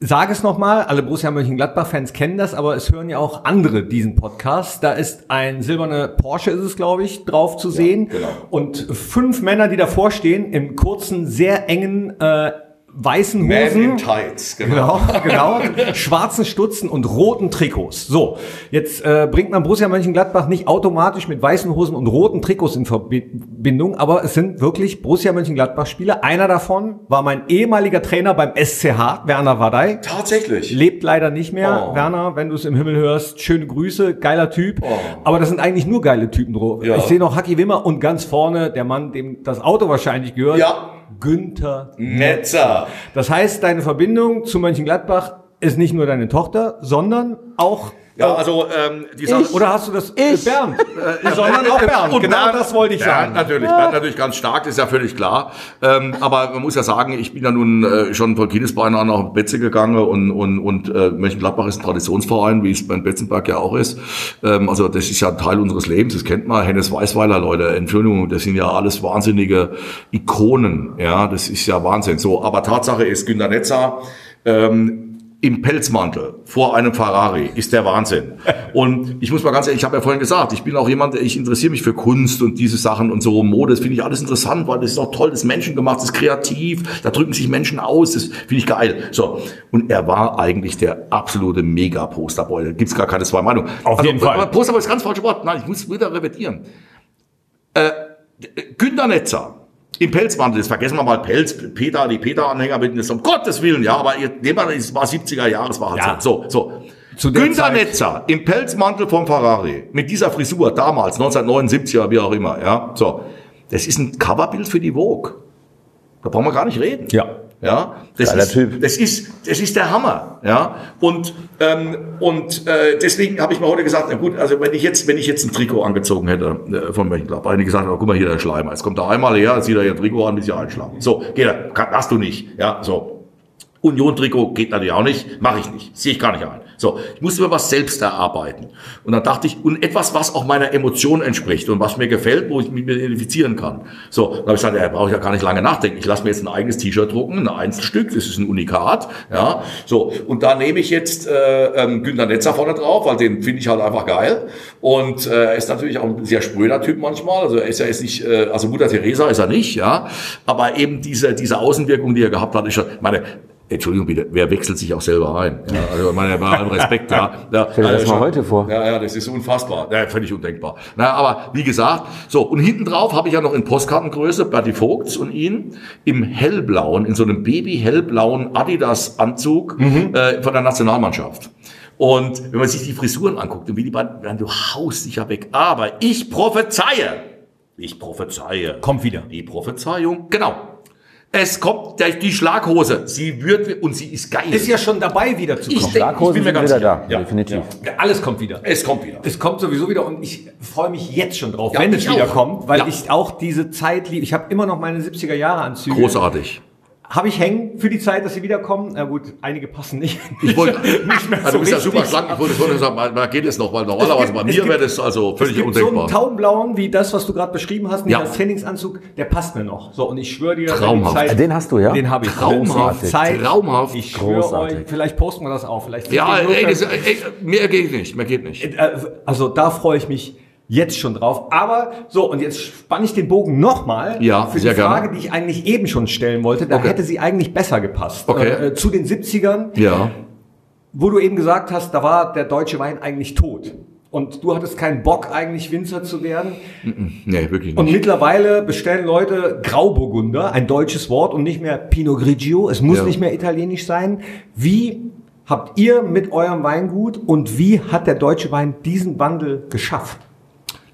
sage es nochmal, alle Borussia Mönchengladbach-Fans kennen das, aber es hören ja auch andere diesen Podcast. Da ist ein silberner Porsche, ist es, glaube ich, drauf zu sehen. genau. Und fünf Männer, die davor stehen, im kurzen, sehr engen äh, weißen Hosen. Tights, Genau, genau. Schwarzen Stutzen und roten Trikots. So, jetzt äh, bringt man Borussia Mönchengladbach nicht automatisch mit weißen Hosen und roten Trikots in Verbindung, aber es sind wirklich Borussia Mönchengladbach-Spieler. Einer davon war mein ehemaliger Trainer beim SCH, Werner Wadey. Tatsächlich. Lebt leider nicht mehr. Oh. Werner, wenn du es im Himmel hörst, schöne Grüße, geiler Typ. Oh. Aber das sind eigentlich nur geile Typen drauf. Ja. Ich sehe noch Haki Wimmer und ganz vorne der Mann, dem das Auto wahrscheinlich gehört. Ja. Günther Netzer. das heißt, deine Verbindung zu Mönchengladbach ist nicht nur deine Tochter, sondern auch Ja, also ähm, die Sache. oder hast du das Ich. Bernd, [laughs] äh, sondern auch Bernd. Und genau Bernd- das wollte ich Bernd sagen. natürlich, Bernd natürlich ganz stark, das ist ja völlig klar. Ähm, aber man muss ja sagen, ich bin ja nun äh, schon von Kindesbeinen an nach Betze gegangen und, und, und äh, Mönchengladbach ist ein Traditionsverein, wie es beim Betzenberg ja auch ist. Ähm, also das ist ja ein Teil unseres Lebens, das kennt man. Hennes Weißweiler, Leute, Entschuldigung, das sind ja alles wahnsinnige Ikonen. Ja, das ist ja Wahnsinn. So, aber Tatsache ist, Günter Netzer, ähm, im Pelzmantel vor einem Ferrari ist der Wahnsinn. Und ich muss mal ganz ehrlich, ich habe ja vorhin gesagt, ich bin auch jemand, der- ich interessiere mich für Kunst und diese Sachen und so Mode. Das finde ich alles interessant, weil das ist auch toll, das ist menschengemacht, das ist kreativ, da drücken sich Menschen aus, das finde ich geil. So. Und er war eigentlich der absolute Mega-Posterboy. Da gibt's gar keine zwei Meinungen. Auf jeden Fall. aber Posterboy ist ganz falsche Wort. Nein, ich muss wieder repetieren. Äh, Günter Netzer im Pelzmantel, das vergessen wir mal, Pelz, Peter, die Peter-Anhänger mit das um Gottes Willen, ja, aber ihr, nehmen wir, es war 70er Jahre, es war halt Ja. so. So, Zu der Günter Zeit- Netzer im Pelzmantel vom Ferrari, mit dieser Frisur damals, 1979er, wie auch immer, ja, so. Das ist ein Coverbild für die Vogue. Da brauchen wir gar nicht reden. Ja. Ja, das Geiler ist, Typ. das ist, das ist der Hammer, ja. Und ähm, und äh, deswegen habe ich mir heute gesagt, na gut, also wenn ich jetzt, wenn ich jetzt ein Trikot angezogen hätte äh, von Mönchengladbach, hätte ich gesagt, oh, guck mal hier der Schleimer, jetzt kommt er einmal her, zieht er ihr Trikot an, bis sie einschlagen. So, geht er, hast du nicht, ja, so. Union-Trikot geht natürlich auch nicht, mache ich nicht, sehe ich gar nicht ein. So, ich musste mir was selbst erarbeiten. Und dann dachte ich, und etwas, was auch meiner Emotion entspricht und was mir gefällt, wo ich mich identifizieren kann. So, dann habe ich gesagt, ja, brauche ich ja gar nicht lange nachdenken. Ich lasse mir jetzt ein eigenes T-Shirt drucken, ein Einzelstück, das ist ein Unikat, ja. So, und da nehme ich jetzt äh, ähm, Günter Netzer vorne drauf, weil den finde ich halt einfach geil. Und äh, er ist natürlich auch ein sehr spröder Typ manchmal. Also er ist ja jetzt nicht, äh, also Mutter Teresa ist er nicht, ja. Aber eben diese, diese Außenwirkung, die er gehabt hat, ist schon, meine, Entschuldigung bitte, wer wechselt sich auch selber ein? Ja, also meine, bei allem Respekt, ja. ja [laughs] Stell dir das mal heute vor. Ja, ja, das ist unfassbar. Ja, völlig undenkbar. Na, aber wie gesagt, so, und hinten drauf habe ich ja noch in Postkartengröße Bertie Vogts und ihn im hellblauen, in so einem baby-hellblauen Adidas-Anzug äh, von der Nationalmannschaft. Und wenn man sich die Frisuren anguckt, und wie die beiden, dann du haust dich ja weg. Aber ich prophezeie, ich prophezeie. Kommt wieder. Die Prophezeiung, genau. Es kommt der, die Schlaghose. Sie wird, und sie ist geil. Ist ja schon dabei, wieder zu Ich kommen. denk- Schlaghosen bin mir ganz wieder sicher. da, Ja. definitiv. Ja. Alles kommt wieder. Es kommt wieder. Es kommt sowieso wieder und ich freue mich jetzt schon drauf, Ja, wenn es ich wieder auch. kommt, weil Ja. ich auch diese Zeit liebe. Ich habe immer noch meine 70er Jahre Anzüge. Großartig. Habe ich hängen für die Zeit, dass sie wiederkommen. Na gut, einige passen nicht. [laughs] Ich wollte, [laughs] nicht mehr also so du bist ja super schlank. Ich wollte vorhin sagen, mal geht es noch, weil normalerweise bei mir wäre das also völlig es gibt so einen undenkbar. taubenblauen, wie das, was du gerade beschrieben hast, Ja. als Trainingsanzug, der passt mir noch. So, und ich schwöre dir, Traumhaft. Zeit, Den hast du, ja? Den habe ich. Traumhaft. Zeit, Traumhaft. Ich schwöre Großartig. euch, vielleicht posten wir das auch. Vielleicht ja, ey, das, ey, mehr geht nicht, mehr geht nicht. Äh, Also da freue ich mich jetzt schon drauf. Aber so, und jetzt spanne ich den Bogen nochmal Ja, für die Frage, gerne. die ich eigentlich eben schon stellen wollte. Da Okay. hätte sie eigentlich besser gepasst. Okay. Äh, zu den 70ern, Ja. wo du eben gesagt hast, da war der deutsche Wein eigentlich tot. Und du hattest keinen Bock, eigentlich Winzer zu werden. Nee, wirklich Und nicht. mittlerweile bestellen Leute Grauburgunder, ein deutsches Wort und nicht mehr Pinot Grigio. Es muss Ja. nicht mehr italienisch sein. Wie habt ihr mit eurem Weingut und wie hat der deutsche Wein diesen Wandel geschafft?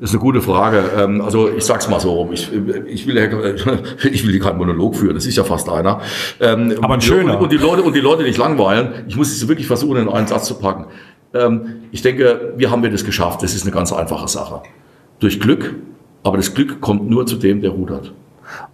Das ist eine gute Frage. Ähm, Also ich sag's mal so rum. Ich, ich will ja, [laughs] ich will hier keinen Monolog führen. Das ist ja fast einer. Ähm, Aber ein schöner. Und, und die Leute und die Leute nicht langweilen. Ich muss es wirklich versuchen, in einen Satz zu packen. Ähm, Ich denke, wir haben wir das geschafft. Das ist eine ganz einfache Sache. Durch Glück. Aber das Glück kommt nur zu dem, der rudert.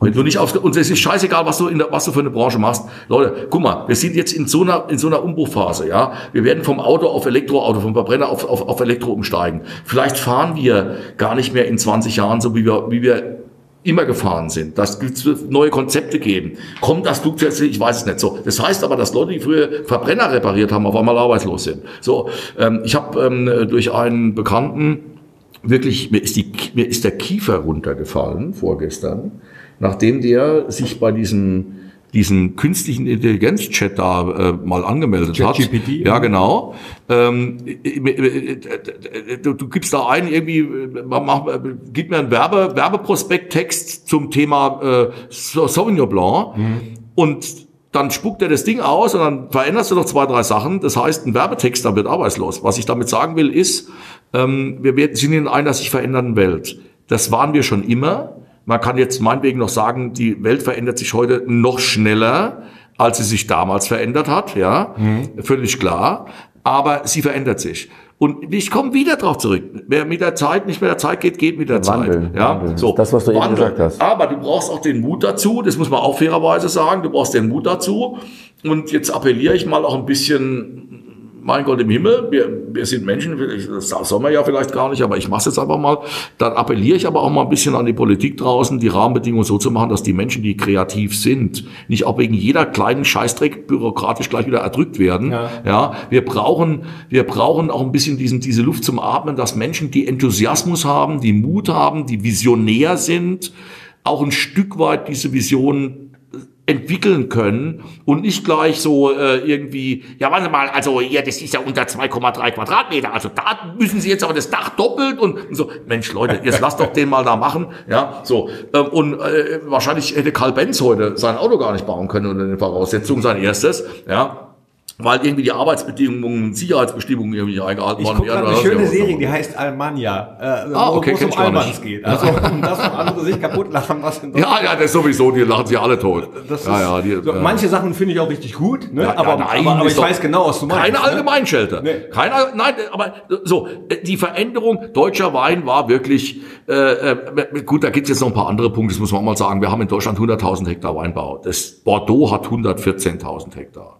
Wenn du nicht aufs, und es ist scheißegal, was du in der, was du für eine Branche machst. Leute, guck mal, wir sind jetzt in so einer, in so einer Umbruchphase, ja. Wir werden vom Auto auf Elektroauto, vom Verbrenner auf, auf, auf Elektro umsteigen. Vielleicht fahren wir gar nicht mehr in 20 Jahren so, wie wir, wie wir immer gefahren sind, dass es neue Konzepte geben. Kommt das Flugzeug, ich weiß es nicht so. Das heißt aber, dass Leute, die früher Verbrenner repariert haben, auf einmal arbeitslos sind. So, ähm, ich habe ähm, durch einen Bekannten wirklich, mir ist, die, mir ist der Kiefer runtergefallen vorgestern, nachdem der sich bei diesem diesen künstlichen Intelligenz-Chat da äh, mal angemeldet hat. ChatGPT, Ja, genau. Ähm, du, du gibst da ein, irgendwie, mach, gib mir einen Werbe, Werbeprospekttext zum Thema äh, Sauvignon Blanc und dann spuckt er das Ding aus und dann veränderst du noch zwei, drei Sachen. Das heißt, ein Werbetext dann wird arbeitslos. Was ich damit sagen will, ist, ähm, wir sind in einer sich verändernden Welt. Das waren wir schon immer. Man kann jetzt meinetwegen noch sagen, die Welt verändert sich heute noch schneller, als sie sich damals verändert hat. Ja, völlig klar. Aber sie verändert sich. Und ich komme wieder drauf zurück. Wer mit der Zeit nicht mit der Zeit geht, geht mit der Wandel, Zeit. Ja, Wandel. so. Das, was du eben Wandel. gesagt hast. Aber du brauchst auch den Mut dazu, das muss man auch fairerweise sagen, du brauchst den Mut dazu. Und jetzt appelliere ich mal auch ein bisschen, mein Gott im Himmel, wir, wir sind Menschen, das soll man ja vielleicht gar nicht, aber ich mache es jetzt einfach mal. Dann appelliere ich aber auch mal ein bisschen an die Politik draußen, die Rahmenbedingungen so zu machen, dass die Menschen, die kreativ sind, nicht auch wegen jeder kleinen Scheißdreck bürokratisch gleich wieder erdrückt werden. Ja. Ja, wir brauchen, wir brauchen auch ein bisschen diesen, diese Luft zum Atmen, dass Menschen, die Enthusiasmus haben, die Mut haben, die visionär sind, auch ein Stück weit diese Vision entwickeln können und nicht gleich so äh, irgendwie, ja warte mal, also ja, das ist ja unter 2,3 Quadratmeter, also da müssen Sie jetzt aber das Dach doppelt und, und so, Mensch Leute, jetzt lasst doch den mal da machen, ja, so. Ähm, und äh, wahrscheinlich hätte Karl Benz heute sein Auto gar nicht bauen können unter den Voraussetzungen, sein erstes, ja, weil irgendwie die Arbeitsbedingungen und Sicherheitsbestimmungen irgendwie eingehalten Ich wären. gerade eine was schöne. Serie, die heißt Almania, äh, Ah, okay, wo es um ich Almans geht. Also [laughs] um das und andere sich kaputt lachen, was in Ja, ja, das sowieso, die lachen sich alle tot. Das ja, ist, ja, die, so, ja. Manche Sachen finde ich auch richtig gut, ne? Ja, aber, nein, aber, aber ich weiß genau, was du meinst. Keine ne? Allgemeinschelte. Nee. Keine, nein, aber so, die Veränderung deutscher Wein war wirklich, äh, äh, gut, da gibt es jetzt noch ein paar andere Punkte, das muss man auch mal sagen. Wir haben in Deutschland 100.000 Hektar Weinbau. Das Bordeaux hat 114.000 Hektar.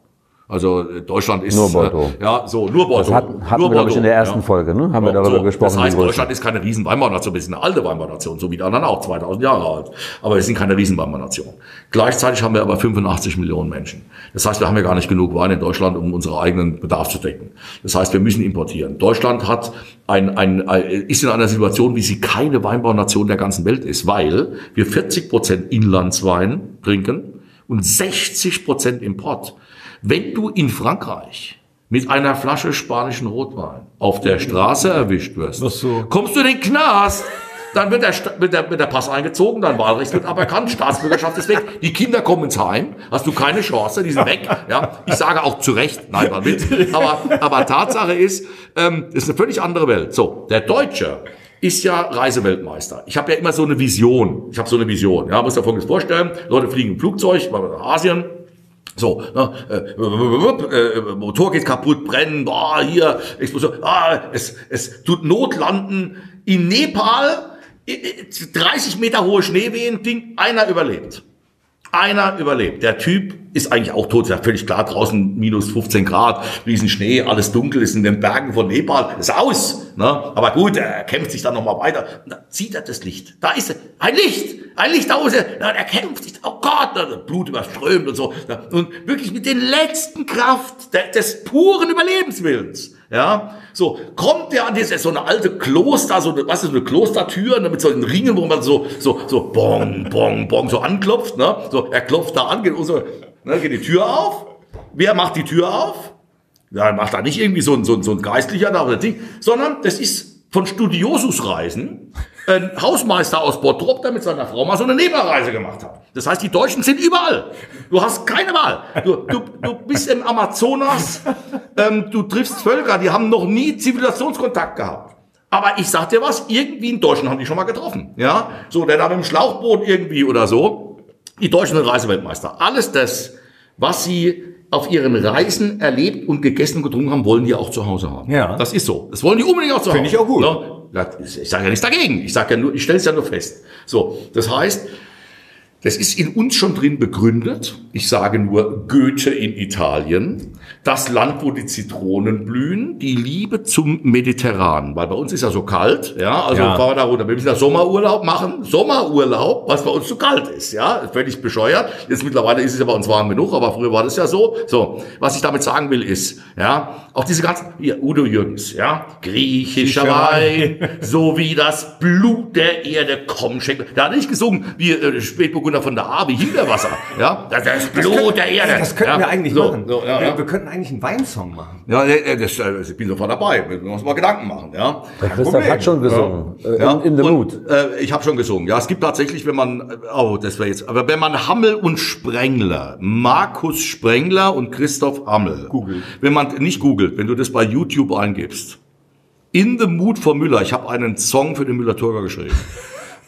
Also äh, Deutschland ist Nur Bordeaux. Äh, ja so nur Bordeaux. Das hatten, hatten nur wir, ich, in der Bordeaux, ersten ja. Folge, ne? Haben wir Ja, darüber so, gesprochen. Das heißt. Deutschland ist keine Riesenweinbaunation, wir sind eine alte Weinbaunation, so wie die anderen auch, 2000 Jahre alt. Aber wir sind keine Riesenweinbaunation. Gleichzeitig haben wir aber 85 Millionen Menschen. Das heißt, wir haben ja gar nicht genug Wein in Deutschland, um unseren eigenen Bedarf zu decken. Das heißt, wir müssen importieren. Deutschland hat ein, ein, ein, ist in einer Situation, wie sie keine Weinbaunation der ganzen Welt ist, weil wir 40 Prozent Inlandswein trinken und 60 Prozent Import. Wenn du in Frankreich mit einer Flasche spanischen Rotwein auf der Straße erwischt wirst, so? kommst du in den Knast, dann wird der, wird, der, wird der Pass eingezogen, dein Wahlrecht wird aberkannt, Staatsbürgerschaft ist weg, die Kinder kommen ins Heim, hast du keine Chance, die sind weg. Ja, ich sage auch zu Recht, nein, war Witz. Aber, aber Tatsache ist, ähm, ist eine völlig andere Welt. So, der Deutsche ist ja Reiseweltmeister. Ich habe ja immer so eine Vision. Ich habe so eine Vision. Ja, muss dir Folgendes vorstellen. Leute fliegen im Flugzeug, mal nach Asien, so, ne, äh, äh, Motor geht kaputt, brennen, boah, hier, Explosion, ah, es, es tut Notlanden in Nepal, äh, äh, 30 Meter hohe Schneewehen, Ding, einer überlebt. Einer überlebt. Der Typ ist eigentlich auch tot, ist ja völlig klar, draußen minus 15 Grad, riesen Schnee, alles dunkel, ist in den Bergen von Nepal, ist aus. Ne? Aber gut, er kämpft sich dann nochmal weiter. Und dann sieht er das Licht. Da ist er. Ein Licht! Ein Licht ist er. Kämpft sich. Oh Gott, Blut überströmt und so. Und wirklich mit den letzten Kraft des puren Überlebenswillens. Ja, so kommt der an das ist so eine alte Kloster, so eine, was ist so eine Klostertür ne, mit so einen Ringen, wo man so so so bong bong bong so anklopft, ne? So er klopft da an, geht so, ne, geht die Tür auf. Wer macht die Tür auf? Ja, macht da nicht irgendwie so ein, so ein, so ein Geistlicher da oder Ding, sondern das ist von Studiosusreisen ein Hausmeister aus Bottrop, der mit seiner Frau mal so eine Nebenreise gemacht hat. Das heißt, die Deutschen sind überall. Du hast keine Wahl. Du, du, du bist im Amazonas, ähm, du triffst Völker, die haben noch nie Zivilisationskontakt gehabt. Aber ich sag dir was, irgendwie in Deutschland haben die schon mal getroffen. Ja, so der da mit dem Schlauchboot irgendwie oder so. Die Deutschen sind Reiseweltmeister. Alles das, was sie auf ihren Reisen erlebt und gegessen und getrunken haben, wollen die auch zu Hause haben. Ja. Das ist so. Das wollen die unbedingt auch zu Hause. Finde ich auch gut. Ist- Ich sage ja nichts dagegen. Ich sage ja nur, ich stelle es ja nur fest. So, das heißt, Das ist in uns schon drin begründet. Ich sage nur Goethe in Italien. Das Land, wo die Zitronen blühen. Die Liebe zum Mediterran. Weil bei uns ist ja so kalt. Ja, also Ja. fahren wir da runter. Wir müssen ja Sommerurlaub machen. Sommerurlaub, was bei uns zu kalt ist. Ja, völlig bescheuert. Jetzt mittlerweile ist es ja bei uns warm genug, aber früher war das ja so. So, was ich damit sagen will ist, ja, auch diese ganzen, hier, Udo Jürgens, ja, griechischer Wein, so wie das Blut der Erde, komm, schenk. Da hat nicht gesungen, wie äh, Spätburgunder von der A, wie Himbeerwasser, ja, das, das Blut könnten- der Erde. Das könnten ja, wir eigentlich so, machen. So, ja, wir, ja. wir könnten eigentlich einen Weinsong machen. Ja, äh, das, äh, ich bin sofort dabei. Wir müssen uns mal Gedanken machen, ja. Der Christoph hat schon gesungen. Äh, Ja, in, in the und, mood. Äh, ich habe schon gesungen. Ja, es gibt tatsächlich, wenn man, oh, das wäre jetzt, aber wenn man Hammel und Sprengler, Markus Sprengler und Christoph Hammel, Googelt. wenn man nicht googelt, wenn du das bei YouTube eingibst, in the mood for Müller, ich habe einen Song für den Müller-Turger geschrieben.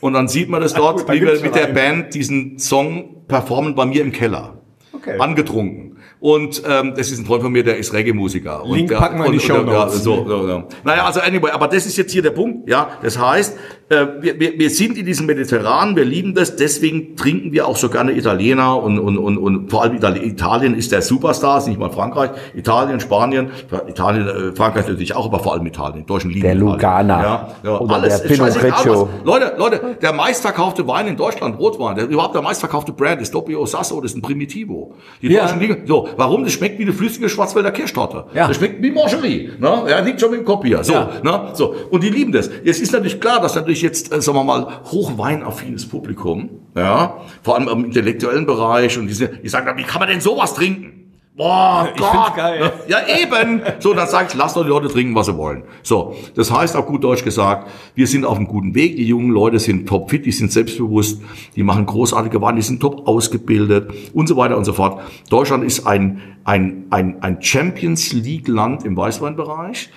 Und dann sieht man das dort, gut, da wie wir mit der einen. Band diesen Song performen bei mir im Keller. Okay. Angetrunken. Und ähm, das ist ein Freund von mir, der ist Reggae-Musiker. Und Link der, packen wir in die und- Shownotes. Ja, so, so, ja. Naja, also anyway, aber das ist jetzt hier der Punkt. Ja, das heißt, äh, wir, wir, wir sind in diesem Mediterran, wir lieben das, deswegen trinken wir auch so gerne Italiener und, und, und, und vor allem Itali Italien ist der Superstar, ist nicht mal Frankreich, Italien, Spanien, Italien, äh, Frankreich natürlich auch, aber vor allem Italien, Deutschen lieben Der Italien. Lugana. Ja, ja, Oder alles, der Pinot scheißegal Grigio. was. Leute, Leute, der meistverkaufte Wein in Deutschland, Rotwein, der überhaupt der meistverkaufte Brand ist Doppio Sasso, das ist ein Primitivo. Die Ja. Deutschen liegen, so, warum? Das schmeckt wie eine flüssige Schwarzwälder Kirschtorte. Ja. Das schmeckt wie Mangerie, ne? Ja, liegt schon mit dem Kopf hier. So, Ja. ne? So. Und die lieben das. Jetzt ist natürlich klar, dass natürlich jetzt, äh, sagen wir mal, hochweinaffines Publikum, ja, vor allem im intellektuellen Bereich und diese, die sagen, wie kann man denn sowas trinken? Boah, Ich Gott. geil. Ja, eben. So, dann sag ich, lasst doch die Leute trinken, was sie wollen. So, das heißt auf gut Deutsch gesagt, wir sind auf einem guten Weg. Die jungen Leute sind topfit, die sind selbstbewusst, die machen großartige Waren, die sind top ausgebildet und so weiter und so fort. Deutschland ist ein, ein, ein, ein Champions League Land im Weißweinbereich.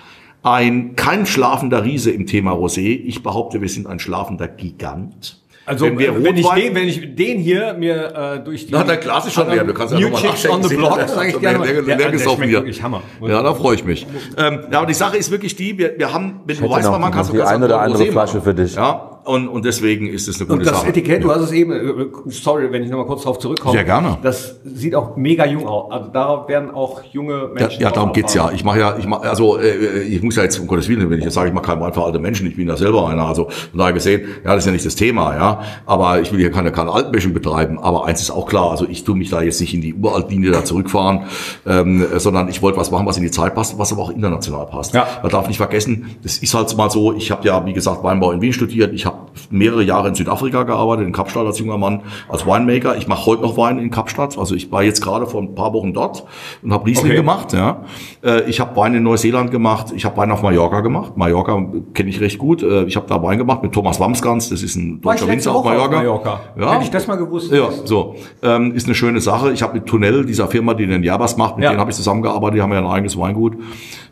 Ein, kein schlafender Riese im Thema Rosé. Ich behaupte, wir sind ein schlafender Gigant. Also wenn, wir wenn, ich den, wenn ich den hier mir äh, durch die na, dein Glas ist schon leer. Du kannst ja New nochmal Chicks nachschenken. on the Block, sag ich gerne Der- leer der gesoffen schmeckt wirklich Hammer. Ja, da freue ich mich. Ähm, ja, aber die Sache ist wirklich die, wir, wir haben, wenn du hätte weißt, noch- man kannst noch die kannst ein oder andere Flasche für dich. Ja, und, und deswegen ist es eine gute Und das Sache. Etikett, du hast es eben, äh, sorry, wenn ich nochmal kurz darauf zurückkomme. Sehr gerne. Das sieht auch mega jung aus. Also darauf werden auch junge Ja, Menschen. ja, darum drauf geht's ja. Ich mache ja, ich mach, also äh, ich muss ja jetzt um Gottes Willen, wenn ich jetzt sage, ich mache keinen Wein für alte Menschen, ich bin ja selber einer. Also von daher gesehen, ja, das ist ja nicht das Thema, ja. Aber ich will hier keine, keine Altmischen betreiben. Aber eins ist auch klar, also ich tue mich da jetzt nicht in die Uraltlinie da zurückfahren, ähm, sondern ich wollte was machen, was in die Zeit passt, was aber auch international passt. Ja. Man darf nicht vergessen, das ist halt mal so, ich habe ja, wie gesagt, Weinbau in Wien studiert, ich habe mehrere Jahre in Südafrika gearbeitet, in Kapstadt als junger Mann, als Winemaker. Ich mache heute noch Wein in Kapstadt, also ich war jetzt gerade vor ein paar Wochen dort und habe Riesling Okay. gemacht. Ja. Äh, Ich habe Wein in Neuseeland gemacht, ich habe Wein auf Mallorca gemacht. Mallorca kenne ich recht gut. Äh, Ich habe da Wein gemacht mit Thomas Wamsgans, das ist ein deutscher letzte Winzer auf Woche Mallorca. Mallorca. Ja. Hätte ich das mal gewusst. Ja, so. Ähm, ist eine schöne Sache. Ich habe mit Tunnel, dieser Firma, die den Jabas macht, mit Ja. denen habe ich zusammengearbeitet, die haben ja ein eigenes Weingut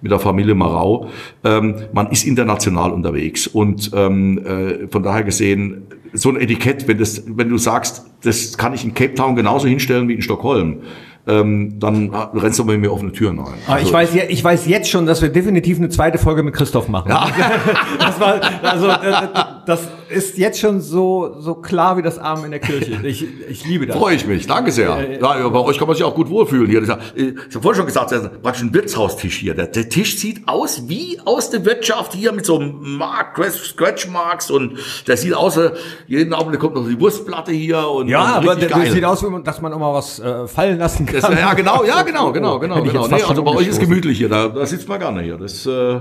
mit der Familie Marau. Ähm, man ist international unterwegs. Und ähm, äh, von daher gesehen, so ein Etikett, wenn, das, wenn du sagst, das kann ich in Cape Town genauso hinstellen wie in Stockholm, ähm, dann rennst du bei mir offene Türen ein. Aber ich Also- weiß, je- ich weiß jetzt schon, dass wir definitiv eine zweite Folge mit Christoph machen. Ja. [laughs] Das war, also, äh, das ist jetzt schon so, so klar wie das Abend in der Kirche. Ich, ich liebe das. Freue ich mich, danke sehr. Ja, ja, bei euch kann man sich auch gut wohlfühlen hier. Ja- Ich habe vorhin schon gesagt, das ist praktisch ein Wirtshaustisch hier. Der, der Tisch sieht aus wie aus der Wirtschaft hier mit so einem Mark, Scratch Marks und der sieht aus, äh, jeden Augenblick kommt noch die Wurstplatte hier und Ja, und aber richtig das sieht aus, dass man auch mal was äh, fallen lassen kann. Das, ja, genau, ja, genau, [laughs] genau, genau. Genau. Nee, also bei euch ist gemütlich hier, da, da sitzt man gerne hier. Das, äh,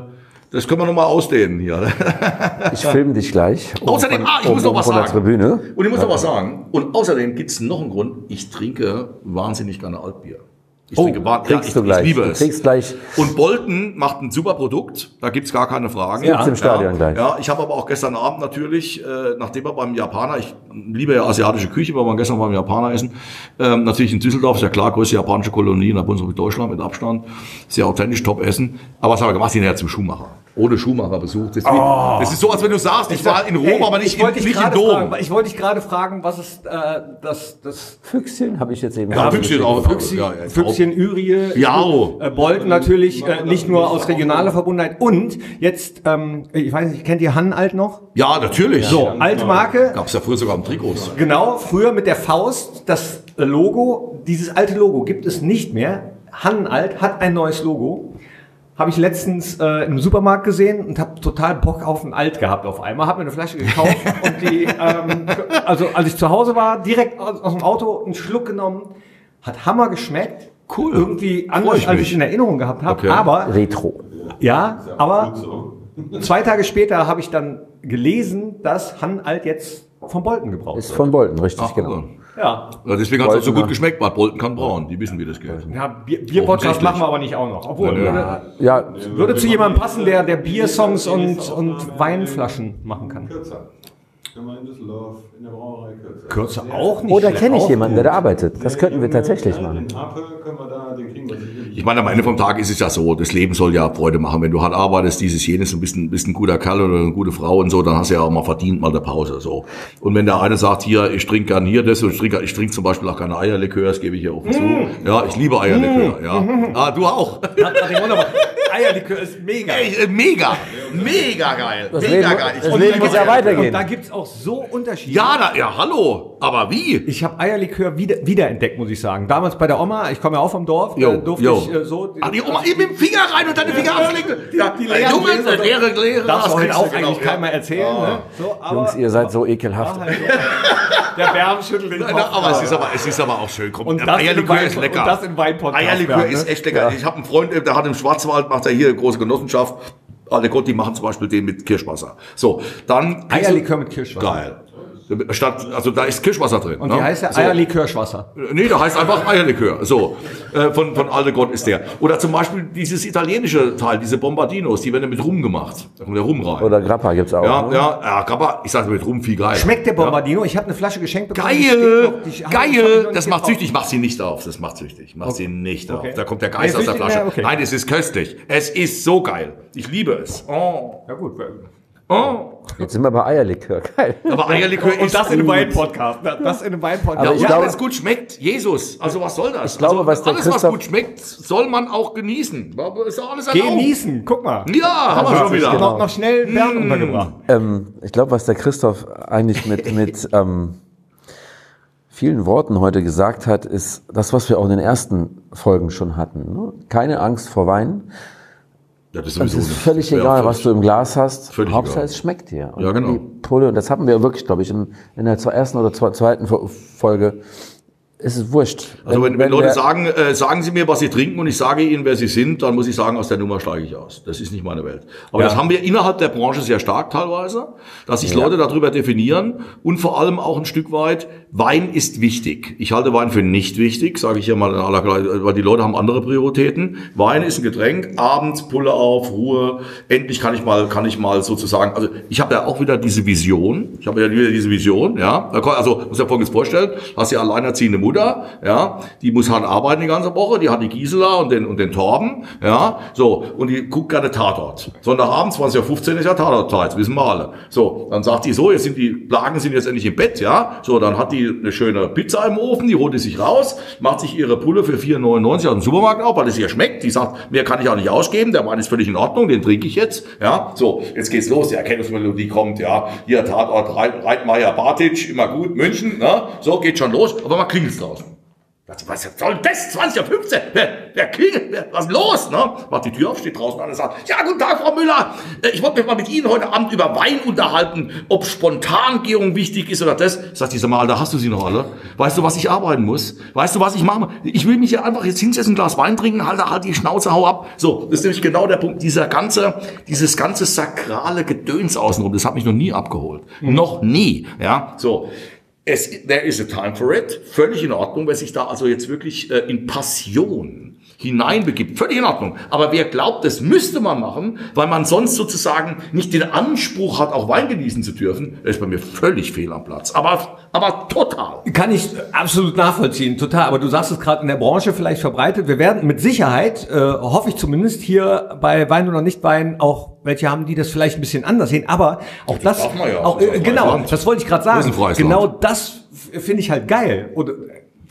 das können wir noch mal ausdehnen hier. [laughs] Ich filme dich gleich. [laughs] Außerdem, von- ah, ich muss noch was sagen. Tribüne. Und ich muss noch was sagen. Und außerdem gibt's noch einen Grund. Ich trinke wahnsinnig gerne Altbier. Ich Oh, trinke wahnsinnig, kriegst ich, du gleich. ich liebe du es. kriegst gleich Und Bolton macht ein super Produkt, da gibt's gar keine Fragen. Ja. im Stadion gleich. Ja, ich habe aber auch gestern Abend natürlich, äh, nachdem wir beim Japaner, ich liebe ja asiatische Küche, weil wir gestern beim Japaner essen, ähm, natürlich in Düsseldorf, ist ja klar, größte japanische Kolonie in der Bundesrepublik Deutschland mit Abstand, sehr authentisch, top essen. Aber was haben wir gemacht? Sind ja zum Schuhmacher. Ohne Schuhmacher besucht. Das das ist so, als wenn du sagst, ich war in Rom, Ey, aber nicht, ich in, nicht im gerade Dom. fragen, Ich wollte dich gerade fragen, was ist äh, das, das Füchschen habe ich jetzt eben Ja, Füchschen auch. Füchschen, Ja, ja, Füchschen Ürie, Ja. äh, Bolton natürlich, äh, nicht nur aus regionaler Verbundenheit. Und jetzt, ähm, ich weiß nicht, kennt ihr Hannenalt noch? Ja, natürlich. So, alte Marke, Gab's ja früher sogar im Trikots. genau, früher mit der Faust, das Logo, dieses alte Logo gibt es nicht mehr. Hannenalt hat ein neues Logo. Habe ich letztens äh, im Supermarkt gesehen und habe total Bock auf ein Alt gehabt auf einmal. Habe mir eine Flasche gekauft [laughs] und die, ähm, also als ich zu Hause war, direkt aus, aus dem Auto einen Schluck genommen. Hat Hammer geschmeckt. Cool. Irgendwie anders, ich als ich in Erinnerung gehabt habe. Okay. Aber Retro. ja, aber [laughs] zwei Tage später habe ich dann gelesen, dass Hannenalt jetzt von Bolton gebraucht Ist wird. von Bolton, richtig, Ach, genau. Ja, deswegen hat es auch so gut geschmeckt. Bad Bolton kann brauen. Die wissen, wie das geht. ja Bier- Bier-Podcast machen wir aber nicht auch noch. Obwohl, Ja, würde, Ja, würde zu jemandem passen, der, der Biersongs und, und Weinflaschen machen kann. Kürzer. In Düsseldorf in der Brauerei kürzer. Kürzer auch nicht. oder kenne ich Auch jemanden, der da arbeitet. Das könnten wir tatsächlich Den machen. Apfel können wir da, den kriegen wir sicherlich. Ich meine, am Ende vom Tag ist es ja so, das Leben soll ja Freude machen. Wenn du hart arbeitest, dieses, jenes, und bist ein, bist ein guter Kerl oder eine gute Frau und so, dann hast du ja auch mal verdient, mal eine Pause, so. Und wenn der eine sagt, hier, ich trinke gern hier das und ich trinke, ich trinke zum Beispiel auch keine Eierlikör, das gebe ich hier offen zu. Ja, ich liebe Eierlikör, ja. Ah, du auch. Eierlikör ist mega. Ey, äh, mega, mega geil, Das mega Leben- geil. Ich das und Leben da muss ja weitergehen. Und da gibt's auch so Unterschiede. Ja, da, ja, hallo, aber wie? Ich habe Eierlikör wieder, wiederentdeckt, muss ich sagen. Damals bei der Oma, ich komme ja auch vom Dorf, Jo, da durfte jo. ich äh, so... Ah, die Oma eben mit dem Finger rein und deine Finger abschlecken. Ja, die leeren Junge, Gläser so. leere, leere Darfst du heute auch du, genau, eigentlich keinem ja. mehr erzählen. Ne? So, aber, Jungs, ihr seid so ekelhaft. Halt so. Der Bärm schüttelt den Kopf. aber es ist aber, es ist aber auch schön. Komm, Und Eierlikör Wein- ist lecker. und das in Wein-Podcast Eierlikör ist ne? echt lecker. Ich habe einen Freund, der hat im Schwarzwald, macht er hier eine große Genossenschaft. Alle Gott, die machen zum Beispiel den mit Kirschwasser. So, dann Eierlikör mit Kirschwasser. Geil. Statt, also da ist Kirschwasser drin. Und ne? die heißt ja So. Eierlikörschwasser. Nee, der heißt einfach Eierlikör. So, äh, von, von Alte Gott ist der. Oder zum Beispiel dieses italienische Teil, diese Bombardinos, die werden mit Rum gemacht. Da kommt der Rum rein. Oder Grappa gibt's auch. ja, ne? ja, ja, Grappa, ich sage mit Rum viel geil. Schmeckt der Bombardino? Ich habe eine Flasche geschenkt bekommen. Geil, noch, die- noch geil. Das macht süchtig. Mach sie nicht auf. Das macht süchtig. Mach sie nicht auf. Okay. Da kommt der Geist Nee, aus der Flasche. ja, okay. Nein, es ist köstlich. Es ist so geil. Ich liebe es. Oh, Ja gut. Oh. Jetzt sind wir bei Eierlikör. [laughs] Geil. Aber Eierlikör Und ist das in einem gut. Wein-Podcast. Das in einem Wein-Podcast. Aber ich Ja, glaube- wenn es gut schmeckt, Jesus. Also was soll das? Ich glaube, also, was der alles, was Christoph- gut schmeckt, soll man auch genießen. Ist doch alles. Genießen, guck mal. Ja, haben wir schon wieder. Noch, noch schnell Bern untergebracht. Ähm, ich glaube, was der Christoph eigentlich mit, [laughs] mit ähm, vielen Worten heute gesagt hat, ist das, was wir auch in den ersten Folgen schon hatten. Ne? Keine Angst vor Wein. Ja, das Es ist nicht. völlig Ja, egal, was du im Glas hast. Völlig Hauptsache, egal. es schmeckt dir. Und Ja, wenn genau. Die Pulle, und das hatten wir wirklich, glaube ich, in, in der ersten oder zwe- zweiten Fo- Folge. Es ist wurscht. Also wenn, wenn, Leute der- sagen, äh, sagen Sie mir, was Sie trinken und ich sage Ihnen, wer Sie sind, dann muss ich sagen, aus der Nummer steige ich aus. Das ist nicht meine Welt. Aber Ja. das haben wir innerhalb der Branche sehr stark teilweise, dass sich Leute darüber definieren und vor allem auch ein Stück weit, Wein ist wichtig. Ich halte Wein für nicht wichtig, sage ich ja mal in aller Klarheit, weil die Leute haben andere Prioritäten. Wein ist ein Getränk, abends Pulle auf, Ruhe, endlich kann ich mal, kann ich mal sozusagen, also ich habe ja auch wieder diese Vision, ich habe ja wieder diese Vision, ja, also muss ja folgendes vorstellen, hast ja alleinerziehende Mutter, ja, die muss hart arbeiten die ganze Woche, die hat die Gisela und den, und den Torben, ja, so, und die guckt gerne Tatort. Sonntagabend, 20.15 Uhr ist ja Tatortzeit, wissen wir alle. So, dann sagt die so, jetzt sind die Plagen sind jetzt endlich im Bett, ja, so, dann hat die eine schöne Pizza im Ofen, die holt die sich raus, macht sich ihre Pulle für 4,99 aus dem Supermarkt auf, weil es ihr schmeckt, die sagt, mehr kann ich auch nicht ausgeben, der Wein ist völlig in Ordnung, den trinke ich jetzt, ja, so, jetzt geht's los, die Erkennungsmelodie kommt, ja, hier Tatort Reit, Reitmeier, Bartitsch, immer gut, München, ne, so, geht schon los, aber mal klingelt's draußen. Was, was soll das? 20 15? Wer, wer klingelt? Wer, was ist los? Ne? Macht die Tür auf, steht draußen und sagt, ja, guten Tag, Frau Müller. Äh, Ich wollte mich mal mit Ihnen heute Abend über Wein unterhalten, ob Spontangärung wichtig ist oder das. Sagt die, sag mal, Alter, hast du sie noch alle? Weißt du, was ich arbeiten muss? Weißt du, was ich machen muss? Ich will mich hier einfach jetzt hinsetzen, ein Glas Wein trinken, halt, halt die Schnauze, hau ab. So, das ist nämlich genau der Punkt. Dieser ganze, dieses ganze sakrale Gedöns außenrum, das hat mich noch nie abgeholt. Noch nie. Ja, so. Es, there is a time for it. Völlig in Ordnung, wer sich da also jetzt wirklich äh, in Passion hineinbegibt. Völlig in Ordnung. Aber wer glaubt, das müsste man machen, weil man sonst sozusagen nicht den Anspruch hat, auch Wein genießen zu dürfen, ist bei mir völlig fehl am Platz. Aber, aber total. Kann ich absolut nachvollziehen, total. Aber du sagst es gerade in der Branche vielleicht verbreitet. Wir werden mit Sicherheit, äh, hoffe ich zumindest, hier bei Wein oder Nicht Wein auch welche haben, die das vielleicht ein bisschen anders sehen. Aber auch das, man ja. auch, Das äh, genau, das wollte ich gerade sagen. Das genau das finde ich halt geil. Und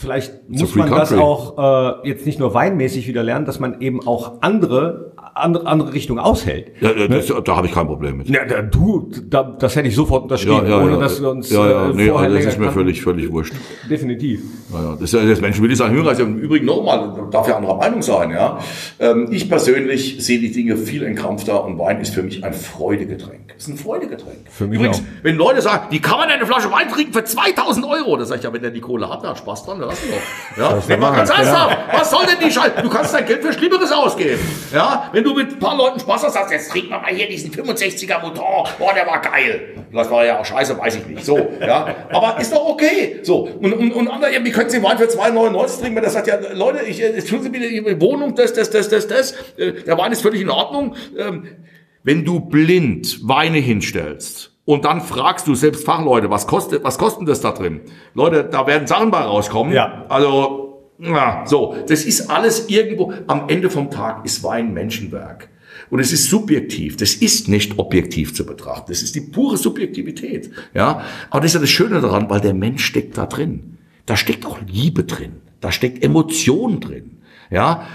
vielleicht muss man das country. auch äh, jetzt nicht nur weinmäßig wieder lernen, dass man eben auch andere andere, andere Richtungen aushält. Ja, ja, das, da habe ich kein Problem mit. Ja, da, du, da, das hätte ich sofort unterschrieben, Ja, ohne dass wir uns ja, ja, äh, nee, also das ist mir völlig, völlig wurscht. Definitiv. Ja, das, ist das Menschen will ich sagen, Hörer ist im Übrigen nochmal, darf ja anderer Meinung sein, ja. Ähm, ich persönlich sehe die Dinge viel entkrampfter und Wein ist für mich ein Freudegetränk. ist ein Freudegetränk. Für mich Übrigens, auch. wenn Leute sagen, wie kann man eine Flasche Wein trinken für 2000 Euro? Da sag ich ja, wenn der die Kohle hat, der hat Spaß dran, dann lass ihn doch. Ja, ist normal, ganz ernsthaft, was soll denn die Scheiße? Du kannst dein Geld für Schlimmeres ausgeben. Ja, wenn du mit ein paar Leuten Spaß hast, sagst, jetzt trinken wir mal hier diesen 65er Motor. Boah, der war geil. Vielleicht war ja auch scheiße, weiß ich nicht. So, ja. Aber ist doch okay. So. Und, und, und andere, wie können Sie Wein für 2,99 trinken? Wenn das sagt, ja, Leute, ich, äh, tun Sie bitte Ihre Wohnung, das, das, das, das, das. Äh, Der Wein ist völlig in Ordnung. Ähm, wenn du blind Weine hinstellst und dann fragst du selbst Fachleute, was kostet, was kostet das da drin? Leute, da werden Sachen bei rauskommen. Ja. Also, ja, so, das ist alles irgendwo, am Ende vom Tag ist Wein Menschenwerk. Und es ist subjektiv, das ist nicht objektiv zu betrachten, das ist die pure Subjektivität, ja. Aber das ist ja das Schöne daran, weil der Mensch steckt da drin. Da steckt auch Liebe drin, da steckt Emotion drin, ja.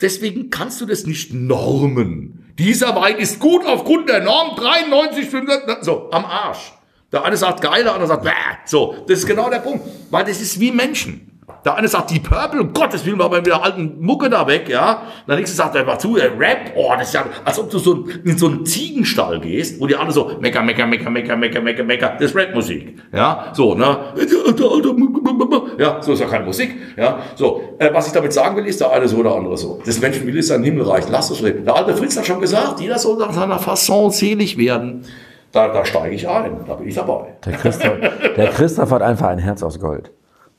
Deswegen kannst du das nicht normen. Dieser Wein ist gut aufgrund der Norm 93, 95, so, am Arsch. Der eine sagt geil, der andere sagt, bäh. So, das ist genau der Punkt. Weil das ist wie Menschen. Der eine sagt, die Purple, um Gottes Willen, war bei der alten Mucke da weg, ja. Der nächste sagt, war zu, der Rap, oh, das ist ja, als ob du so in so einen Ziegenstall gehst, wo die alle so, mecker, mecker, mecker, mecker, mecker, mecker, mecker, das ist Rap-Musik, ja. So, ne. Ja, so ist ja keine Musik, ja. So, äh, was ich damit sagen will, ist, der eine so, der andere so. Das Menschenwille ist ein Himmelreich, lass es reden. Der alte Fritz hat schon gesagt, jeder soll nach seiner Fasson selig werden. Da, da steige ich ein, da bin ich dabei. Der Christoph, der Christoph hat einfach ein Herz aus Gold.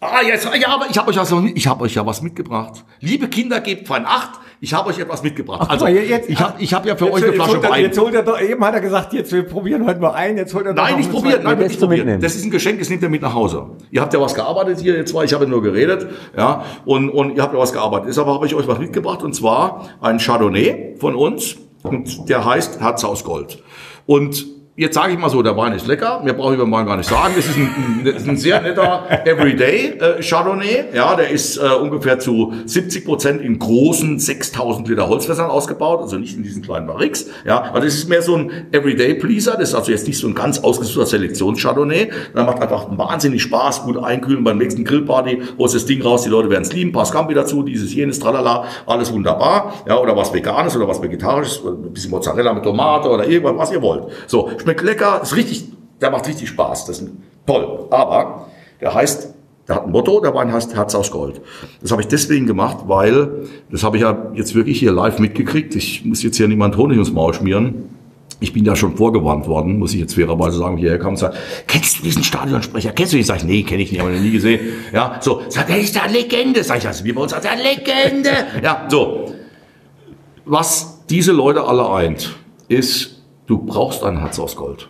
Ah, jetzt, ja, aber ich habe euch, also, ich hab euch ja was mitgebracht. Liebe Kinder, gebt fein acht. Ich habe euch etwas mitgebracht. Also, Guck mal, jetzt- ich habe ich hab ja für Jetzt, euch eine jetzt Flasche holt er, Wein. Jetzt holt er doch, eben hat er gesagt, jetzt wir probieren heute nur ein, jetzt holt er doch Nein, noch nicht einen probiert, zweiten. nein. Mitnehmen. Das ist ein Geschenk, das nehmt ihr mit nach Hause. Ihr habt ja was gearbeitet hier, ihr zwei, ich habe nur geredet, ja, und, und ihr habt ja was gearbeitet. Deshalb habe ich euch was mitgebracht, und zwar ein Chardonnay von uns, und der heißt Herz aus Gold. Und Jetzt sage ich mal so, der Wein ist lecker. Mehr brauche ich beim Wein gar nicht sagen. Das ist ein, ein, ist sehr netter Everyday äh, Chardonnay. Ja, der ist äh, ungefähr zu 70 Prozent in großen 6000 Liter Holzfässern ausgebaut, also nicht in diesen kleinen Barriques. Ja, aber das ist mehr so ein Everyday Pleaser. Das ist also jetzt nicht so ein ganz ausgesuchter Selektions-Chardonnay. Der macht einfach wahnsinnig Spaß, gut einkühlen beim nächsten Grillparty. Holst das Ding raus, die Leute werden es lieben. Paar Scampi dazu, dieses, jenes, tralala, alles wunderbar. Ja, oder was Veganes oder was Vegetarisches, ein bisschen Mozzarella mit Tomate oder irgendwas, was ihr wollt. So, schmeckt lecker, ist richtig, der macht richtig Spaß. Das ist toll. Aber der heißt der hat ein Motto, der Wein heißt Herz aus Gold. Das habe ich deswegen gemacht, weil, das habe ich ja jetzt wirklich hier live mitgekriegt. Ich muss jetzt hier niemand Honig ins Maul schmieren. Ich bin da schon vorgewarnt worden, muss ich jetzt fairerweise sagen, hierher kam und sagt, kennst du diesen Stadionsprecher? Kennst du ihn? Sag ich, nee, kenne ich nicht, habe noch nie gesehen. Ja, so, sagt er, ist der Legende. Sag ich, also wie bei uns er, Legende. Ja, so. Was diese Leute alle eint, ist, du brauchst ein Herz aus Gold.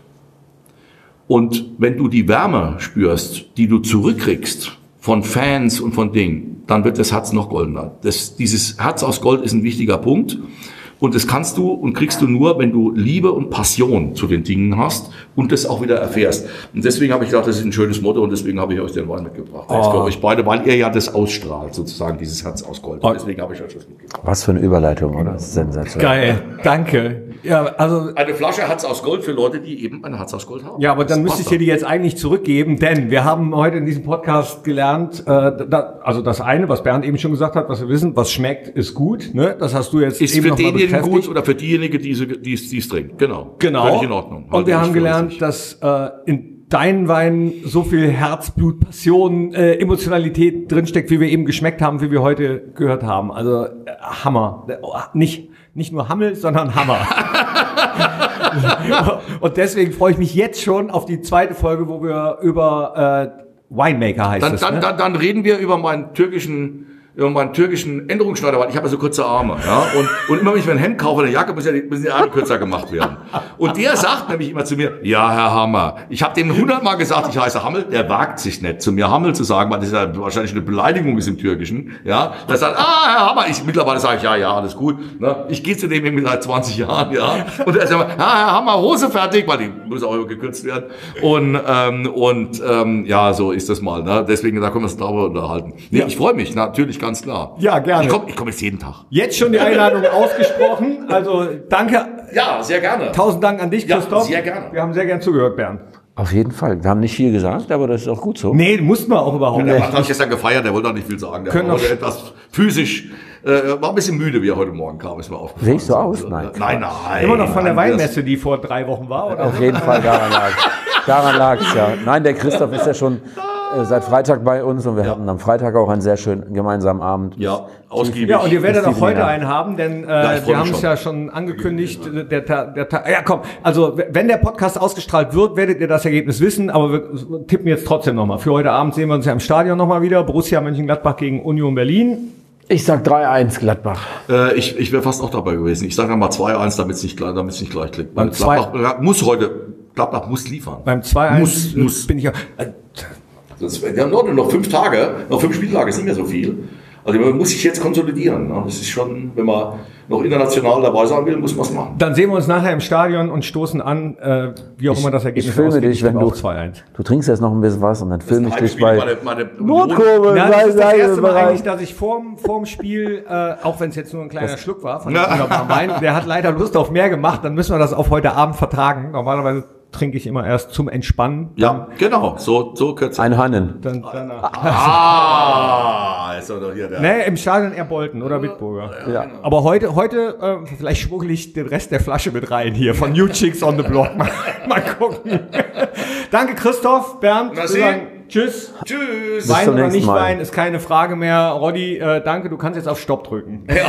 Und wenn du die Wärme spürst, die du zurückkriegst von Fans und von Dingen, dann wird das Herz noch goldener. Das, dieses Herz aus Gold ist ein wichtiger Punkt. Und das kannst du und kriegst du nur, wenn du Liebe und Passion zu den Dingen hast und das auch wieder erfährst. Und deswegen habe ich gedacht, das ist ein schönes Motto und deswegen habe ich euch den Wein mitgebracht. Oh. Für euch beide, weil ihr ja das ausstrahlt, sozusagen, dieses Herz aus Gold. Und deswegen habe ich euch das mitgebracht. Was für eine Überleitung, oder? Sensationell. Geil, danke. Ja, also Eine Flasche Herz aus Gold für Leute, die eben ein Herz aus Gold haben. Ja, aber dann müsste ich dir die jetzt eigentlich zurückgeben, denn wir haben heute in diesem Podcast gelernt, äh, da, also das eine, was Bernd eben schon gesagt hat, was wir wissen, was schmeckt, ist gut. Ne? Das hast du jetzt Ist eben für noch mal bekräftigt. gut oder für diejenigen, die es die die es trinken. Genau. Genau. Völlig in Ordnung. Und wir haben gelernt, dass äh, in deinen Weinen so viel Herzblut, Passion, äh, Emotionalität drinsteckt, wie wir eben geschmeckt haben, wie wir heute gehört haben. Also äh, Hammer. Äh, Nicht, nicht nur Hammel, sondern Hammer. [laughs] Und deswegen freue ich mich jetzt schon auf die zweite Folge, wo wir über äh, Winemaker heißt Dann, es. dann, ne? dann, dann reden wir über meinen türkischen ja, meinen türkischen Änderungsschneider, weil ich habe ja so kurze Arme. Ja? Und, und immer wenn ich mir ein Hemd kaufe, eine Jacke, müssen ja die, müssen die Arme kürzer gemacht werden. Und der sagt nämlich immer zu mir, ja, Herr Hammer, ich habe dem hundertmal gesagt, ich heiße Hammel, der wagt sich nicht, zu mir Hammel zu sagen, weil das ja wahrscheinlich eine Beleidigung ist im Türkischen. Ja, der sagt, ah, Herr Hammer, ich, mittlerweile sage ich, ja, ja, alles gut. Ne? Ich gehe zu dem irgendwie seit 20 Jahren, ja. Und er sagt, ah, Herr Hammer, Hose fertig, weil die muss auch immer gekürzt werden. Und, ähm, und ähm, ja, so ist das mal. Ne? Deswegen, da können wir uns darüber unterhalten. Nee, ich freue mich, natürlich, ganz klar. Ja, gerne. Ich komme ich komm jetzt jeden Tag. Jetzt schon die Einladung [laughs] ausgesprochen. Also danke. Ja, sehr gerne. Tausend Dank an dich, Ja, Christoph. sehr gerne. Wir haben sehr gern zugehört, Bernd. Auf jeden Fall. Wir haben nicht viel gesagt, aber das ist auch gut so. Nee, mussten wir auch überhaupt Der nicht. Mann hat gestern gefeiert, der wollte auch nicht viel sagen. Der Können war etwas physisch, äh, war ein bisschen müde, wie er heute Morgen kam, ist mir aufgefallen. Sehe ich so aus? Nein. Nein, nein. Immer noch von der Weinmesse, die vor drei Wochen war, oder? Auf jeden Fall daran lag Daran lag es ja. Nein, der Christoph ist ja schon äh, seit Freitag bei uns und wir hatten am Freitag auch einen sehr schönen gemeinsamen Abend. Ja, ausgiebig. Ja, und ihr werdet auch heute einen haben, denn Ja, äh, freu wir haben es ja schon angekündigt. Der, der, Ta- ja, komm, also wenn der Podcast ausgestrahlt wird, werdet ihr das Ergebnis wissen, aber wir tippen jetzt trotzdem nochmal. Für heute Abend sehen wir uns ja im Stadion nochmal wieder. Borussia Mönchengladbach gegen Union Berlin. Ich sag 3-1 Gladbach. Äh, ich ich wäre fast auch dabei gewesen. Ich sage mal 2-1, damit es nicht, damit's nicht gleich klickt. Weil Beim zwei- Gladbach muss heute, Gladbach muss liefern. Beim 2-1 Muss, muss. bin ich ja. Äh, Das, wir haben noch, noch fünf Tage, noch fünf Spieltage ist nicht mehr so viel. Also man muss sich jetzt konsolidieren. Ne? Das ist schon, wenn man noch international dabei sein will, muss man es machen. Dann sehen wir uns nachher im Stadion und stoßen an, äh, wie auch immer das Ergebnis Ich filme ausgeht. dich, wenn du, auch 2-1. du trinkst jetzt noch ein bisschen was und dann filme ich dich bei meine, meine Nordkurve. Ja, das ist das erste Mal eigentlich, dass ich vorm, vorm Spiel, äh, auch wenn es jetzt nur ein kleiner Schluck war, von [laughs] dem Wein, der hat leider Lust auf mehr gemacht, dann müssen wir das auf heute Abend vertagen. Normalerweise trinke ich immer erst zum Entspannen. Ja, genau, so, so kürzer. Ein Hannen. Dann, danach. [laughs] Ah, ist doch hier der. Nee, im Stadion eher Bolton oder Bitburger. Ja. Aber heute, heute, äh, vielleicht schmuggel ich den Rest der Flasche mit rein hier von New Chicks on the Block. Mal, [laughs] mal gucken. [laughs] Danke Christoph, Bernd. Tschüss. Tschüss. Wein oder nicht Mal. Wein ist keine Frage mehr. Roddy, äh, danke, du kannst jetzt auf Stopp drücken. Ja.